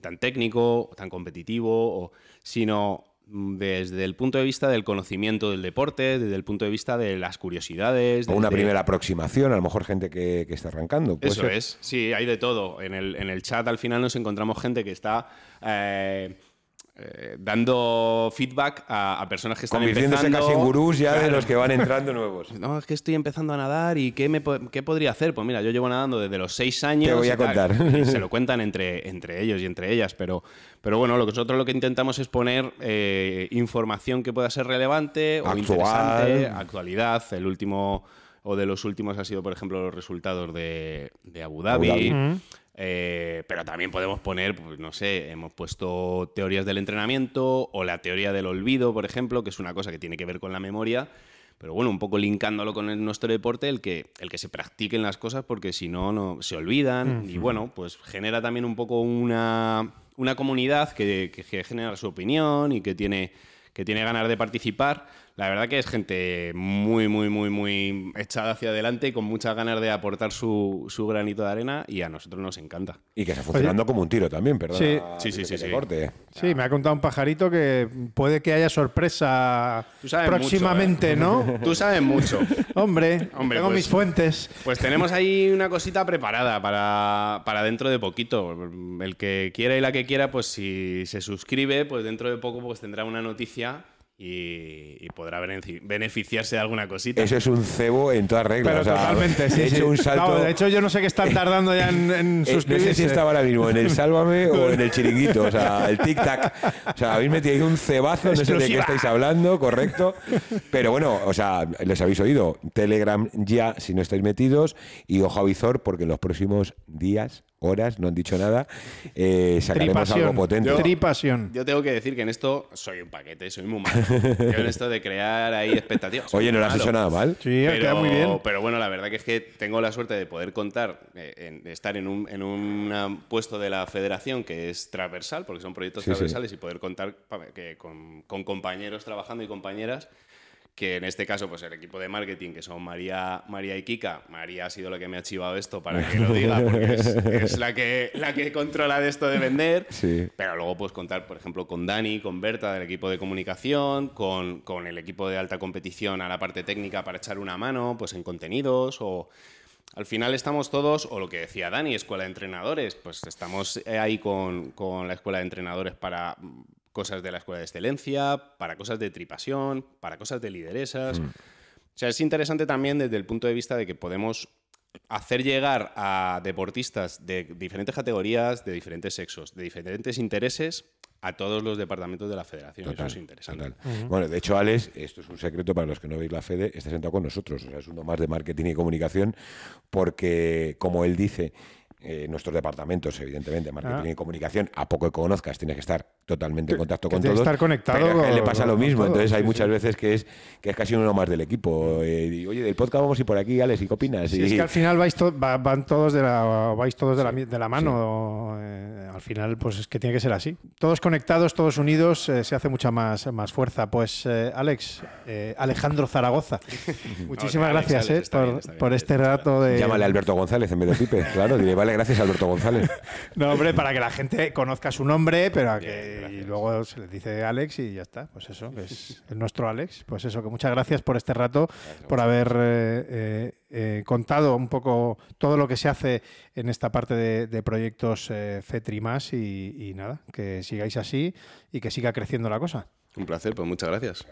tan técnico, tan competitivo, o- sino desde el punto de vista del conocimiento del deporte, desde el punto de vista de las curiosidades. O una primera aproximación, a lo mejor gente que, que está arrancando. ¿puede Eso ser? es, sí, hay de todo. En el, en el chat al final nos encontramos gente que está eh, eh, dando feedback a, a personas que están Convirtiéndose empezando. casi en gurús ya de los que van entrando nuevos. [laughs] No, es que estoy empezando a nadar y ¿qué, me, qué podría hacer? Pues mira, yo llevo nadando desde los seis años. Te voy a y tal. contar. Y se [laughs] lo cuentan entre, entre ellos y entre ellas, pero, pero bueno, lo que nosotros lo que intentamos es poner eh, información que pueda ser relevante o Actual. interesante, actualidad. El último o de los últimos ha sido, por ejemplo, los resultados de, de Abu Dhabi. Abu Dhabi. Eh, pero también podemos poner, pues no sé, hemos puesto teorías del entrenamiento o la teoría del olvido, por ejemplo, que es una cosa que tiene que ver con la memoria. Pero bueno, un poco linkándolo con el- nuestro deporte, el que, el que se practiquen las cosas porque si no, no se olvidan. Y bueno, pues genera también un poco una, una comunidad que, que- que genera su opinión y que tiene, que tiene ganas de participar. La verdad que es gente muy, muy, muy, muy echada hacia adelante y con muchas ganas de aportar su, su granito de arena y a nosotros nos encanta. Y que está funcionando como un tiro también, perdón. Sí. Sí, sí, sí, sí. Corte. Sí, me ha contado un pajarito que puede que haya sorpresa Tú sabes próximamente, mucho, ¿eh? ¿no? Tú sabes mucho. Hombre, Hombre, tengo pues- mis fuentes. Pues tenemos ahí una cosita preparada para, para dentro de poquito. El que quiera y la que quiera, pues si se suscribe, pues dentro de poco pues tendrá una noticia y, y podrá benefi- beneficiarse de alguna cosita. Eso es un cebo en todas reglas. Pero o sea, totalmente, sí, he hecho sí. un salto. No, de hecho, yo no sé qué están tardando ya en, en Eh, suscribirse. no sé si estaba ahora mismo en el Sálvame o en el Chiringuito, o sea, el tic-tac. O sea, habéis metido ahí un cebazo, no sé de qué estáis hablando, correcto. Pero bueno, o sea, les habéis oído. Telegram ya, si no estáis metidos, y ojo a visor, porque en los próximos días, horas, no han dicho nada, eh, sacaremos Tripasión. algo potente. Yo- Tripasión. Yo tengo que decir que en esto soy un paquete, soy muy malo. Yo en esto de crear ahí expectativas. Oye, no lo has malo. hecho nada mal. Sí, queda muy bien. Pero bueno, la verdad que es que tengo la suerte de poder contar, eh, en- de estar en un, en un puesto de la federación que es transversal, porque son proyectos Sí, sí. transversales, y poder contar que con, con compañeros trabajando y compañeras que en este caso, pues el equipo de marketing, que son María, María y Kika. María ha sido la que me ha chivado esto para que lo diga, porque es, es la, que, la que controla de esto de vender. Sí. Pero luego puedes contar, por ejemplo, con Dani, con Berta del equipo de comunicación, con, con el equipo de alta competición a la parte técnica para echar una mano, pues en contenidos o... Al final estamos todos, o lo que decía Dani, escuela de entrenadores, pues estamos eh, ahí con, con la escuela de entrenadores para cosas de la escuela de excelencia, para cosas de tripasión, para cosas de lideresas. O sea, es interesante también desde el punto de vista de que podemos hacer llegar a deportistas de diferentes categorías, de diferentes sexos, de diferentes intereses, a todos los departamentos de la federación. Total, Eso es interesante. total. Bueno, de hecho, Alex, esto es un secreto para los que no veis la Fede, está sentado con nosotros. O sea, es uno más de marketing y comunicación, porque, como él dice, eh, nuestros departamentos, evidentemente, marketing Ah. y comunicación, a poco que conozcas, tienes que estar totalmente en contacto que con tienes que todos. estar conectado pero a él le con- pasa lo mismo. todos, Entonces, hay sí, muchas sí. veces que es, que es casi uno más del equipo. Eh, y, Oye, del podcast vamos a ir por aquí, Alex, ¿y qué opinas? Y- es que al final vais to- va- van todos de la, vais todos de la, de la mano. eh, al final, pues es que tiene que ser así. Todos conectados, todos unidos, eh, se hace mucha más, más fuerza. Pues, eh, Alex, eh, Alejandro Zaragoza, [laughs] muchísimas gracias Alex, eh, por, bien, está bien, por este rato de. Llámale a Alberto González en vez de Pipe, claro. Dile, vale, gracias Alberto González. [laughs] No, hombre, para que la gente conozca su nombre, pero a Bien, que y luego se le dice Alex y ya está. Pues eso, que es el nuestro Alex. Pues eso, que muchas gracias por este rato, por haber eh, eh, eh, contado un poco todo lo que se hace en esta parte de, de proyectos eh, FETRI más y, y nada, que sigáis así y que siga creciendo la cosa. Un placer, pues muchas gracias.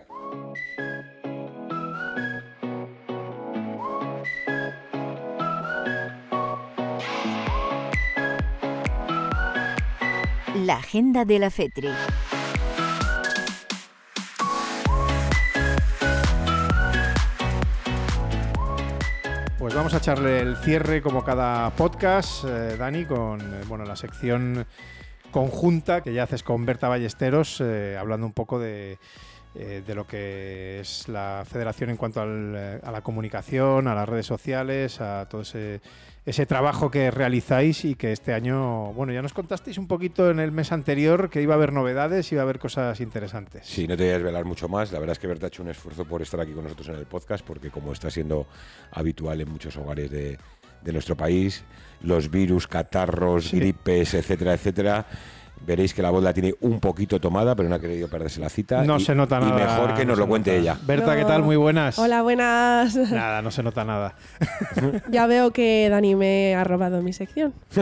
La agenda de la FETRI. Pues vamos a echarle el cierre como cada podcast, eh, Dani, con eh, bueno, la sección conjunta que ya haces con Berta Ballesteros, eh, hablando un poco de, de lo que es la federación en cuanto a la comunicación, a las redes sociales, a todo ese, ese trabajo que realizáis y que este año, bueno, ya nos contasteis un poquito en el mes anterior que iba a haber novedades, iba a haber cosas interesantes. Sí, no te voy a desvelar mucho más. La verdad es que Berta ha hecho un esfuerzo por estar aquí con nosotros en el podcast, porque como está siendo habitual en muchos hogares de, de nuestro país, los virus, catarros, Sí. gripes, etcétera, etcétera. Veréis que la voz la tiene un poquito tomada, pero no ha querido perderse la cita. No y- se nota nada. Y mejor que no nos lo cuente nota. ella. Berta, ¿qué tal? Muy buenas. Hola, buenas. Nada, no se nota nada. [laughs] ya veo que Dani me ha robado mi sección. [laughs]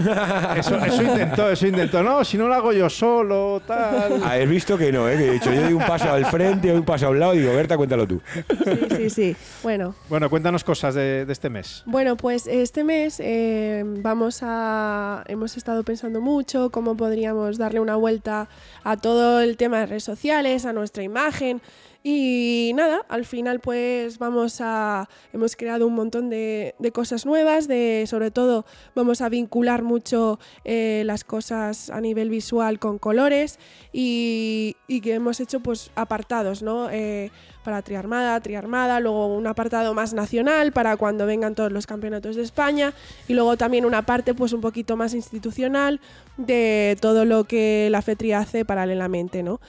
Eso, eso intentó, eso intentó. No, si no lo hago yo solo, tal. Habéis visto que no, ¿eh? que he dicho yo doy un paso al frente, doy un paso a un lado y digo, Berta, cuéntalo tú. Sí, sí, sí. Bueno, Bueno, cuéntanos cosas de, de este mes. bueno, pues este mes eh, vamos a. Hemos estado pensando mucho cómo podríamos darle una vuelta a todo el tema de redes sociales, a nuestra imagen. Y nada, al final pues vamos a, hemos creado un montón de, cosas nuevas, de, sobre todo vamos a vincular mucho eh, las cosas a nivel visual con colores y, y que hemos hecho pues apartados, ¿no? Eh, para triarmada, triarmada, luego un apartado más nacional para cuando vengan todos los campeonatos de España y luego también una parte pues un poquito más institucional de todo lo que la FETRI hace paralelamente, ¿no?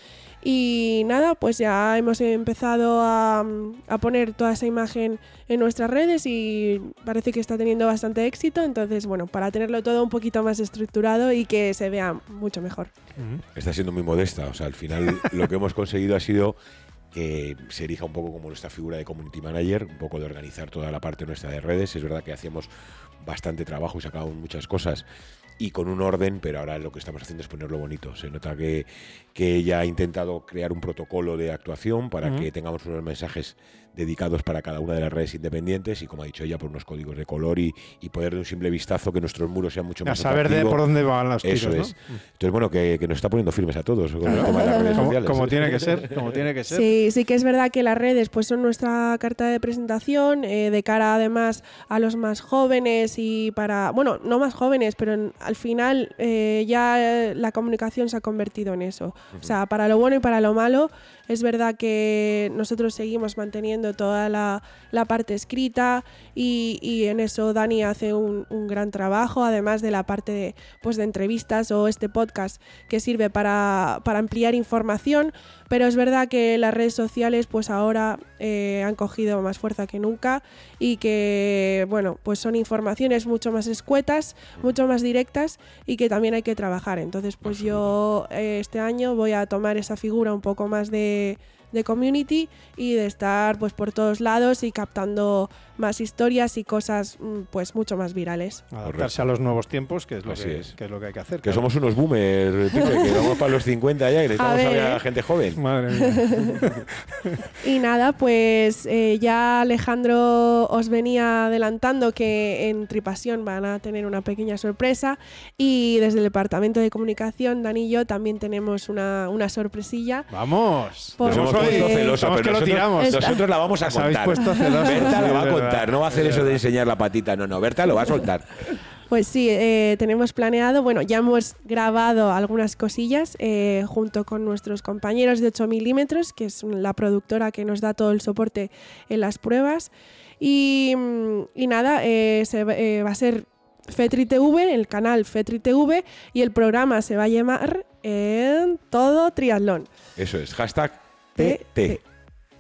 Y nada, pues ya hemos empezado a, a, poner toda esa imagen en nuestras redes y parece que está teniendo bastante éxito. Entonces, bueno, para tenerlo todo un poquito más estructurado y que se vea mucho mejor. Está siendo muy modesta. O sea, al final [laughs] lo que hemos conseguido ha sido que se erija un poco como nuestra figura de community manager, un poco de organizar toda la parte nuestra de redes. Es verdad que hacíamos bastante trabajo y sacamos muchas cosas y con un orden, pero ahora lo que estamos haciendo es ponerlo bonito. Se nota que, que ella ha intentado crear un protocolo de actuación para que tengamos unos mensajes dedicados para cada una de las redes independientes y, como ha dicho ella, por unos códigos de color y, y poder de un simple vistazo que nuestros muros sean mucho A más saber de por dónde van los tiros, Eso ¿no? es. Entonces, bueno, que, que nos está poniendo firmes a todos con el tema de las redes Como, sociales. como tiene que ser, como tiene que ser. Sí, sí que es verdad que las redes pues son nuestra carta de presentación eh, de cara además a los más jóvenes y para, bueno, no más jóvenes, pero en- al final eh, ya la comunicación se ha convertido en eso. O sea, para lo bueno y para lo malo, es verdad que nosotros seguimos manteniendo toda la, parte escrita y, en eso Dani hace un, gran trabajo, además de la parte de, pues, de entrevistas o este podcast que sirve para, para ampliar información. Pero es verdad que las redes sociales pues ahora eh, han cogido más fuerza que nunca y que bueno pues son informaciones mucho más escuetas, mucho más directas y que también hay que trabajar. Entonces pues yo eh, este año voy a tomar esa figura un poco más de, que de community y de estar pues por todos lados y captando más historias y cosas mm, pues mucho más virales. Adaptarse a los nuevos tiempos, que es lo, que, es. que es lo que hay que hacer. Que claro. somos unos boomers, [laughs] Pipe, que vamos para los 50 ya y necesitamos ver, saber a ¿eh? gente joven. Madre mía. [laughs] Y nada, pues eh, ya Alejandro os venía adelantando que en Tripasión van a tener una pequeña sorpresa y desde el Departamento de Comunicación, Dani y yo también tenemos una, una sorpresilla. Vamos. Por- puesto celosos, Somos pero que lo nosotros, tiramos. Esta- nosotros la vamos a contar. puesto Berta sí, la va a contar, no va a hacer Es eso de enseñar la patita, no, no, Berta lo va a soltar. Pues sí, eh, tenemos planeado, bueno, ya hemos grabado algunas cosillas eh, junto con nuestros compañeros de 8 milímetros, que es la productora que nos da todo el soporte en las pruebas. Y, mm, y nada, eh, se va- eh, va a ser Fetri TV, el canal Fetri TV, y el programa se va a llamar en Todo Triatlón. Eso es, hashtag TT.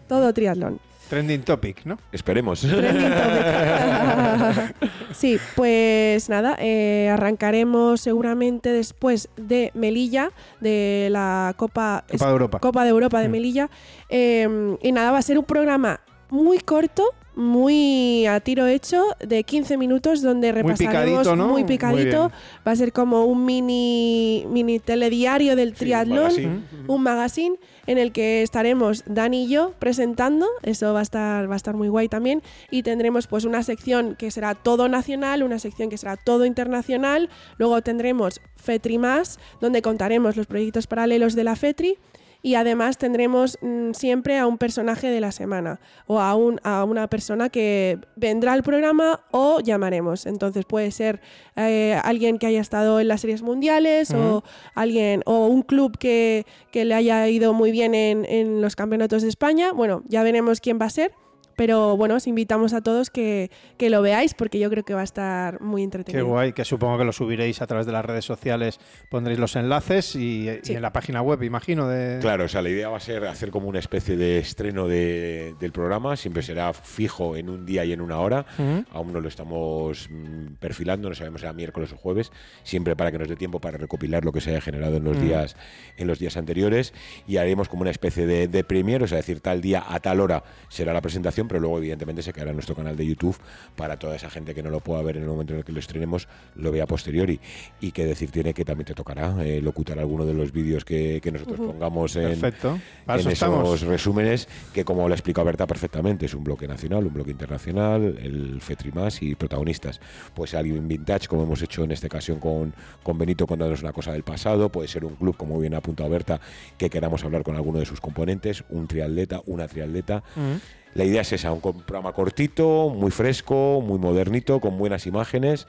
Todo Triatlón. Trending topic, ¿no? Esperemos. Trending topic. [laughs] sí, pues nada, eh, arrancaremos seguramente después de Melilla, de la Copa, Copa de Europa. Copa de Europa de Mm. Melilla. Eh, y nada, va a ser un programa muy corto, muy a tiro hecho, de 15 minutos, donde Muy repasaremos picadito, ¿no? muy Muy picadito. bien. va a ser como un mini, mini telediario del triatlón magazine. un magazine en el que estaremos Dani y yo presentando, eso va a estar va a estar muy guay también y tendremos pues una sección que será todo nacional, una sección que será todo internacional, luego tendremos Fetri más, donde contaremos los proyectos paralelos de la Fetri y además tendremos mm, siempre a un personaje de la semana o a, un, a una persona que vendrá al programa o llamaremos. Entonces puede ser eh, alguien que haya estado en las series mundiales o alguien o un club que, que le haya ido muy bien en, en los campeonatos de España. Bueno, ya veremos quién va a ser. Pero bueno, os invitamos a todos que, que lo veáis porque yo creo que va a estar muy Qué entretenido. guay, que supongo que lo subiréis a través de las redes sociales, pondréis los enlaces y, en la página web, imagino. De... Claro, o sea, la idea va a ser hacer como una especie de estreno de- del programa. Siempre será fijo en un día y en una hora. Aún no lo estamos mm, perfilando, no sabemos si será miércoles o jueves, siempre para que nos dé tiempo para recopilar lo que se haya generado en los días en los días anteriores y haremos como una especie de, de premier, o sea, decir tal día a tal hora será la presentación, pero luego evidentemente se quedará en nuestro canal de YouTube para toda esa gente que no lo pueda ver en el momento en el que lo estrenemos, lo vea posteriori. Y que decir tiene que también te tocará eh, locutar alguno de los vídeos que, que nosotros pongamos en, Perfecto. Para en eso esos estamos. resúmenes que como lo explicó Berta perfectamente es un bloque nacional, un bloque internacional, el FETRI más y protagonistas. Puede ser alguien vintage como hemos hecho en esta ocasión con, con Benito contándonos una cosa del pasado, puede ser un club como bien ha apuntado Berta que queramos hablar con alguno de sus componentes, un triatleta, una triatleta. Ujú. La idea es esa, un programa cortito, muy fresco, muy modernito, con buenas imágenes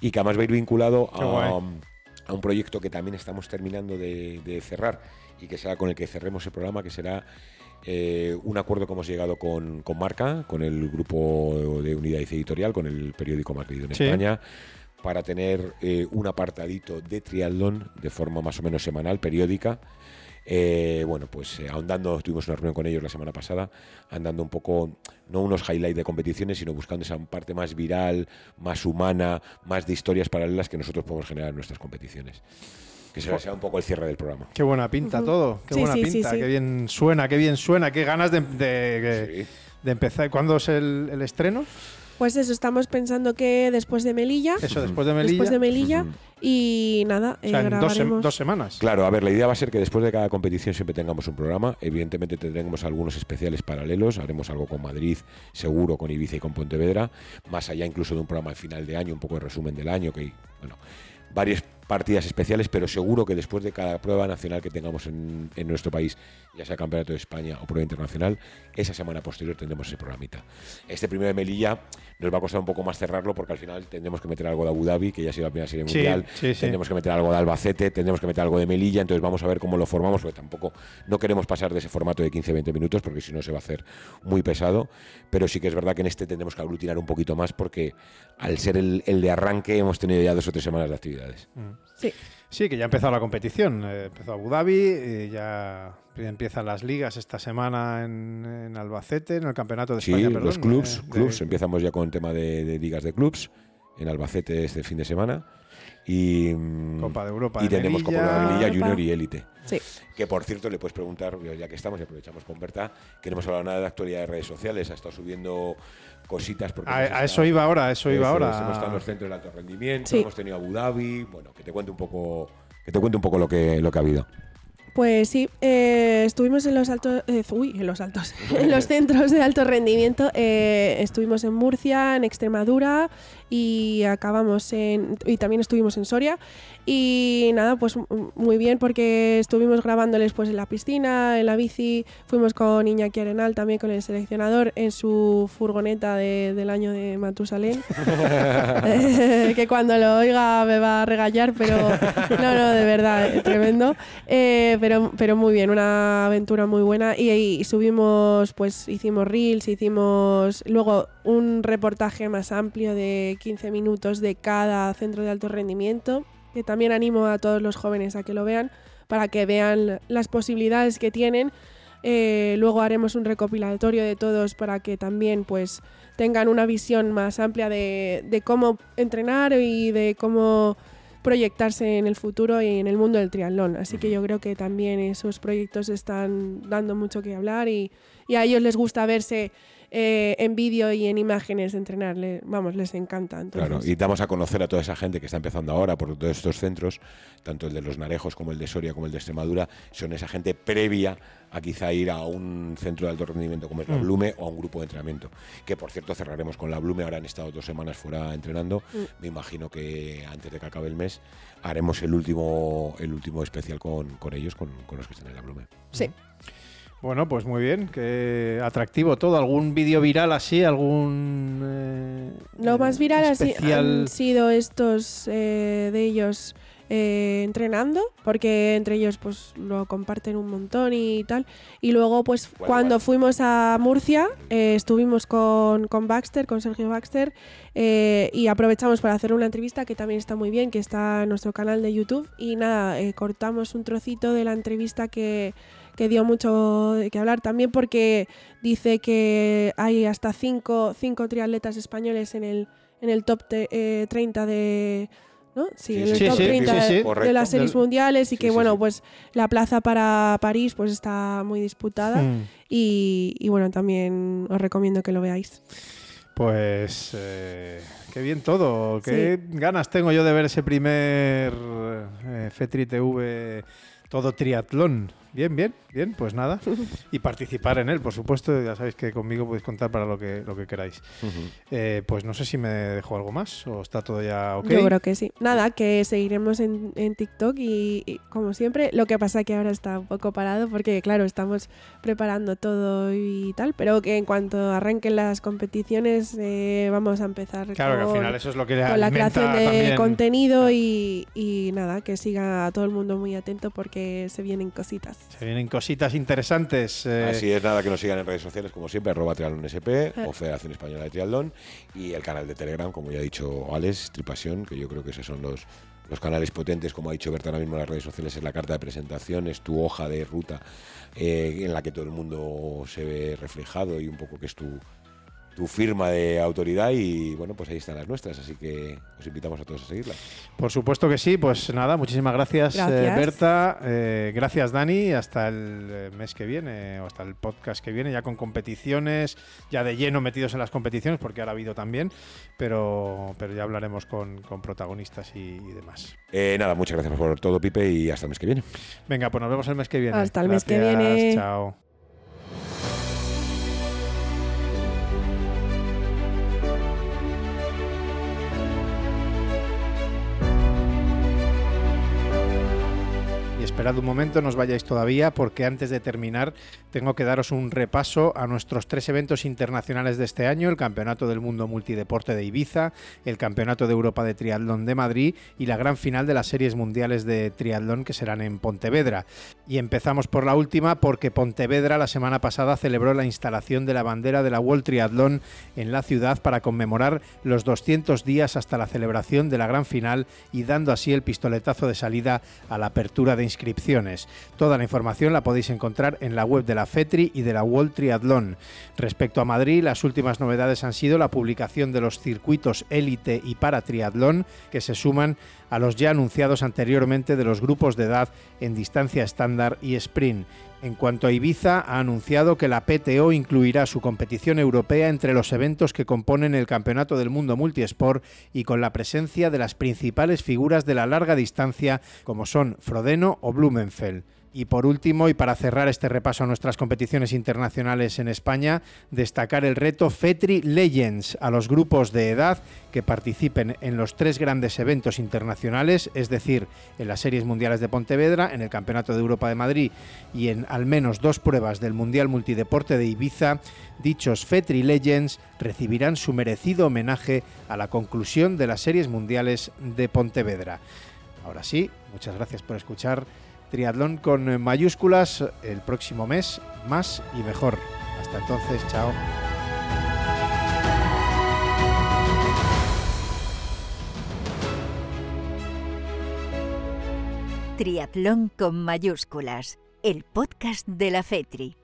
y que además va a ir vinculado a, a un proyecto que también estamos terminando de, de cerrar y que será con el que cerremos el programa, que será eh, un acuerdo que hemos llegado con, con Marca, con el grupo de unidad editorial, con el periódico más leído en Sí. España, para tener eh, un apartadito de triatlón de forma más o menos semanal, periódica, Eh, bueno, pues eh, ahondando, tuvimos una reunión con ellos la semana pasada, andando un poco, no unos highlights de competiciones, sino buscando esa parte más viral, más humana, más de historias paralelas que nosotros podemos generar en nuestras competiciones. Que sea un poco el cierre del programa. Qué buena pinta todo, qué Sí, buena sí, pinta, sí. qué bien suena, qué bien suena, qué ganas de, de- de empezar. ¿Cuándo es el, el estreno? Pues eso, estamos pensando que después de Melilla, Eso, después de Melilla. después de Melilla. Y nada, o eh, sea, en dos, sem- grabaremos. dos semanas. Claro, a ver, la idea va a ser que después de cada competición siempre tengamos un programa. Evidentemente tendremos algunos especiales paralelos. Haremos algo con Madrid, seguro, con Ibiza y con Pontevedra. Más allá incluso de un programa al final de año, un poco de resumen del año, que bueno, varias partidas especiales, pero seguro que después de cada prueba nacional que tengamos en, en nuestro país, ya sea Campeonato de España o prueba internacional, esa semana posterior tendremos ese programita. Este primero de Melilla nos va a costar un poco más cerrarlo porque al final tendremos que meter algo de Abu Dhabi, que ya ha sido la primera serie Sí, mundial, sí, sí. tendremos que meter algo de Albacete, tendremos que meter algo de Melilla, entonces vamos a ver cómo lo formamos, porque tampoco no queremos pasar de ese formato de 15-20 minutos, porque si no se va a hacer muy pesado, pero sí que es verdad que en este tendremos que aglutinar un poquito más, porque al ser el, el de arranque hemos tenido ya dos o tres semanas de actividades. Sí. Sí, que ya ha empezado la competición. eh, empezó Abu Dhabi, eh, ya empiezan las ligas esta semana en, en Albacete, en el Campeonato de Sí, España. los perdón, clubs, eh, de- clubs, empezamos ya con el tema de, de ligas de clubs, en Albacete este fin de semana, y, Copa de Europa y de tenemos Copa de Melilla. Junior y Élite. Sí. Que por cierto le puedes preguntar, ya que estamos y aprovechamos con Berta, que no hemos hablado nada de actualidad de redes sociales, ha estado subiendo cositas. Porque A, a eso iba ahora, a eso iba Eso ahora. Hemos estado en los centros de alto rendimiento, Sí. hemos tenido Abu Dhabi, bueno, que te cuente un poco, que te cuente un poco lo que, lo que ha habido. Pues sí, eh, estuvimos en los altos, eh, uy, en los altos, [laughs] en los centros de alto rendimiento. eh, estuvimos en Murcia, en Extremadura y acabamos en, y también estuvimos en Soria. Y nada, pues muy bien porque estuvimos grabándoles pues en la piscina, en la bici, fuimos con Iñaki Arenal también con el seleccionador en su furgoneta de- del año de Matusalén. [laughs] [laughs] Que cuando lo oiga me va a regañar, pero no, no, de verdad, tremendo. Eh, pero, pero muy bien, una aventura muy buena. Y, y subimos, pues hicimos reels, hicimos luego un reportaje más amplio de 15 minutos de cada centro de alto rendimiento, que también animo a todos los jóvenes a que lo vean, para que vean las posibilidades que tienen. Eh, luego haremos un recopilatorio de todos para que también pues tengan una visión más amplia de, de cómo entrenar y de cómo proyectarse en el futuro y en el mundo del triatlón. Así que yo creo que también esos proyectos están dando mucho que hablar y, y a ellos les gusta verse eh, en vídeo y en imágenes de entrenar. Le- vamos, les encanta. Entonces, Claro, y damos a conocer a toda esa gente que está empezando ahora por todos estos centros, tanto el de los Narejos como el de Soria como el de Extremadura, son esa gente previa a quizá ir a un centro de alto rendimiento como es la Mm. Blume o a un grupo de entrenamiento. Que por cierto cerraremos con la Blume, ahora han estado dos semanas fuera entrenando. Mm. Me imagino que antes de que acabe el mes haremos el último, el último especial con, con ellos, con, con los que están en la Blume. sí. Bueno, pues muy bien, qué atractivo todo. ¿Algún vídeo viral así? ¿Algún. eh, Lo más viral especial? han sido estos eh, de ellos eh, entrenando, porque entre ellos pues lo comparten un montón y tal. Y luego pues cuando fuimos a Murcia eh, estuvimos con, con Baxter, con Sergio Baxter, eh, y aprovechamos para hacer una entrevista que también está muy bien, que está en nuestro canal de YouTube. Y nada, eh, cortamos un trocito de la entrevista que que dio mucho de qué hablar también porque dice que hay hasta cinco, cinco triatletas españoles en el, en el top te- eh, 30 de... ¿no? Sí, Sí, en el sí, top sí, 30 sí, sí, de- las series mundiales y que bueno, pues la plaza para París pues está muy disputada Hmm. y, y bueno, también os recomiendo que lo veáis. Pues eh, qué bien todo. Qué ganas tengo yo de ver ese primer eh, FETRI TV todo triatlón. Bien, bien, bien, pues nada. Y participar en él, por supuesto. Ya sabéis que conmigo podéis contar para lo que, lo que queráis. Eh, pues no sé si me dejo algo más o está todo ya ok. Yo creo que sí. Nada, que seguiremos en, en TikTok y, y, como siempre, lo que pasa que ahora está un poco parado porque, claro, estamos preparando todo y tal, pero que en cuanto arranquen las competiciones eh, vamos a empezar Claro, que al con, final eso es lo que con la creación de también. contenido y, y nada, que siga a todo el mundo muy atento porque se vienen cositas. Se vienen cositas interesantes. eh, Así es, nada, que nos sigan en redes sociales, como siempre, arroba triatlón SP Eh. o Federación Española de Triatlón y el canal de Telegram, como ya ha dicho Alex, Tripasión, que yo creo que esos son los, los canales potentes, como ha dicho Berta ahora mismo en las redes sociales, es la carta de presentación, es tu hoja de ruta eh, en la que todo el mundo se ve reflejado y un poco que es tu, tu firma de autoridad y bueno, pues ahí están las nuestras, así que os invitamos a todos a seguirlas. Por supuesto que sí, pues nada, muchísimas gracias, eh. Berta, eh, gracias Dani, hasta el eh, mes que viene o hasta el podcast que viene, ya con competiciones, ya de lleno metidos en las competiciones, porque ahora ha habido también, pero, pero ya hablaremos con, con protagonistas y, y demás. Eh, nada, muchas gracias por todo, Pipe, y hasta el mes que viene. Venga, pues nos vemos el mes que viene. Hasta el mes que viene. Chao. Esperad un momento, no os vayáis todavía, porque antes de terminar tengo que daros un repaso a nuestros tres eventos internacionales de este año, el Campeonato del Mundo Multideporte de Ibiza, el Campeonato de Europa de Triatlón de Madrid y la gran final de las series mundiales de triatlón que serán en Pontevedra. Y empezamos por la última porque Pontevedra la semana pasada celebró la instalación de la bandera de la World Triathlon en la ciudad para conmemorar los 200 días hasta la celebración de la gran final y dando así el pistoletazo de salida a la apertura de Toda la información la podéis encontrar en la web de la FETRI y de la World Triathlon. Respecto a Madrid, las últimas novedades han sido la publicación de los circuitos élite y para triatlón que se suman a los ya anunciados anteriormente de los grupos de edad en distancia estándar y sprint. En cuanto a Ibiza, ha anunciado que la PTO incluirá su competición europea entre los eventos que componen el Campeonato del Mundo Multisport y con la presencia de las principales figuras de la larga distancia como son Frodeno o Blumenfeld. Y por último, y para cerrar este repaso a nuestras competiciones internacionales en España, destacar el reto FETRI Legends a los grupos de edad que participen en los tres grandes eventos internacionales, es decir, en las Series Mundiales de Pontevedra, en el Campeonato de Europa de Madrid y en al menos dos pruebas del Mundial Multideporte de Ibiza, dichos FETRI Legends recibirán su merecido homenaje a la conclusión de las Series Mundiales de Pontevedra. Ahora sí, muchas gracias por escuchar Triatlón con mayúsculas el próximo mes, más y mejor. Hasta entonces, chao. Triatlón con mayúsculas, el podcast de la FETRI.